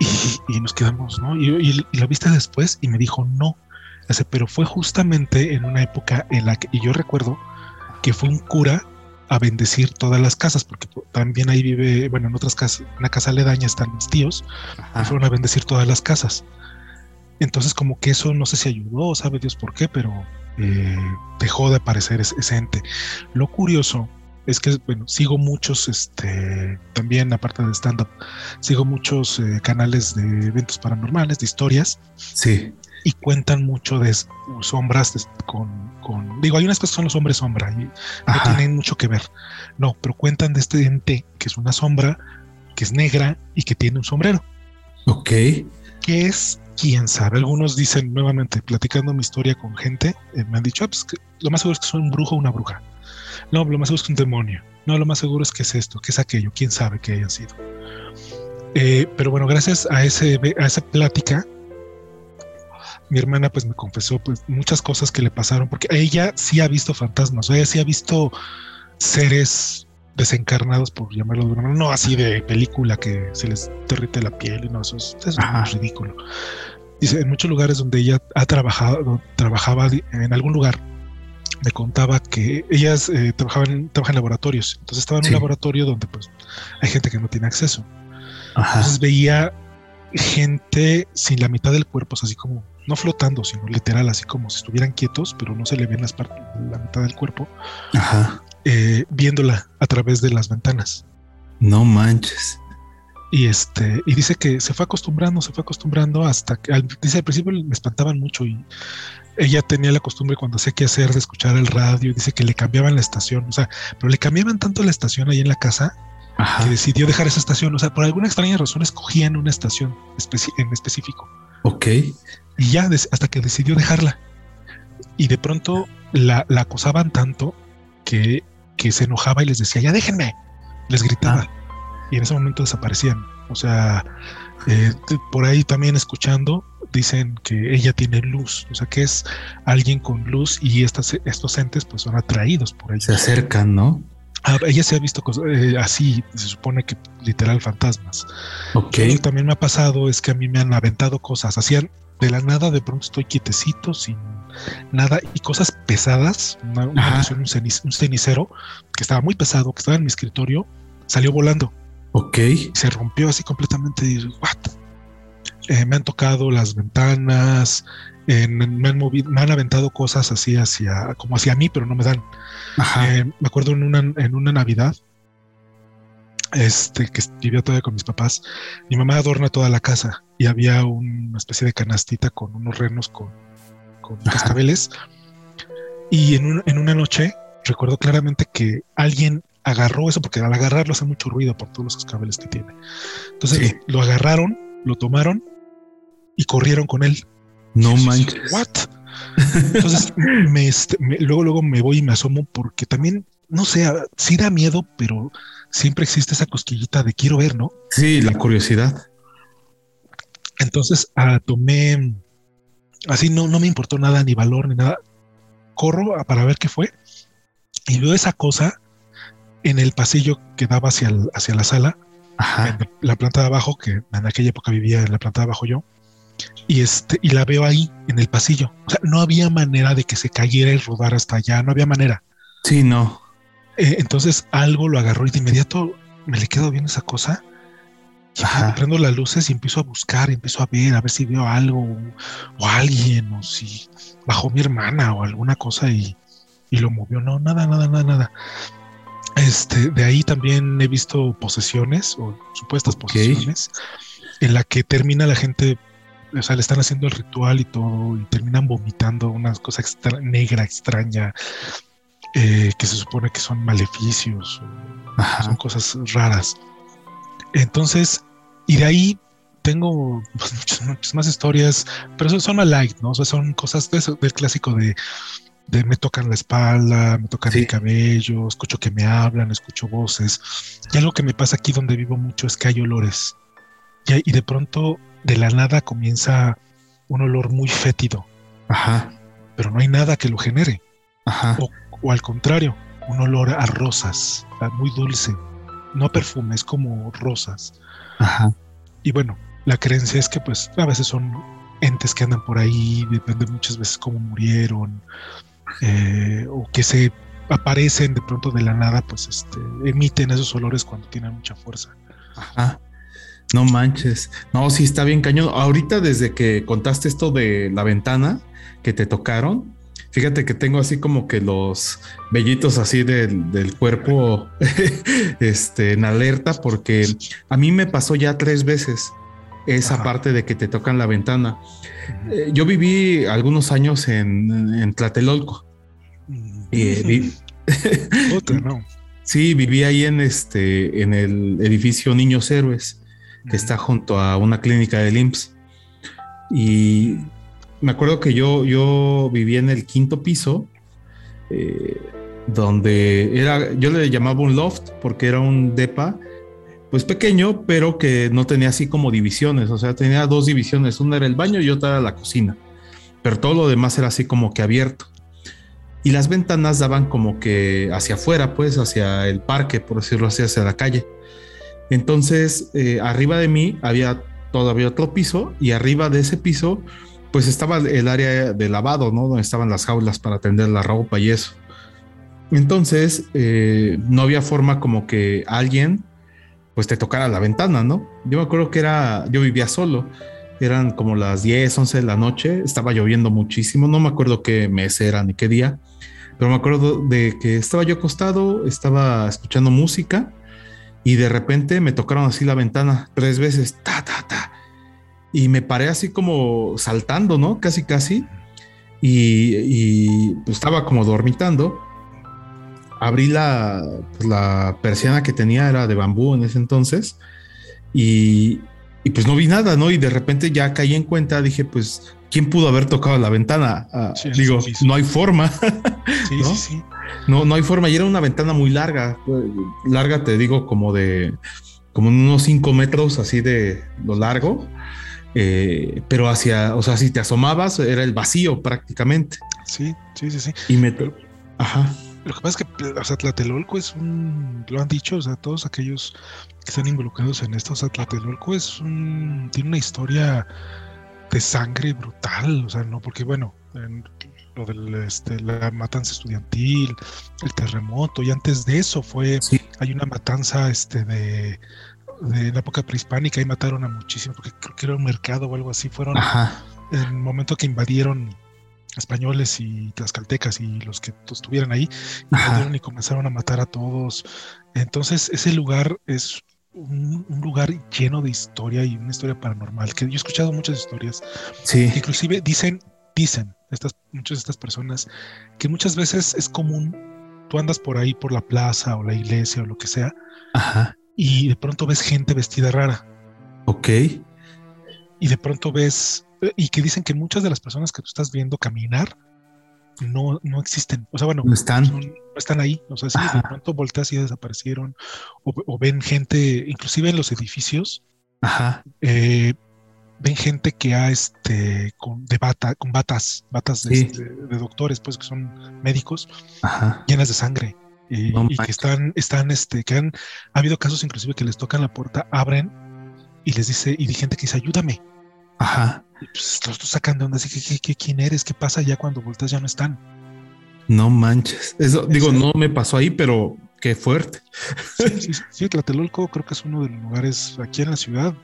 Y, y nos quedamos, ¿no? Y, y, la viste después y me dijo, no. Dice, pero fue justamente en una época en la que, y yo recuerdo que fue un cura a bendecir todas las casas, porque también ahí vive, bueno, en otras casas, en una casa aledaña están mis tíos, y fueron a bendecir todas las casas. Entonces, como que eso no sé si ayudó, sabe Dios por qué, pero eh, dejó de aparecer ese, ese, ente. Lo curioso es que, bueno, sigo muchos, este, también aparte de stand-up, sigo muchos eh, canales de eventos paranormales, de historias. Sí. Y cuentan mucho de sombras de, con, con, digo, hay unas cosas que son los hombres sombra y Ajá. no tienen mucho que ver. No, pero cuentan de este ente que es una sombra, que es negra y que tiene un sombrero. Ok. Que es quién sabe. Algunos dicen nuevamente, platicando mi historia con gente, eh, me han dicho, ah, pues lo más seguro es que soy un brujo o una bruja. No, lo más seguro es que un demonio. No, lo más seguro es que es esto, que es aquello. Quién sabe que hayan sido. Eh, pero bueno, gracias a, a esa plática, mi hermana pues me confesó pues muchas cosas que le pasaron, porque ella sí ha visto fantasmas, ella sí ha visto seres desencarnados, por llamarlo de una manera, no así de película que se les derrite la piel y no, eso es, eso es ridículo. Dice, en muchos lugares donde ella ha trabajado, trabajaba en algún lugar, me contaba que ellas eh, trabajaban, trabajan en laboratorios, entonces estaba en sí. un laboratorio donde pues hay gente que no tiene acceso. Ajá. Entonces veía gente sin la mitad del cuerpo, así como, no flotando, sino literal, así como si estuvieran quietos, pero no se le ven las partes, la mitad del cuerpo. Ajá. Eh, viéndola a través de las ventanas. No manches. Y este, y dice que se fue acostumbrando, se fue acostumbrando hasta que al, dice al principio me espantaban mucho y ella tenía la costumbre cuando hacía qué hacer de escuchar el radio, dice que le cambiaban la estación, o sea, pero le cambiaban tanto la estación ahí en la casa que decidió dejar esa estación. O sea, por alguna extraña razón escogían una estación en específico. Ok. Y ya hasta que decidió dejarla. Y de pronto la, acosaban tanto que, que, se enojaba y les decía, ya déjenme. Les gritaba. Ah. Y en ese momento desaparecían. O sea, eh, por ahí también escuchando, dicen que ella tiene luz, o sea que es alguien con luz y estas, estos entes pues son atraídos por ella. Se acercan, ¿no? Ah, ella se ha visto eh, así, se supone que literal fantasmas. Ok. Lo que también me ha pasado es que a mí me han aventado cosas, hacían de la nada, de pronto estoy quietecito, sin nada, y cosas pesadas, una, un, cenicero que estaba muy pesado, que estaba en mi escritorio, salió volando. Ok. Se rompió así completamente y ¿what? Eh, me han tocado las ventanas, me, han movido, me han aventado cosas así hacia, como hacia mí, pero no me dan. Eh, me acuerdo en una, en una Navidad, este, que vivía todavía con mis papás, mi mamá adorna toda la casa y había una especie de canastita con unos renos con, con cascabeles. Y en, en una noche recuerdo claramente que alguien agarró eso porque al agarrarlo hace mucho ruido por todos los cascabeles que tiene. Entonces lo agarraron, lo tomaron y corrieron con él. No manches. What? Entonces, este, me, luego, luego me voy y me asomo porque también, no sé, sí da miedo, pero siempre existe esa cosquillita de quiero ver, ¿no? Sí, la curiosidad. Entonces, ah, tomé, así no, no me importó nada, ni valor, ni nada. Corro para ver qué fue y veo esa cosa en el pasillo que daba hacia, hacia la sala, en la planta de abajo, que en aquella época vivía en la planta de abajo yo, y, este, y la veo ahí en el pasillo. O sea, no había manera de que se cayera y rodara hasta allá, no había manera. Sí, no. Eh, entonces algo lo agarró y de inmediato me le quedo viendo esa cosa. Y prendo las luces y empiezo a buscar, empiezo a ver, a ver si veo algo o, alguien, o si bajó mi hermana o alguna cosa y, y lo movió. No, nada, nada, nada, nada. Este, de ahí también he visto posesiones o supuestas posesiones en la que termina la gente o sea, le están haciendo el ritual y todo, y terminan vomitando una cosa negra, extraña, eh, que se supone que son maleficios, son cosas raras. Entonces, y de ahí tengo muchas, más historias, pero son, son light, ¿no? O sea, son cosas del clásico de, me tocan la espalda, me tocan el cabello, escucho que me hablan, escucho voces. Y algo que me pasa aquí donde vivo mucho es que hay olores. y de pronto de la nada comienza un olor muy fétido. Ajá. Pero no hay nada que lo genere. Ajá. O, al contrario, un olor a rosas, muy dulce. No a perfume, es como rosas. Ajá. Y bueno, la creencia es que pues a veces son entes que andan por ahí, depende muchas veces cómo murieron, eh, o que se aparecen de pronto de la nada, pues este, emiten esos olores cuando tienen mucha fuerza. Ajá. No manches. No, sí está bien cañón. Ahorita desde que contaste esto de la ventana que te tocaron, fíjate que tengo así como que los vellitos así del, cuerpo este, en alerta porque a mí me pasó ya tres veces esa parte de que te tocan la ventana. Eh, yo viví algunos años en, Tlatelolco. Eh, sí, viví ahí en este, en el edificio Niños Héroes que está junto a una clínica de IMSS. Y me acuerdo que yo, yo vivía en el quinto piso, eh, donde era, yo le llamaba un loft porque era un depa, pues pequeño, pero que no tenía así como divisiones, o sea, tenía dos divisiones, una era el baño y otra era la cocina, pero todo lo demás era así como que abierto. Y las ventanas daban como que hacia afuera, pues hacia el parque, por decirlo así, hacia la calle. Entonces, eh, arriba de mí había todavía otro piso y arriba de ese piso, pues estaba el área de lavado, ¿no? Donde estaban las jaulas para tender la ropa y eso. Entonces, eh, no había forma como que alguien, pues te tocara la ventana, ¿no? Yo me acuerdo que era, yo vivía solo, eran como las 10, 11 de la noche, estaba lloviendo muchísimo, no me acuerdo qué mes era ni qué día, pero me acuerdo de que estaba yo acostado, estaba escuchando música y de repente me tocaron así la ventana tres veces, ta, ta, ta. Y me paré así como saltando, ¿no? Casi, casi. Y, y pues, estaba como dormitando. abrí la, pues, la persiana que tenía, era de bambú en ese entonces, y, y, pues no vi nada, ¿no? Y de repente ya caí en cuenta, dije, pues, ¿quién pudo haber tocado la ventana? Ah, digo, no hay forma. ¿no? No, no hay forma. Y era una ventana muy larga, larga, te digo, como de, como unos cinco metros así de lo largo. Eh, pero hacia, o sea, si te asomabas, era el vacío prácticamente. Sí, sí, sí, sí. Y me. Ajá. Lo que pasa es que, o sea, Tlatelolco es un, lo han dicho, o sea, todos aquellos que están involucrados en esto, o sea, Tlatelolco es un, tiene una historia de sangre brutal, o sea, no, porque bueno, lo de este, la matanza estudiantil, el terremoto, y antes de eso fue, hay una matanza este, de, de la época prehispánica y mataron a muchísimos, porque creo que era un mercado o algo así, fueron en el momento que invadieron españoles y tlaxcaltecas y los que estuvieran ahí, invadieron y comenaron a matar a todos. Entonces ese lugar es un, lugar lleno de historia y una historia paranormal, que yo he escuchado muchas historias, sí. inclusive dicen, dicen estas, muchas de estas personas que muchas veces es común, tú andas por ahí por la plaza o la iglesia o lo que sea, Ajá y de pronto ves gente vestida rara. Ok. Y de pronto ves, y que dicen que muchas de las personas que tú estás viendo caminar no, no existen. O sea, bueno, no están, no están ahí. O sea, sí, de pronto volteas y desaparecieron. O, ven gente, inclusive en los edificios. Ajá. Eh, ven gente que ha este con de bata, con batas, batas de, este, de, doctores, pues que son médicos, llenas de sangre y, que están, están, este, que han ha habido casos inclusive que les tocan la puerta, abren y les dice, y gente que dice, ayúdame. Ajá. Y pues los sacan de onda, así que, ¿qué, quién eres? ¿Qué pasa ya cuando volteas ya no están? No manches. Eso, digo, no me pasó ahí, pero qué fuerte. Sí, sí, sí, Tlatelolco creo que es uno de los lugares aquí en la ciudad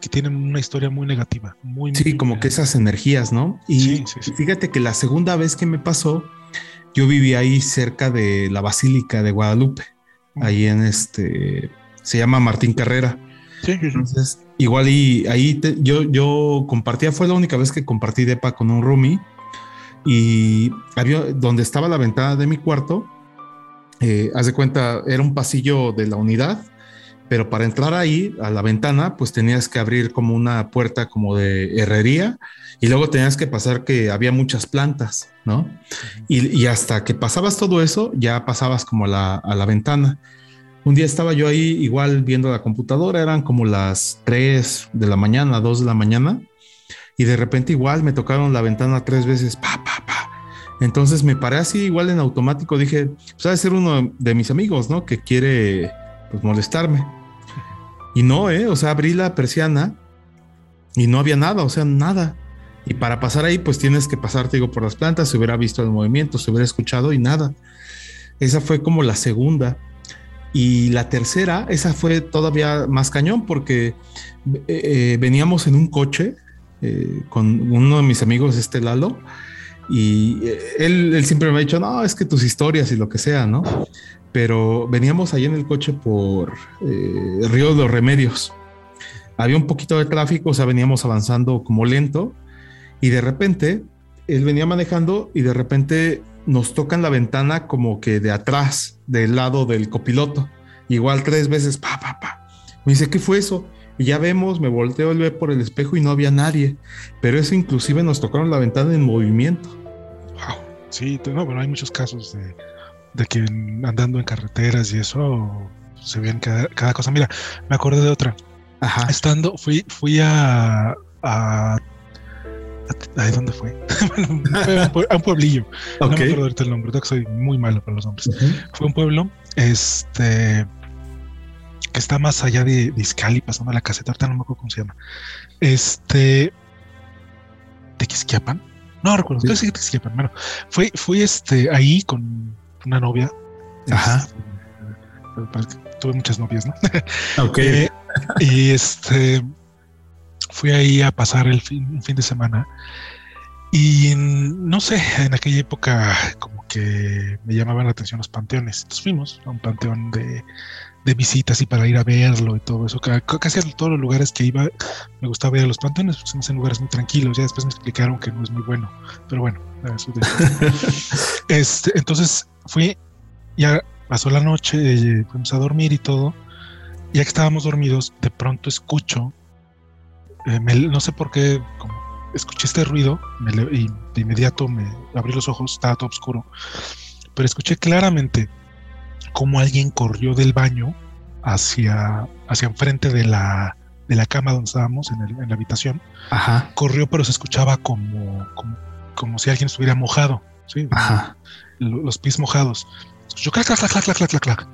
que tienen una historia muy negativa. Muy, sí, como que esas energías, ¿no? Y fíjate que la segunda vez que me pasó, yo viví ahí cerca de la Basílica de Guadalupe, ahí en este, se llama Martín Carrera. Sí, Entonces, igual y ahí yo, yo compartía, fue la única vez que compartí depa con un roomie y había, donde estaba la ventana de mi cuarto, eh, haz de cuenta, era un pasillo de la unidad, pero para entrar ahí a la ventana, pues tenías que abrir como una puerta como de herrería y luego tenías que pasar que había muchas plantas, ¿no? y, hasta que pasabas todo eso, ya pasabas como a la, a la, ventana. Un día estaba yo ahí igual viendo la computadora, eran como las 3 de la mañana, 2 de la mañana, y de repente igual me tocaron la ventana tres veces, pa, pa, pa. Entonces me paré así igual en automático, dije, pues debe ser uno de mis amigos, ¿no? Que quiere pues molestarme. Y no, ¿eh? O sea, abrí la persiana y no había nada, o sea, nada. Y para pasar ahí, pues tienes que pasar, digo, por las plantas, se hubiera visto el movimiento, se hubiera escuchado y nada. Esa fue como la segunda. Y la tercera, esa fue todavía más cañón porque eh, eh, veníamos en un coche eh, con uno de mis amigos, este Lalo, y él, él, siempre me ha dicho, no, es que tus historias y lo que sea, ¿no? Pero veníamos ahí en el coche por Río de los Remedios. Había un poquito de tráfico, o sea, veníamos avanzando como lento y de repente, él venía manejando y de repente nos tocan la ventana como que de atrás, del lado del copiloto. Igual tres veces, pa, pa, pa. Me dice, ¿qué fue eso? Y ya vemos, me volteo el ver por el espejo y no había nadie. Pero eso inclusive nos tocaron la ventana en movimiento. Wow. Sí, no, pero hay muchos casos de, que andando en carreteras y eso se ven cada, cosa. Mira, me acordé de otra. Ajá. Estando, fui, fui a, a Ay, ¿dónde fue? a un pueblillo. No me acuerdo ahorita el nombre, que soy muy malo para los nombres. Fue un pueblo, este, que está más allá de, Iscali, pasando a la caseta, ahorita no me acuerdo cómo se llama. Este, de Quisquiapan. No recuerdo, creo que Quisquiapan. Bueno, fui, fui este, ahí con una novia. Ajá. Este, tuve muchas novias, ¿no? Ok. Eh, y este fui ahí a pasar el fin, un fin de semana y no sé, en aquella época como que me llamaban la atención los panteones. Entonces fuimos a un panteón de, visitas y para ir a verlo y todo eso. Casi en todos los lugares que iba me gustaba ir a los panteones, porque son lugares muy tranquilos. Ya después me explicaron que no es muy bueno, pero bueno, eso de... este, entonces fui ya pasó la noche, eh, fuimos a dormir y todo. Ya que estábamos dormidos, de pronto escucho, eh, no sé por qué, escuché este ruido y de inmediato me abrí los ojos, estaba todo oscuro, pero escuché claramente como alguien corrió del baño hacia, hacia enfrente de la, de la cama donde estábamos, en, la habitación. Ajá. Corrió, pero se escuchaba como, como, si alguien estuviera mojado, ¿sí? Ajá. Los, pies mojados. Escuchó clac, clac, clac, clac, clac, clac,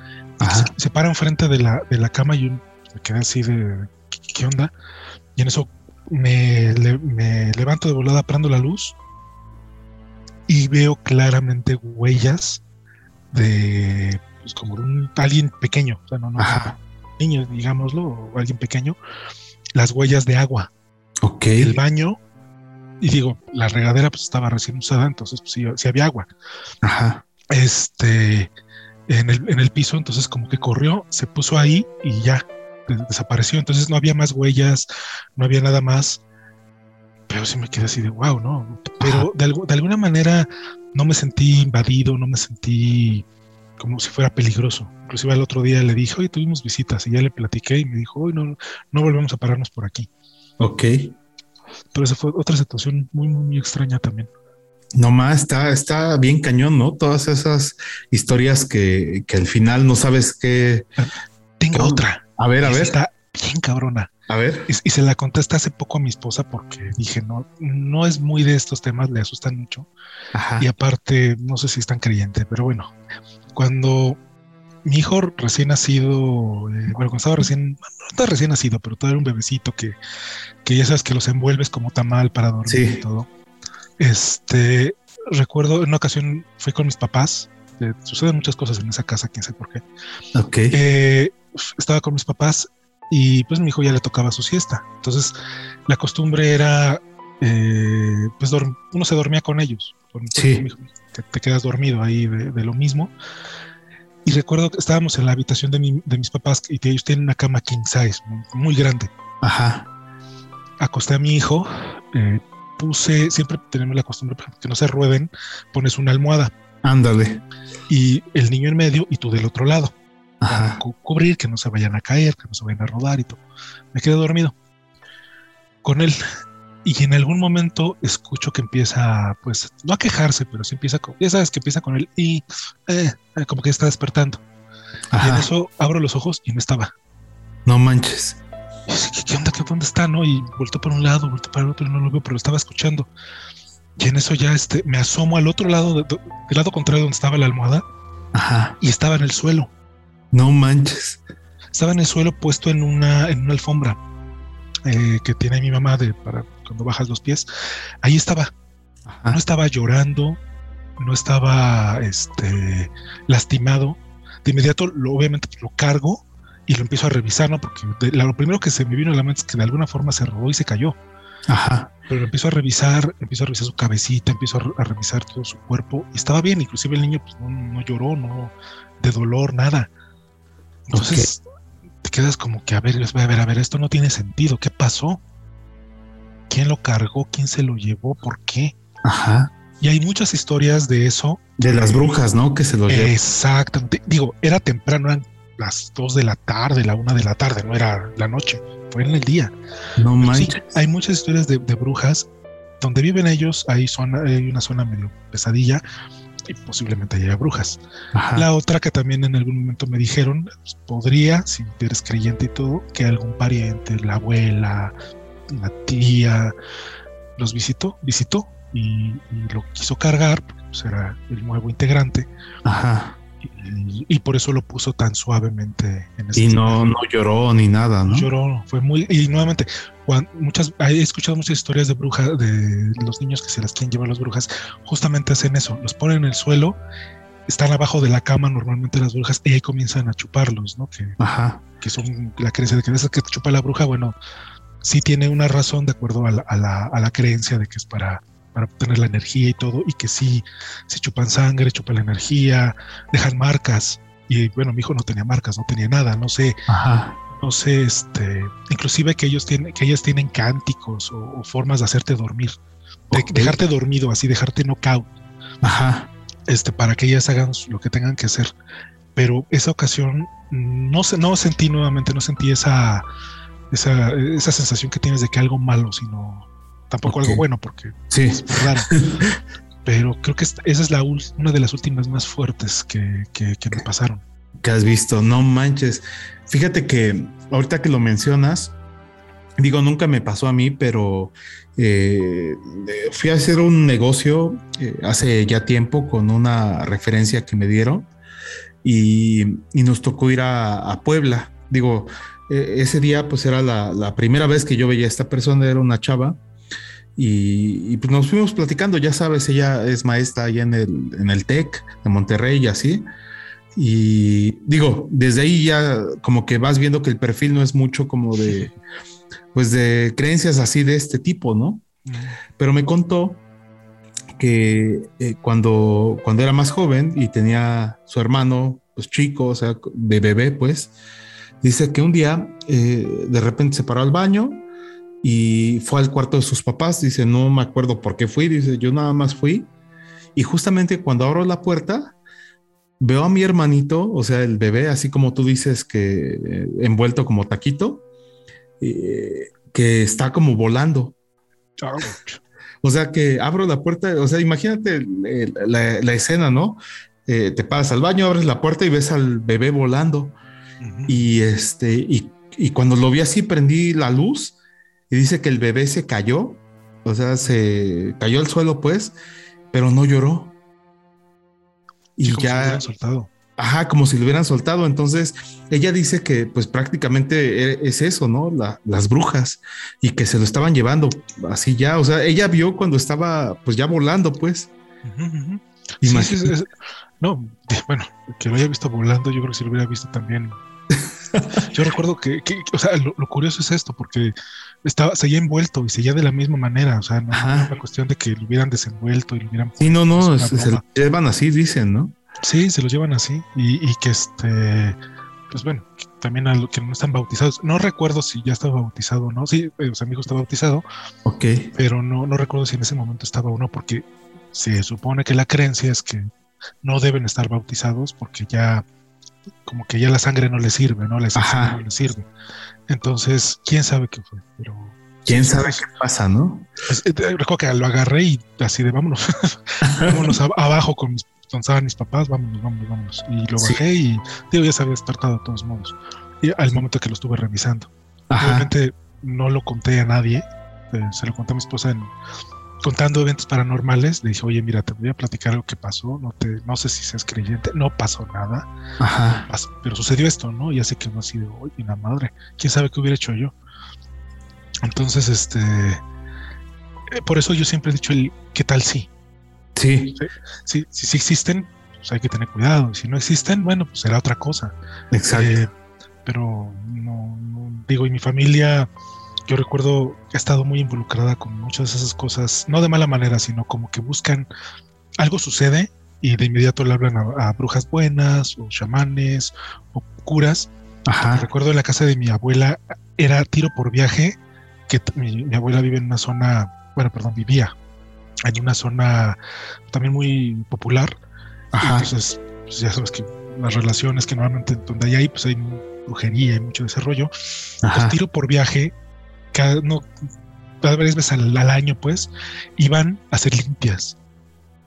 Se, para enfrente de la, de la cama y me quedé así de, ¿qué, onda? Y en eso me, me levanto de volada, prendo la luz y veo claramente huellas de pues, como un alguien pequeño, o sea, no, no, niño, digámoslo, o alguien pequeño, las huellas de agua. Ok. El baño, y digo, la regadera pues estaba recién usada, entonces pues, sí, había agua. Ajá. Este, en el, en el piso, entonces como que corrió, se puso ahí y ya desapareció. Entonces no había más huellas, no había nada más. Pero sí me quedé así de wow, ¿no? Pero de, de, alguna manera no me sentí invadido, no me sentí como si fuera peligroso. Inclusive el otro día le dije, hoy tuvimos visitas y ya le platiqué y me dijo, hoy no, no volvemos a pararnos por aquí. Ok. Pero esa fue otra situación muy, muy, extraña también. Nomás está, está bien cañón, ¿no? Todas esas historias que, que al final no sabes qué. Tengo otra. A ver, a ver. Está bien cabrona. A ver. Y, se la contesta hace poco a mi esposa porque dije, no, no es muy de estos temas, le asustan mucho. Ajá. Y aparte, no sé si es tan creyente, pero bueno, cuando mi hijo recién nacido, eh, bueno, cuando estaba recién, no está recién nacido, pero todavía era un bebecito que, que ya sabes que los envuelves como tamal para dormir y todo. Este, recuerdo en una ocasión fui con mis papás, eh, suceden muchas cosas en esa casa, quién sabe por qué. Ok. Eh, estaba con mis papás y pues mi hijo ya le tocaba su siesta. Entonces la costumbre era, pues uno se dormía con ellos. sí te, quedas dormido ahí de, lo mismo. Y recuerdo que estábamos en la habitación de, mis papás y ellos tienen una cama king size, muy, grande. Ajá. Acosté a mi hijo, eh, puse, siempre tenemos la costumbre que no se rueden, pones una almohada. Ándale. Y el niño en medio y tú del otro lado. Para cubrir, que no se vayan a caer, que no se vayan a rodar y todo. Me quedé dormido con él y en algún momento escucho que empieza, pues, no a quejarse, pero sí empieza con, ya sabes que empieza con él y eh, eh, como que está despertando. Y en eso abro los ojos y no estaba. No manches. ¿Qué, onda? ¿Qué, ¿Dónde está? ¿No? Y vuelto por un lado, vuelto para el otro, no lo veo, pero lo estaba escuchando. Y en eso ya este, me asomo al otro lado, del lado contrario donde estaba la almohada. Ajá. Y estaba en el suelo. No manches. Estaba en el suelo puesto en una, en una alfombra eh, que tiene mi mamá de, para cuando bajas los pies, ahí estaba. No estaba llorando, no estaba este, lastimado. De inmediato, lo, obviamente, lo cargo y lo empiezo a revisar, ¿no? Porque lo primero que se me vino a la mente es que de alguna forma se rodó y se cayó. Ajá. Pero lo empiezo a revisar, empiezo a revisar su cabecita, empiezo a, revisar todo su cuerpo y estaba bien. Inclusive el niño pues, no, lloró, no de dolor, nada. Entonces te quedas como que a ver, a ver, a ver, esto no tiene sentido. ¿Qué pasó? Quién lo cargó, quién se lo llevó, por qué. Ajá. Y hay muchas historias de eso. De las brujas, ¿no? Que se lo llevó. Exactamente. Digo, era temprano, eran las dos de la tarde, la una de la tarde, no era la noche, fue en el día. No manches. Sí, hay muchas historias de, brujas donde viven ellos, hay, zona, hay una zona medio pesadilla y posiblemente haya brujas. La otra que también en algún momento me dijeron, pues, podría, si eres creyente y todo, que algún pariente, la abuela, la tía los visitó, visitó y, lo quiso cargar, pues era el nuevo integrante. Ajá. Y, por eso lo puso tan suavemente en ese Y no, no lloró ni nada, ¿no? Lloró, fue muy. Y nuevamente, muchas, he escuchado muchas historias de brujas, de los niños que se las quieren llevar las brujas, justamente hacen eso, los ponen en el suelo, están abajo de la cama normalmente las brujas y ahí comienzan a chuparlos, ¿no? Que, Ajá. que son la creencia de que esa que chupa la bruja, bueno, sí tiene una razón de acuerdo a la, creencia de que es para, para obtener la energía y todo, y que sí, se chupan sangre, chupan la energía, dejan marcas. Y bueno, mi hijo no tenía marcas, no tenía nada, no sé. No sé, este, inclusive que ellos tienen, que ellas tienen cánticos o, formas de hacerte dormir, de dejarte dormido, así dejarte knockout. Ajá. este, para que ellas hagan lo que tengan que hacer. Pero esa ocasión no, no sentí nuevamente, no sentí esa, esa, esa sensación que tienes de que algo malo, sino tampoco algo bueno, porque sí. es raro. Pero creo que esa es la una de las últimas más fuertes que, que, que me pasaron. Que has visto, no manches. Fíjate que ahorita que lo mencionas, digo, nunca me pasó a mí, pero eh, fui a hacer un negocio eh, hace ya tiempo con una referencia que me dieron y, nos tocó ir a, Puebla. Digo, e, ese día pues era la, primera vez que yo veía a esta persona, era una chava. Y, pues nos fuimos platicando, ya sabes, ella es maestra allá en el, en el TEC de Monterrey y así. Y digo, desde ahí ya como que vas viendo que el perfil no es mucho como de, pues de creencias así de este tipo, ¿no? Pero me contó que eh, cuando, cuando era más joven y tenía su hermano, pues chico, o sea, de bebé, pues, dice que un día eh, de repente se paró al baño y fue al cuarto de sus papás. Dice, no me acuerdo por qué fui. Dice, yo nada más fui. Y justamente cuando abro la puerta, veo a mi hermanito, o sea, el bebé, así como tú dices que eh, envuelto como taquito, que está como volando. O sea que abro la puerta, o sea, imagínate la, escena, ¿no? Eh, te pasas al baño, abres la puerta y ves al bebé volando. Y este, y, cuando lo vi así, prendí la luz y dice que el bebé se cayó, o sea, se cayó al suelo, pues, pero no lloró. Y ya. soltado. Ajá, como si lo hubieran soltado. Entonces, ella dice que pues prácticamente e, es eso, ¿no? las brujas y que se lo estaban llevando así ya. O sea, ella vio cuando estaba pues ya volando, pues. no, bueno, que lo haya visto volando, yo creo que si lo hubiera visto también. yo recuerdo que, o sea, lo, curioso es esto, porque estaba, seguía envuelto y seguía de la misma manera. O sea, no, es una cuestión de que lo hubieran desenvuelto y lo hubieran. Sí, no, no, se, lo llevan así, dicen, ¿no? Sí, se los llevan así y, que este, pues bueno, también a los que no están bautizados. No recuerdo si ya estaba bautizado o no. Sí, o sea, mi hijo está bautizado. Ok. Pero no, no recuerdo si en ese momento estaba o no, porque se supone que la creencia es que no deben estar bautizados porque ya, como que ya la sangre no les sirve, ¿no? La sangre no les sirve. Entonces, quién sabe qué fue, pero. ¿Quién sabe qué pasa, no? Pues, eh, recuerdo que lo agarré y así de vámonos, vámonos abajo con mis estaban mis papás, vámonos, vámonos, vámonos. Y lo bajé y digo, ya se había despertado de todos modos. Y al momento que lo estuve revisando. Obviamente no lo conté a nadie, eh, se lo conté a mi esposa en, contando eventos paranormales. Le dije, oye, mira, te voy a platicar algo que pasó. No, te, no sé si seas creyente, no pasó nada. Ajá. pero sucedió esto, ¿no? Y así que no así de, oye, la madre, quién sabe qué hubiera hecho yo. Entonces, este, eh, por eso yo siempre he dicho el, ¿qué tal si? Sí. Si, si, existen, pues hay que tener cuidado. Si no existen, bueno, pues será otra cosa. Exacto. Eh, pero no, digo, y mi familia, yo recuerdo que ha estado muy involucrada con muchas de esas cosas, no de mala manera, sino como que buscan, algo sucede y de inmediato le hablan a, brujas buenas o chamanes o curas. Ajá. Recuerdo en la casa de mi abuela, era tiro por viaje, que mi, mi abuela vive en una zona, bueno, perdón, vivía en una zona también muy popular. Entonces, pues ya sabes que las relaciones que normalmente donde hay ahí, pues hay brujería y mucho desarrollo. Pues tiro por viaje, no, cada vez al, al, año, pues, iban a ser limpias.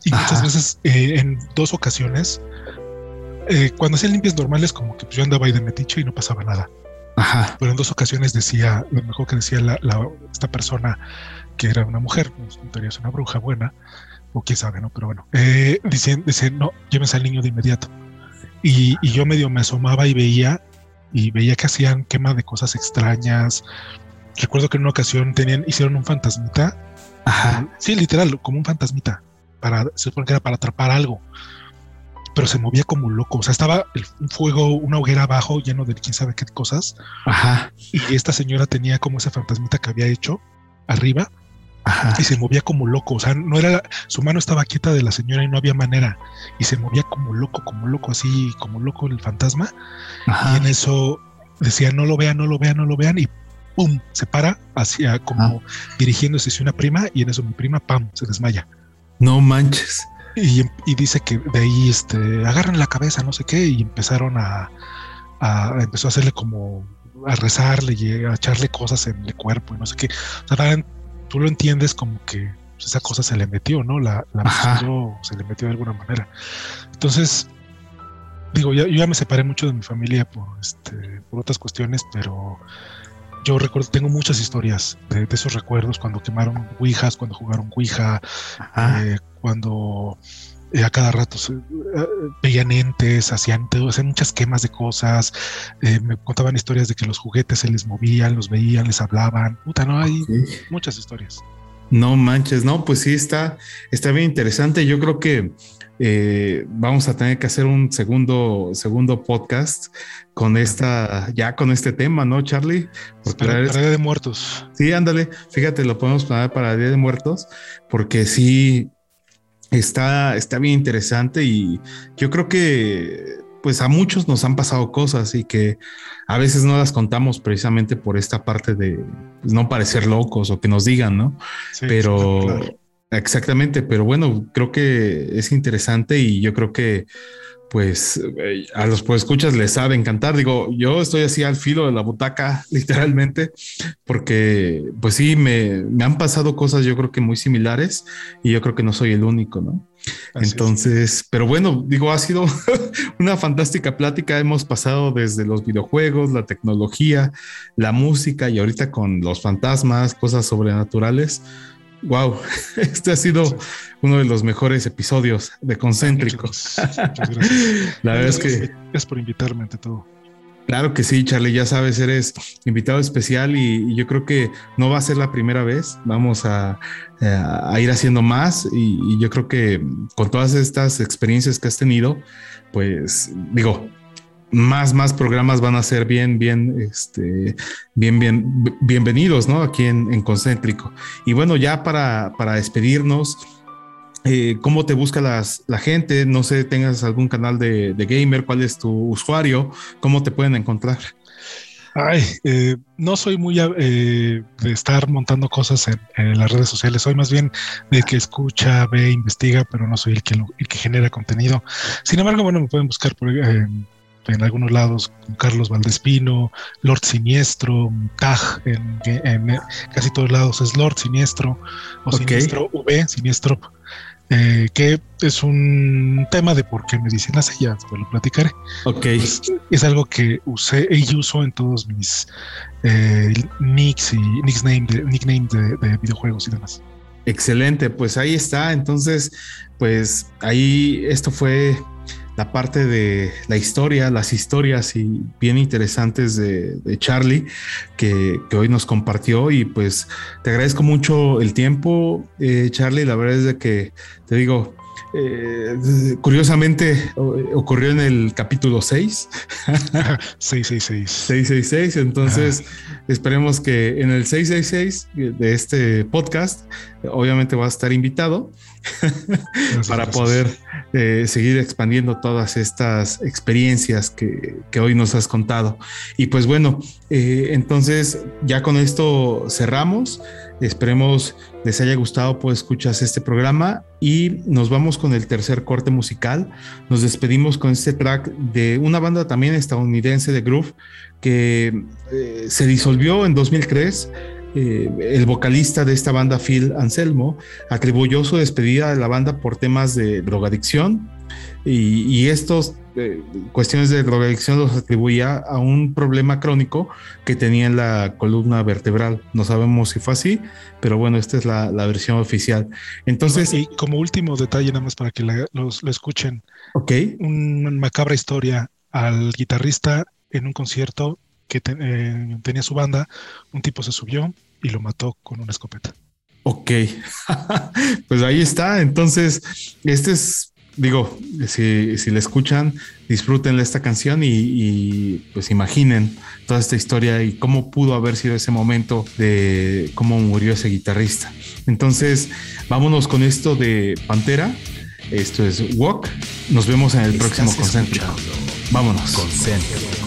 Y muchas veces, eh, en dos ocasiones, eh, cuando hacían limpias normales, como que pues, yo andaba ahí de metiche y no pasaba nada. Ajá. Pero en dos ocasiones decía, lo mejor que decía la, esta persona, que era una mujer, pues, es una bruja buena, o quién sabe, ¿no? Pero bueno, eh, dicen, dicen, no, llévense al niño de inmediato. Y, y, yo medio me asomaba y veía, y veía que hacían quema de cosas extrañas. Recuerdo que en una ocasión tenían, hicieron un fantasmita. Ajá. Sí, literal, como un fantasmita. Para, se supone que era para atrapar algo. Pero se movía como loco. O sea, estaba un fuego, una hoguera abajo lleno de quién sabe qué cosas. Ajá. Y esta señora tenía como ese fantasmita que había hecho arriba y se movía como loco, o sea, no era, su mano estaba quieta de la señora y no había manera, y se movía como loco, como loco, así, como loco el fantasma, y en eso decía, no lo vean, no lo vean, no lo vean, y pum, se para, hacia como dirigiéndose hacia una prima, y en eso mi prima, pam, se desmaya. No manches. y, dice que de ahí este, agarran la cabeza, no sé qué, y empezaron a, empezó a hacerle como a rezarle y a echarle cosas en el cuerpo y no sé qué. O sea, tú lo entiendes como que esa cosa se le metió, ¿no? La, la se le metió de alguna manera. Entonces, digo, yo ya me separé mucho de mi familia por, este, por otras cuestiones, pero yo recuerdo, tengo muchas historias de, esos recuerdos cuando quemaron Ouijas, cuando jugaron Ouija, eh, cuando eh, a cada rato eh, veían entes, hacían, hacían muchas quemas de cosas, me contaban historias de que los juguetes se les movían, los veían, les hablaban, puta, no hay muchas historias. No manches, no, pues sí está, está bien interesante. Yo creo que eh, vamos a tener que hacer un segundo, segundo podcast con esta, ya con este tema, ¿no, Charlie? para, el Día de Muertos. Sí, ándale, fíjate, lo podemos planear para el Día de Muertos, porque sí está, está bien interesante y yo creo que pues a muchos nos han pasado cosas y que a veces no las contamos precisamente por esta parte de no parecer locos o que nos digan, ¿no? Pero Exactamente, pero bueno, creo que es interesante y yo creo que pues eh, a los escuchas les sabe encantar. Digo, yo estoy así al filo de la butaca, literalmente, porque pues sí, me, me, han pasado cosas yo creo que muy similares y yo creo que no soy el único, ¿no? Entonces, pero bueno, digo, ha sido una fantástica plática. Hemos pasado desde los videojuegos, la tecnología, la música y ahorita con los fantasmas, cosas sobrenaturales. Wow, este ha sido uno de los mejores episodios de Concéntricos. La verdad es que. Gracias por invitarme ante todo. Claro que sí, Charlie, ya sabes, eres invitado especial y, yo creo que no va a ser la primera vez. Vamos a, ir haciendo más y, yo creo que con todas estas experiencias que has tenido, pues digo, más, más programas van a ser bien, bien, este, bien, bien, bienvenidos, ¿no? Aquí en, Concéntrico. Y bueno, ya para, para despedirnos, eh, ¿cómo te busca las, la gente? No sé, tengas algún canal de, gamer, ¿cuál es tu usuario? ¿Cómo te pueden encontrar? Ay, eh, no soy muy eh, de estar montando cosas en, las redes sociales, soy más bien de que escucha, ve, investiga, pero no soy el que, el que genera contenido. Sin embargo, bueno, me pueden buscar por, en algunos lados Carlos Valdespino, Lord Siniestro, Tag, en, casi todos lados es Lord Siniestro o Siniestro V, Siniestro, eh, que es un tema de por qué me dicen las ya te lo platicaré. Ok. Es, algo que usé y uso en todos mis eh, nicks y nickname de, nickname de videojuegos y demás. Excelente, pues ahí está. Entonces, pues ahí esto fue la parte de la historia, las historias y bien interesantes de, Charlie que, hoy nos compartió y pues te agradezco mucho el tiempo, eh, Charlie, la verdad es de que te digo, eh, curiosamente ocurrió en el capítulo 6. 666. 666. Entonces, esperemos que en el 666 de este podcast, obviamente va a estar invitado para poder eh, seguir expandiendo todas estas experiencias que, hoy nos has contado. Y pues bueno, eh, entonces ya con esto cerramos. Esperemos les haya gustado, pues escuchas este programa y nos vamos con el tercer corte musical. Nos despedimos con este track de una banda también estadounidense de groove que eh, se disolvió en 2003 eh, el vocalista de esta banda, Phil Anselmo, atribuyó su despedida de la banda por temas de drogadicción y, y estos eh, cuestiones de drogadicción los atribuía a un problema crónico que tenía en la columna vertebral. No sabemos si fue así, pero bueno, esta es la, versión oficial. Entonces, y como último detalle, nada más para que los, lo escuchen, ok, una macabra historia al guitarrista en un concierto que eh, tenía su banda, un tipo se subió y lo mató con una escopeta. Ok, pues ahí está. Entonces, este es, digo, si, si le escuchan, disfruten esta canción y, pues imaginen toda esta historia y cómo pudo haber sido ese momento de cómo murió ese guitarrista. Entonces, vámonos con esto de Pantera. Esto es Walk. Nos vemos en el próximo concéntrico. Vámonos. Concéntrico.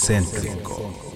Concéntrico.